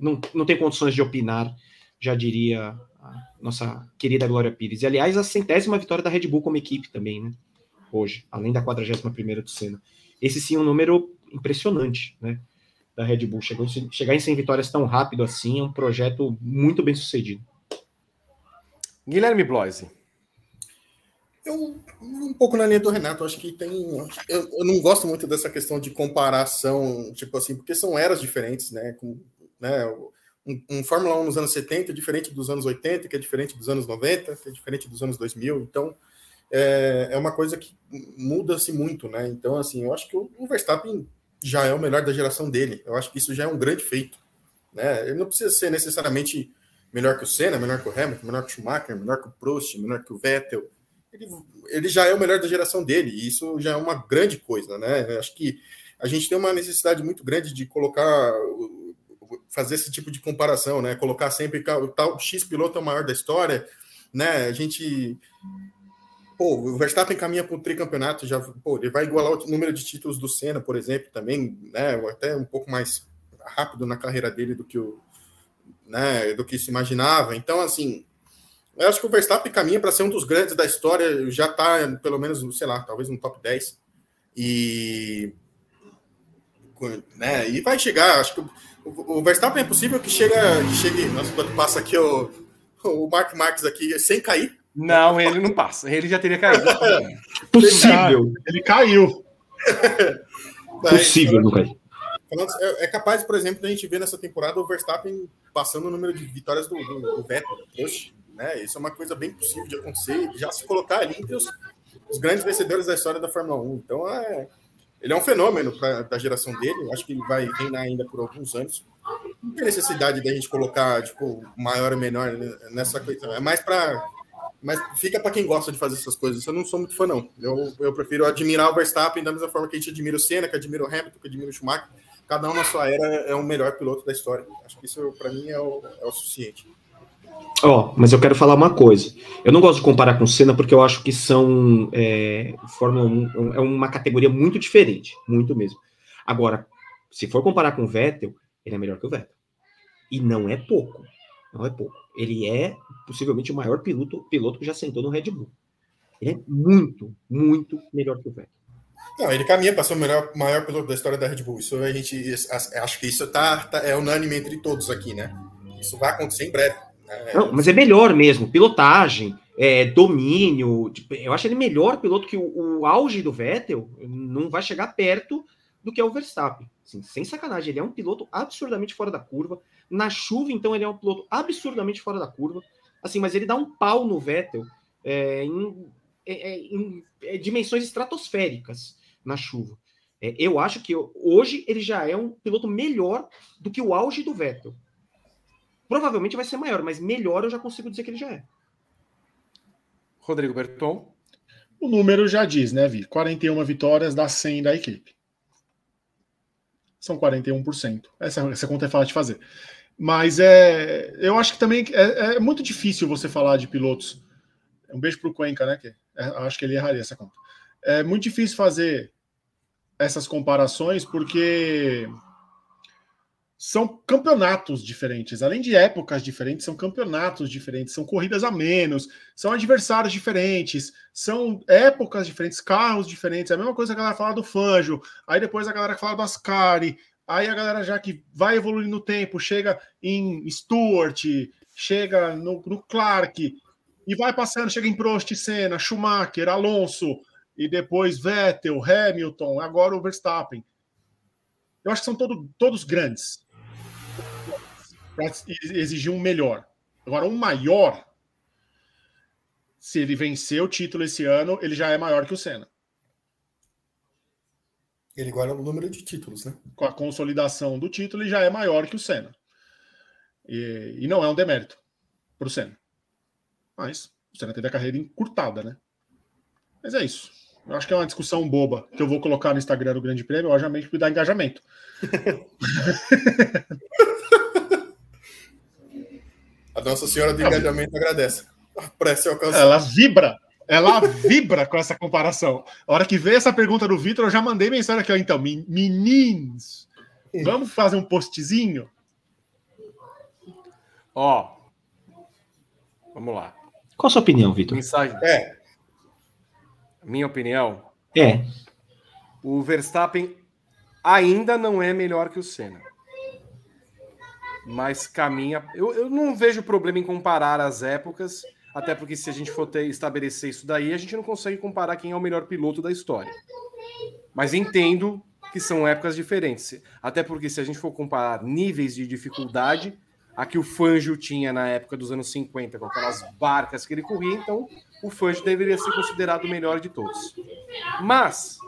Não, não tenho condições de opinar, já diria a nossa querida Glória Pires. E, aliás, a centésima vitória da Red Bull como equipe também, né? Hoje, além da 41 primeira do Senna. Esse sim é um número impressionante, né? Da Red Bull. Chegou, chegar em 100 vitórias tão rápido assim é um projeto muito bem sucedido. Guilherme Bloise. Eu, um pouco na linha do Renato, acho que tem. Eu, eu, não gosto muito dessa questão de comparação, tipo assim, porque são eras diferentes, né? Com, né um, um Fórmula 1 nos anos 70 é diferente dos anos 80, que é diferente dos anos 90, que é diferente dos anos 2000. Então, é, é uma coisa que muda-se muito, né? Então, assim, eu acho que o, o Verstappen já é o melhor da geração dele. Eu acho que isso já é um grande feito. Né? Ele não precisa ser necessariamente melhor que o Senna, melhor que o Hamilton, melhor que o Schumacher, melhor que o Prost, melhor que o Vettel. Ele, ele já é o melhor da geração dele, e isso já é uma grande coisa, né? Acho que a gente tem uma necessidade muito grande de colocar, fazer esse tipo de comparação, né? Colocar sempre o tal X piloto é o maior da história, né? A gente pô, o Verstappen caminha para o tricampeonato, já, pô, ele vai igualar o número de títulos do Senna, por exemplo, também, né, até um pouco mais rápido na carreira dele do que o, né, do que se imaginava. Então, assim, eu acho que o Verstappen caminha para ser um dos grandes da história, já está pelo menos, sei lá, talvez no top 10. E né, e vai chegar, acho que o, o Verstappen é possível que chega, chegue, nossa, quando passa aqui o, o Mark Marques aqui sem cair, não, ele não passa. Ele já teria caído. Possível. Ele caiu. Possível, não caiu. É, é capaz, por exemplo, da gente ver nessa temporada o Verstappen passando o número de vitórias do, do, do Vettel, né? Isso é uma coisa bem possível de acontecer, já se colocar ali entre os, os grandes vencedores da história da Fórmula 1. Então, é, ele é um fenômeno pra, da geração dele. Eu acho que ele vai reinar ainda por alguns anos. Não tem necessidade da gente colocar tipo maior ou menor nessa coisa. É mais para mas fica para quem gosta de fazer essas coisas. Eu não sou muito fã, não. Eu, eu prefiro admirar o Verstappen da mesma forma que a gente admira o Senna, que admira o Hamilton, que admira o Schumacher. Cada um na sua era é o melhor piloto da história. Acho que isso, para mim, é o, é o suficiente. Ó, oh, mas eu quero falar uma coisa. Eu não gosto de comparar com Senna porque eu acho que são. É, Fórmula 1 é uma categoria muito diferente. Muito mesmo. Agora, se for comparar com o Vettel, ele é melhor que o Vettel. E não é pouco. Não é pouco. Ele é possivelmente o maior piloto, piloto que já sentou no Red Bull. Ele é muito, muito melhor que o Vettel. Não, ele caminha para ser o melhor, maior piloto da história da Red Bull. Isso a gente acho que isso tá, tá, é unânime entre todos aqui, né? Isso vai acontecer em breve. Né? Não, mas é melhor mesmo. Pilotagem, é, domínio. Tipo, eu acho ele melhor piloto que o, o auge do Vettel. Não vai chegar perto do que é o Verstappen. Assim, sem sacanagem, ele é um piloto absurdamente fora da curva. Na chuva, então, ele é um piloto absurdamente fora da curva. Assim, mas ele dá um pau no Vettel é, em, é, é em é, dimensões estratosféricas na chuva. É, eu acho que hoje ele já é um piloto melhor do que o auge do Vettel. Provavelmente vai ser maior, mas melhor eu já consigo dizer que ele já é. Rodrigo Berton. O número já diz, né, Vi? 41 vitórias dá 100 da equipe são 41%. Essa, essa conta é fácil de fazer. Mas é, eu acho que também é, é muito difícil você falar de pilotos. Um beijo para o Cuenca, né? Que é, acho que ele erraria essa conta. É muito difícil fazer essas comparações porque são campeonatos diferentes, além de épocas diferentes, são campeonatos diferentes, são corridas a menos, são adversários diferentes, são épocas diferentes, carros diferentes. É a mesma coisa que a galera fala do Fanjo, aí depois a galera fala do Ascari, aí a galera já que vai evoluindo no tempo, chega em Stewart, chega no, no Clark, e vai passando, chega em Prost, Senna, Schumacher, Alonso, e depois Vettel, Hamilton, agora o Verstappen. Eu acho que são todo, todos grandes para exigir um melhor. Agora, um maior, se ele vencer o título esse ano, ele já é maior que o Senna. Ele guarda o número de títulos, né? Com a consolidação do título, ele já é maior que o Senna. E, e não é um demérito para o Senna. Mas o Senna teve a carreira encurtada, né? Mas é isso. Eu acho que é uma discussão boba que eu vou colocar no Instagram do Grande Prêmio, obviamente, para dar engajamento. A Nossa Senhora do Engajamento agradece. Ela vibra. Ela vibra com essa comparação. A hora que veio essa pergunta do Vitor, eu já mandei mensagem aqui. Ó, então, menins, vamos fazer um postzinho? Ó, vamos lá. Qual a sua opinião, Vitor? Mensagem. É. Minha opinião? É. O Verstappen ainda não é melhor que o Senna mas caminha. Eu, eu não vejo problema em comparar as épocas, até porque se a gente for ter, estabelecer isso daí, a gente não consegue comparar quem é o melhor piloto da história. Mas entendo que são épocas diferentes, até porque se a gente for comparar níveis de dificuldade, a que o Fangio tinha na época dos anos 50, com aquelas barcas que ele corria, então o Fangio deveria ser considerado o melhor de todos. Mas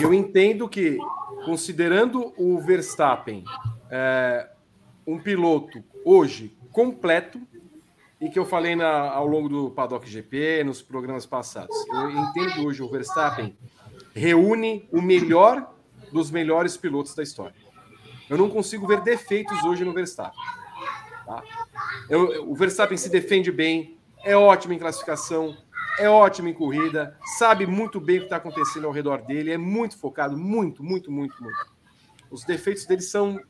eu entendo que, considerando o Verstappen é, um piloto hoje completo, e que eu falei na, ao longo do Paddock GP, nos programas passados. Eu entendo hoje o Verstappen reúne o melhor dos melhores pilotos da história. Eu não consigo ver defeitos hoje no Verstappen. Tá? Eu, o Verstappen se defende bem, é ótimo em classificação, é ótimo em corrida, sabe muito bem o que está acontecendo ao redor dele, é muito focado, muito, muito, muito, muito. Os defeitos dele são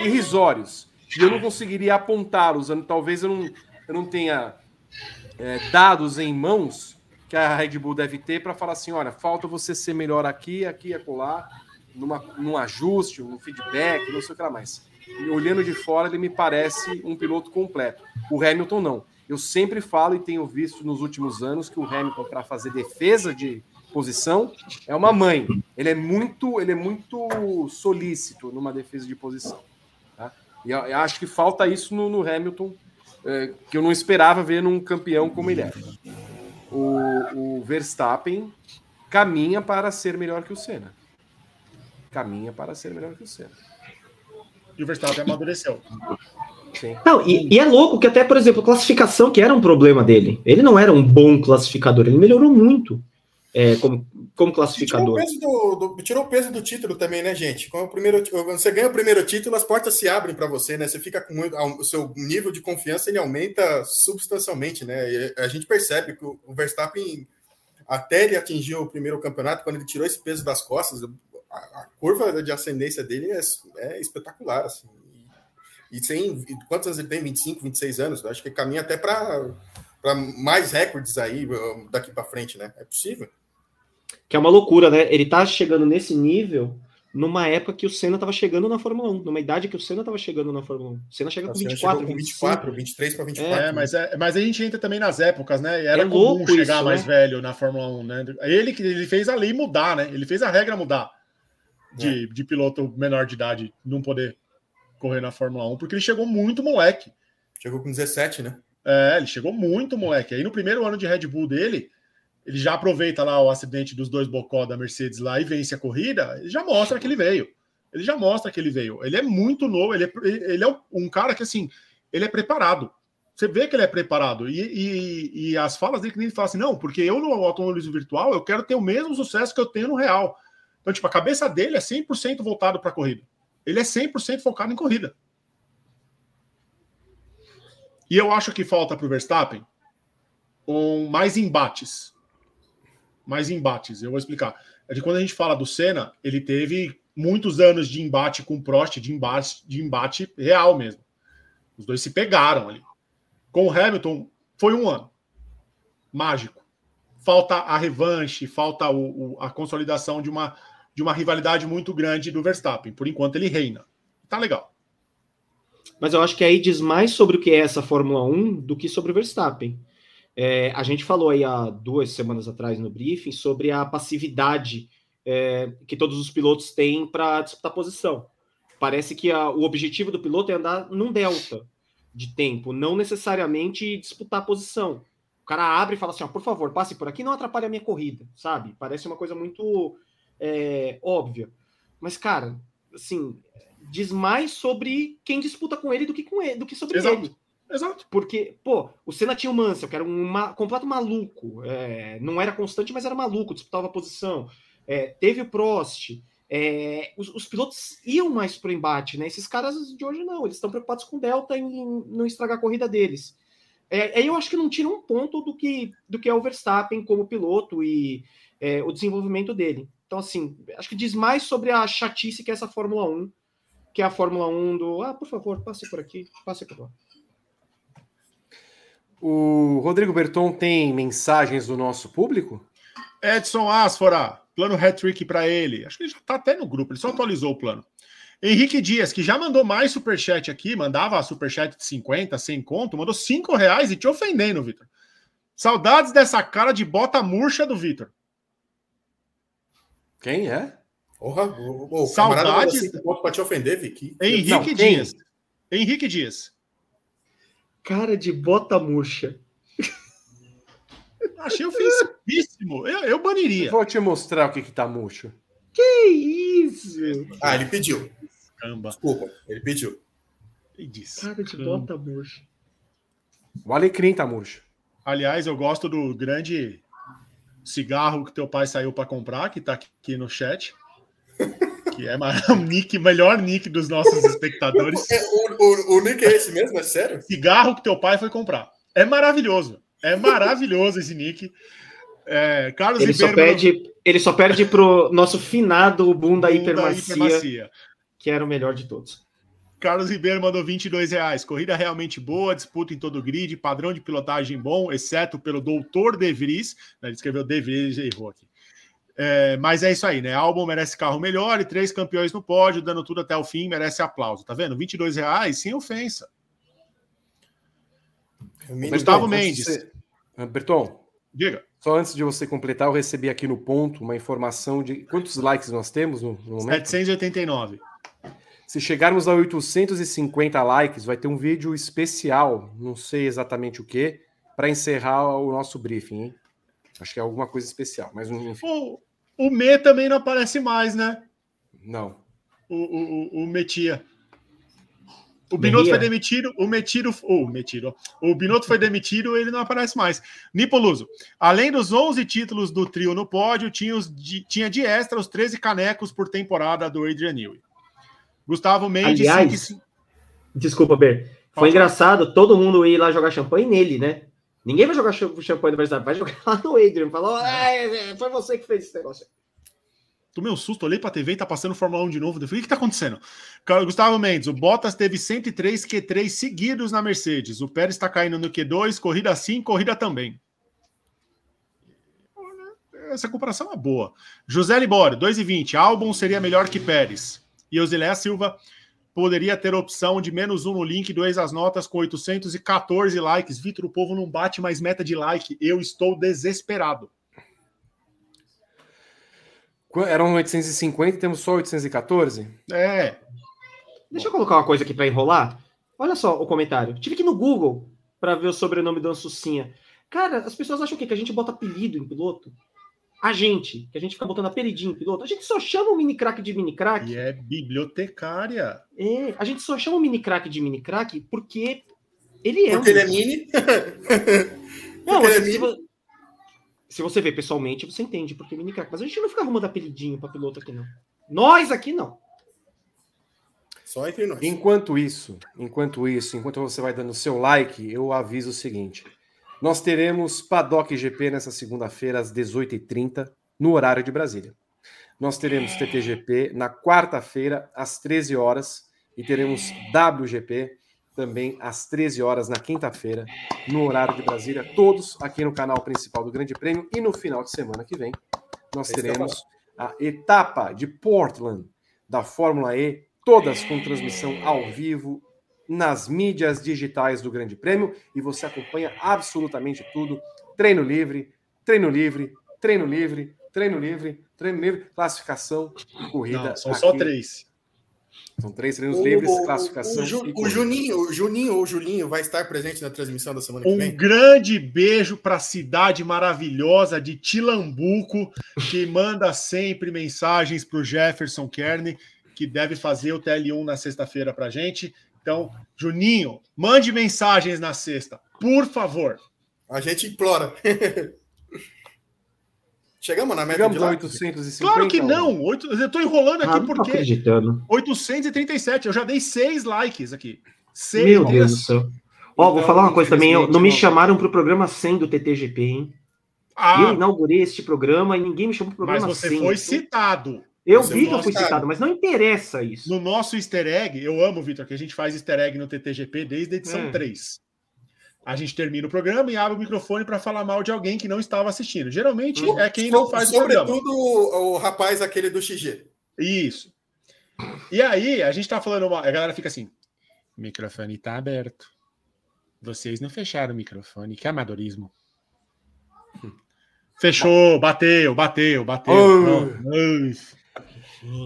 irrisórios. E eu não conseguiria apontá-los. Talvez eu não, eu não tenha é, dados em mãos que a Red Bull deve ter para falar assim: olha, falta você ser melhor aqui, aqui e acolá, numa, num ajuste, num feedback, não sei o que lá mais. E olhando de fora, ele me parece um piloto completo. O Hamilton não. Eu sempre falo e tenho visto nos últimos anos que o Hamilton, para fazer defesa de posição, é uma mãe. Ele é muito, ele é muito solícito numa defesa de posição. E eu acho que falta isso no, no Hamilton, é, que eu não esperava ver num campeão como ele é. O, o Verstappen caminha para ser melhor que o Senna. Caminha para ser melhor que o Senna. E o Verstappen amadureceu. Sim. Não, e, e, é louco que até, por exemplo, a classificação que era um problema dele. Ele não era um bom classificador, ele melhorou muito é, como, como classificador. Tirou o, do, do, tirou o, peso do título também, né, gente? Quando, o primeiro, quando você ganha o primeiro título, as portas se abrem para você, né? Você fica com muito, o seu nível de confiança ele aumenta substancialmente, né? E a gente percebe que o, Verstappen, até ele atingir o primeiro campeonato, quando ele tirou esse peso das costas, a, a curva de ascendência dele é, é espetacular, assim. E, e sem quantos anos ele tem? 25, 26 anos? Acho que caminha até para mais recordes aí daqui para frente, né? É possível. Que é uma loucura, né? Ele tá chegando nesse nível numa época que o Senna estava chegando na Fórmula 1, numa idade que o Senna estava chegando na Fórmula 1. O Senna chega com 24, com 24, 23 para 24. É, mas, é, mas a gente entra também nas épocas, né? Era é comum chegar isso, mais né? velho na Fórmula 1, né? Ele que ele fez a lei mudar, né? Ele fez a regra mudar de, é. de piloto menor de idade não poder correr na Fórmula 1, porque ele chegou muito moleque. Chegou com 17, né? É, ele chegou muito moleque. Aí no primeiro ano de Red Bull dele, ele já aproveita lá o acidente dos dois bocó da Mercedes lá e vence a corrida, ele já mostra que ele veio. Ele já mostra que ele veio. Ele é muito novo, ele é, ele é um cara que, assim, ele é preparado. Você vê que ele é preparado. E, e, e as falas dele que ele fala assim, não, porque eu no automobilismo virtual, eu quero ter o mesmo sucesso que eu tenho no real. Então, tipo, a cabeça dele é 100% voltado para a corrida. Ele é 100% focado em corrida. E eu acho que falta para o Verstappen um, mais embates mais embates. Eu vou explicar. É que quando a gente fala do Senna, ele teve muitos anos de embate com o Prost, de embate, de embate real mesmo. Os dois se pegaram ali. Com o Hamilton, foi um ano mágico. Falta a revanche, falta o, o, a consolidação de uma, de uma rivalidade muito grande do Verstappen. Por enquanto, ele reina. Tá legal. Mas eu acho que aí diz mais sobre o que é essa Fórmula 1 do que sobre o Verstappen. É, a gente falou aí há duas semanas atrás no briefing sobre a passividade é, que todos os pilotos têm para disputar posição. Parece que a, o objetivo do piloto é andar num delta de tempo, não necessariamente disputar posição. O cara abre e fala assim: ó, por favor, passe por aqui, não atrapalhe a minha corrida, sabe? Parece uma coisa muito é, óbvia. Mas, cara, assim, diz mais sobre quem disputa com ele do que com ele, do que sobre Exato. ele. Exato. Porque, pô, o Senna tinha o Mansell, que era um ma completo maluco. É, não era constante, mas era maluco, disputava a posição. É, teve o Prost. É, os, os, pilotos iam mais pro embate, né? Esses caras de hoje não, eles estão preocupados com o Delta e não estragar a corrida deles. É, aí eu acho que não tira um ponto do que, do que é o Verstappen como piloto e é, o desenvolvimento dele. Então, assim, acho que diz mais sobre a chatice que é essa Fórmula 1, que é a Fórmula 1 do, ah, por favor, passe por aqui, passe por lá. O Rodrigo Berton tem mensagens do nosso público? Edson Asfora, plano hat-trick para ele. Acho que ele já está até no grupo, ele só atualizou o plano. Henrique Dias, que já mandou mais superchat aqui, mandava superchat de 50, 100 conto, mandou 5 reais e te ofendendo, Vitor. Saudades dessa cara de bota murcha do Vitor. Quem é? Porra, o, o Saudades- pra te ofender, Vicky. Henrique Não, quem? Dias. Henrique Dias. Cara de bota murcha. Achei ofensivíssimo. Eu, eu baniria. Vou te mostrar o que, que tá murcho. Que isso? Ah, ele pediu. Caramba. Desculpa, ele pediu. E disse. Cara de bota murcha. O alecrim tá murcho. Aliás, eu gosto do grande cigarro que teu pai saiu para comprar, que tá aqui no chat. É o nick, melhor nick dos nossos espectadores. É, o, o, o nick é esse mesmo? É sério? Cigarro que teu pai foi comprar. É maravilhoso. É maravilhoso esse nick. É, Carlos Ele só, Ribeiro perde, ele só perde pro nosso finado Bunda mandou- Hipermacia, hipermacia. que era o melhor de todos. Carlos Ribeiro mandou 22 reais. Corrida realmente boa, disputa em todo o grid, padrão de pilotagem bom, exceto pelo Doutor De Vries. Ele escreveu De Vries e errou aqui. É, mas é isso aí, né? Albon merece carro melhor e três campeões no pódio, dando tudo até o fim, merece aplauso. Tá vendo? 22 reais sem ofensa. O mínimo- Gustavo Berton, Mendes. você- Ah, Berton, Diga. só antes de você completar, eu recebi aqui no ponto uma informação de quantos likes nós temos no, no momento. 789. Se chegarmos a 850 likes, vai ter um vídeo especial, não sei exatamente o que, para encerrar o nosso briefing. Hein? Acho que é alguma coisa especial, mas enfim, O, o Me também não aparece mais, né? não. O, o, o- o Metia. O Binotto foi demitido, o Metiro, o Metiro, o Binotto foi demitido, ele não aparece mais. Nipoluso, além dos 11 títulos do trio no pódio, tinha, os de, tinha de extra os 13 canecos por temporada do Adrian Newey. Gustavo Mendes, Aliás, Desculpa, Ber. Foi Pode engraçado todo mundo ir lá jogar champanhe nele, né? Ninguém vai jogar ch- champanhe no Verstappen, vai jogar lá no Adrian. Falou, ah, é, é, foi você que fez esse negócio. tomei um susto, olhei pra TV e tá passando Fórmula 1 de novo. Eu falei, o que tá acontecendo? Gustavo Mendes, o Bottas teve 103 Q3 seguidos na Mercedes. O Pérez tá caindo no Q2, corrida sim, corrida também. Essa comparação é boa. José Libório, 2,20. Albon seria melhor que Pérez. E Osiléa Silva poderia ter opção de menos um no link, dois as notas com 814 likes. Vitor, o povo não bate mais meta de like. Eu estou desesperado. Eram 850 e temos só 814? É, Deixa eu colocar uma coisa aqui para enrolar. Olha só o comentário. Tive que ir no Google para ver o sobrenome do Ansucinha. Cara, as pessoas acham o quê? Que a gente bota apelido em piloto? A gente, que a gente fica botando apelidinho em piloto. A gente só chama o mini crack de mini crack. e é bibliotecária. É, a gente só chama o mini crack de mini crack porque ele é Porque um ele é mini. Não, Porque assim, ele é se, mini. vo- se você vê pessoalmente, você entende porque é mini crack. Mas a gente não fica arrumando apelidinho para piloto aqui, não. Nós aqui não. Só entre nós. Enquanto isso, enquanto isso, enquanto você vai dando seu like, eu aviso o seguinte: nós teremos Paddock GP nessa segunda-feira às 18h30, no horário de Brasília. Nós teremos TTGP na quarta-feira às 13 horas e teremos WGP também às 13 horas na quinta-feira, no horário de Brasília, todos aqui no canal principal do Grande Prêmio. E no final de semana que vem nós É teremos a etapa de Portland da Fórmula E, todas com transmissão ao vivo nas mídias digitais do Grande Prêmio e você acompanha absolutamente tudo. Treino livre, treino livre, treino livre, treino livre, treino livre, classificação e corrida. Não, são só aqui. três. São três treinos O, livres, o- classificação o, Ju- e o corrida. Juninho, o Juninho ou Julinho vai estar presente na transmissão da semana que Um vem. grande beijo para a cidade maravilhosa de Tilambuco, que manda sempre mensagens para o Jefferson Kern, que deve fazer o TL1 na sexta-feira para gente. Então, Juninho, mande mensagens na sexta, por favor. A gente implora. Chegamos na meta Chegamos de a likes? 850. Claro que não. Oito- Eu estou enrolando Ah, aqui não tô porque acreditando. 837. Eu já dei seis likes aqui. Seis. Meu Deus do céu. Ó, vou Então, falar uma coisa também. eu- não me chamaram pro programa 100 do TTGP, hein? Eu Ah, inaugurei este programa e ninguém me chamou pro mas programa você 100. foi citado. Eu Você vi que eu fui citado. mas não interessa isso. No nosso easter egg, eu amo, Vitor, que a gente faz easter egg no TTGP desde a edição É. 3. A gente termina o programa e abre o microfone para falar mal de alguém que não estava assistindo. Geralmente é quem não So- faz o programa. Sobretudo o, rapaz aquele do XG. Isso. E aí, a gente tá falando, uma... a galera fica assim: o microfone tá aberto. Vocês não fecharam o microfone, que amadorismo. Fechou, bateu, bateu, bateu. Oh.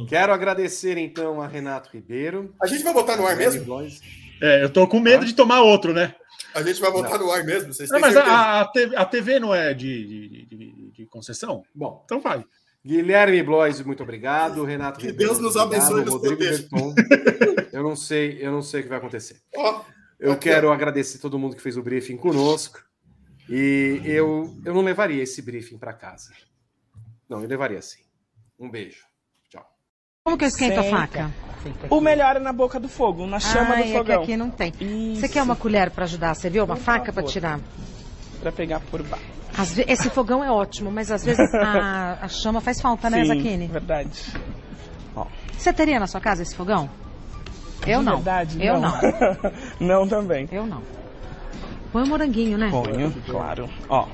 Quero agradecer então a Renato Ribeiro. A gente vai botar no ar mesmo? É, eu tô com medo ah. de tomar outro, né? A gente vai botar não. no ar mesmo. Vocês não, mas a, a, TV, a, TV, não é de, de, de, de, concessão? Bom, então vai. Guilherme Blois, muito obrigado. Renato que Ribeiro, Deus nos abençoe nos Rodrigo Berton. Eu não sei, eu não sei o que vai acontecer. Oh, eu aqui, quero agradecer todo mundo que fez o briefing conosco. E eu, eu não levaria esse briefing para casa. Não, eu levaria sim. Um beijo. Como que esquenta a faca? O melhor é na boca do fogo, na chama Ai, do fogão. É que aqui não tem. Isso. Você quer uma colher para ajudar? Você viu? Uma Por faca para tirar? Para pegar por baixo. esse fogão é ótimo, mas às vezes a, a chama faz falta, né, Sim, Zaquini? verdade. Ó. Você teria na sua casa esse fogão? Eu De não. Verdade, eu não. não. não também. Eu não. Põe o um moranguinho, né? Ponho, claro. Ó,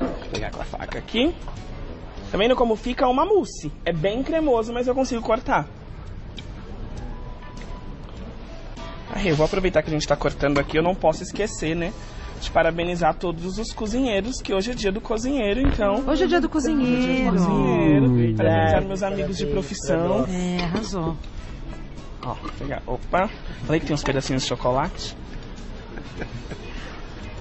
vou pegar com a faca aqui. Tá vendo como fica uma mousse? É bem cremoso, mas eu consigo cortar. Aí, eu vou aproveitar que a gente tá cortando aqui, eu não posso esquecer, né? De parabenizar todos os cozinheiros, que hoje é dia do cozinheiro, então. Hoje é dia do cozinheiro. Hoje é dia do cozinheiro. Parabenizar meus amigos de profissão. É, arrasou. Ó, vou pegar. Opa! Falei que tem uns pedacinhos de chocolate.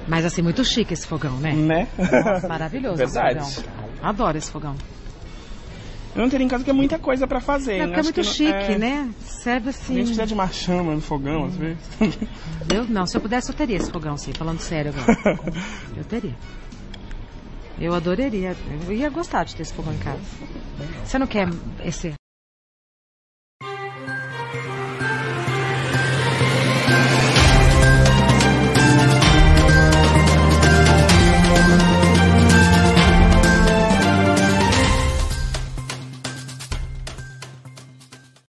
Mas assim, muito chique esse fogão, né? Né? Nossa, maravilhoso Verdade. Adoro esse fogão. Eu não teria em casa que é muita coisa pra fazer. É né? porque é muito que chique, é... né? Serve assim. A gente precisa de uma chama no fogão, Hum. às vezes. Eu, não, se eu pudesse, eu teria esse fogão, sim, falando sério agora. eu teria. Eu adoraria. Eu ia gostar de ter esse fogão em casa. Você não quer esse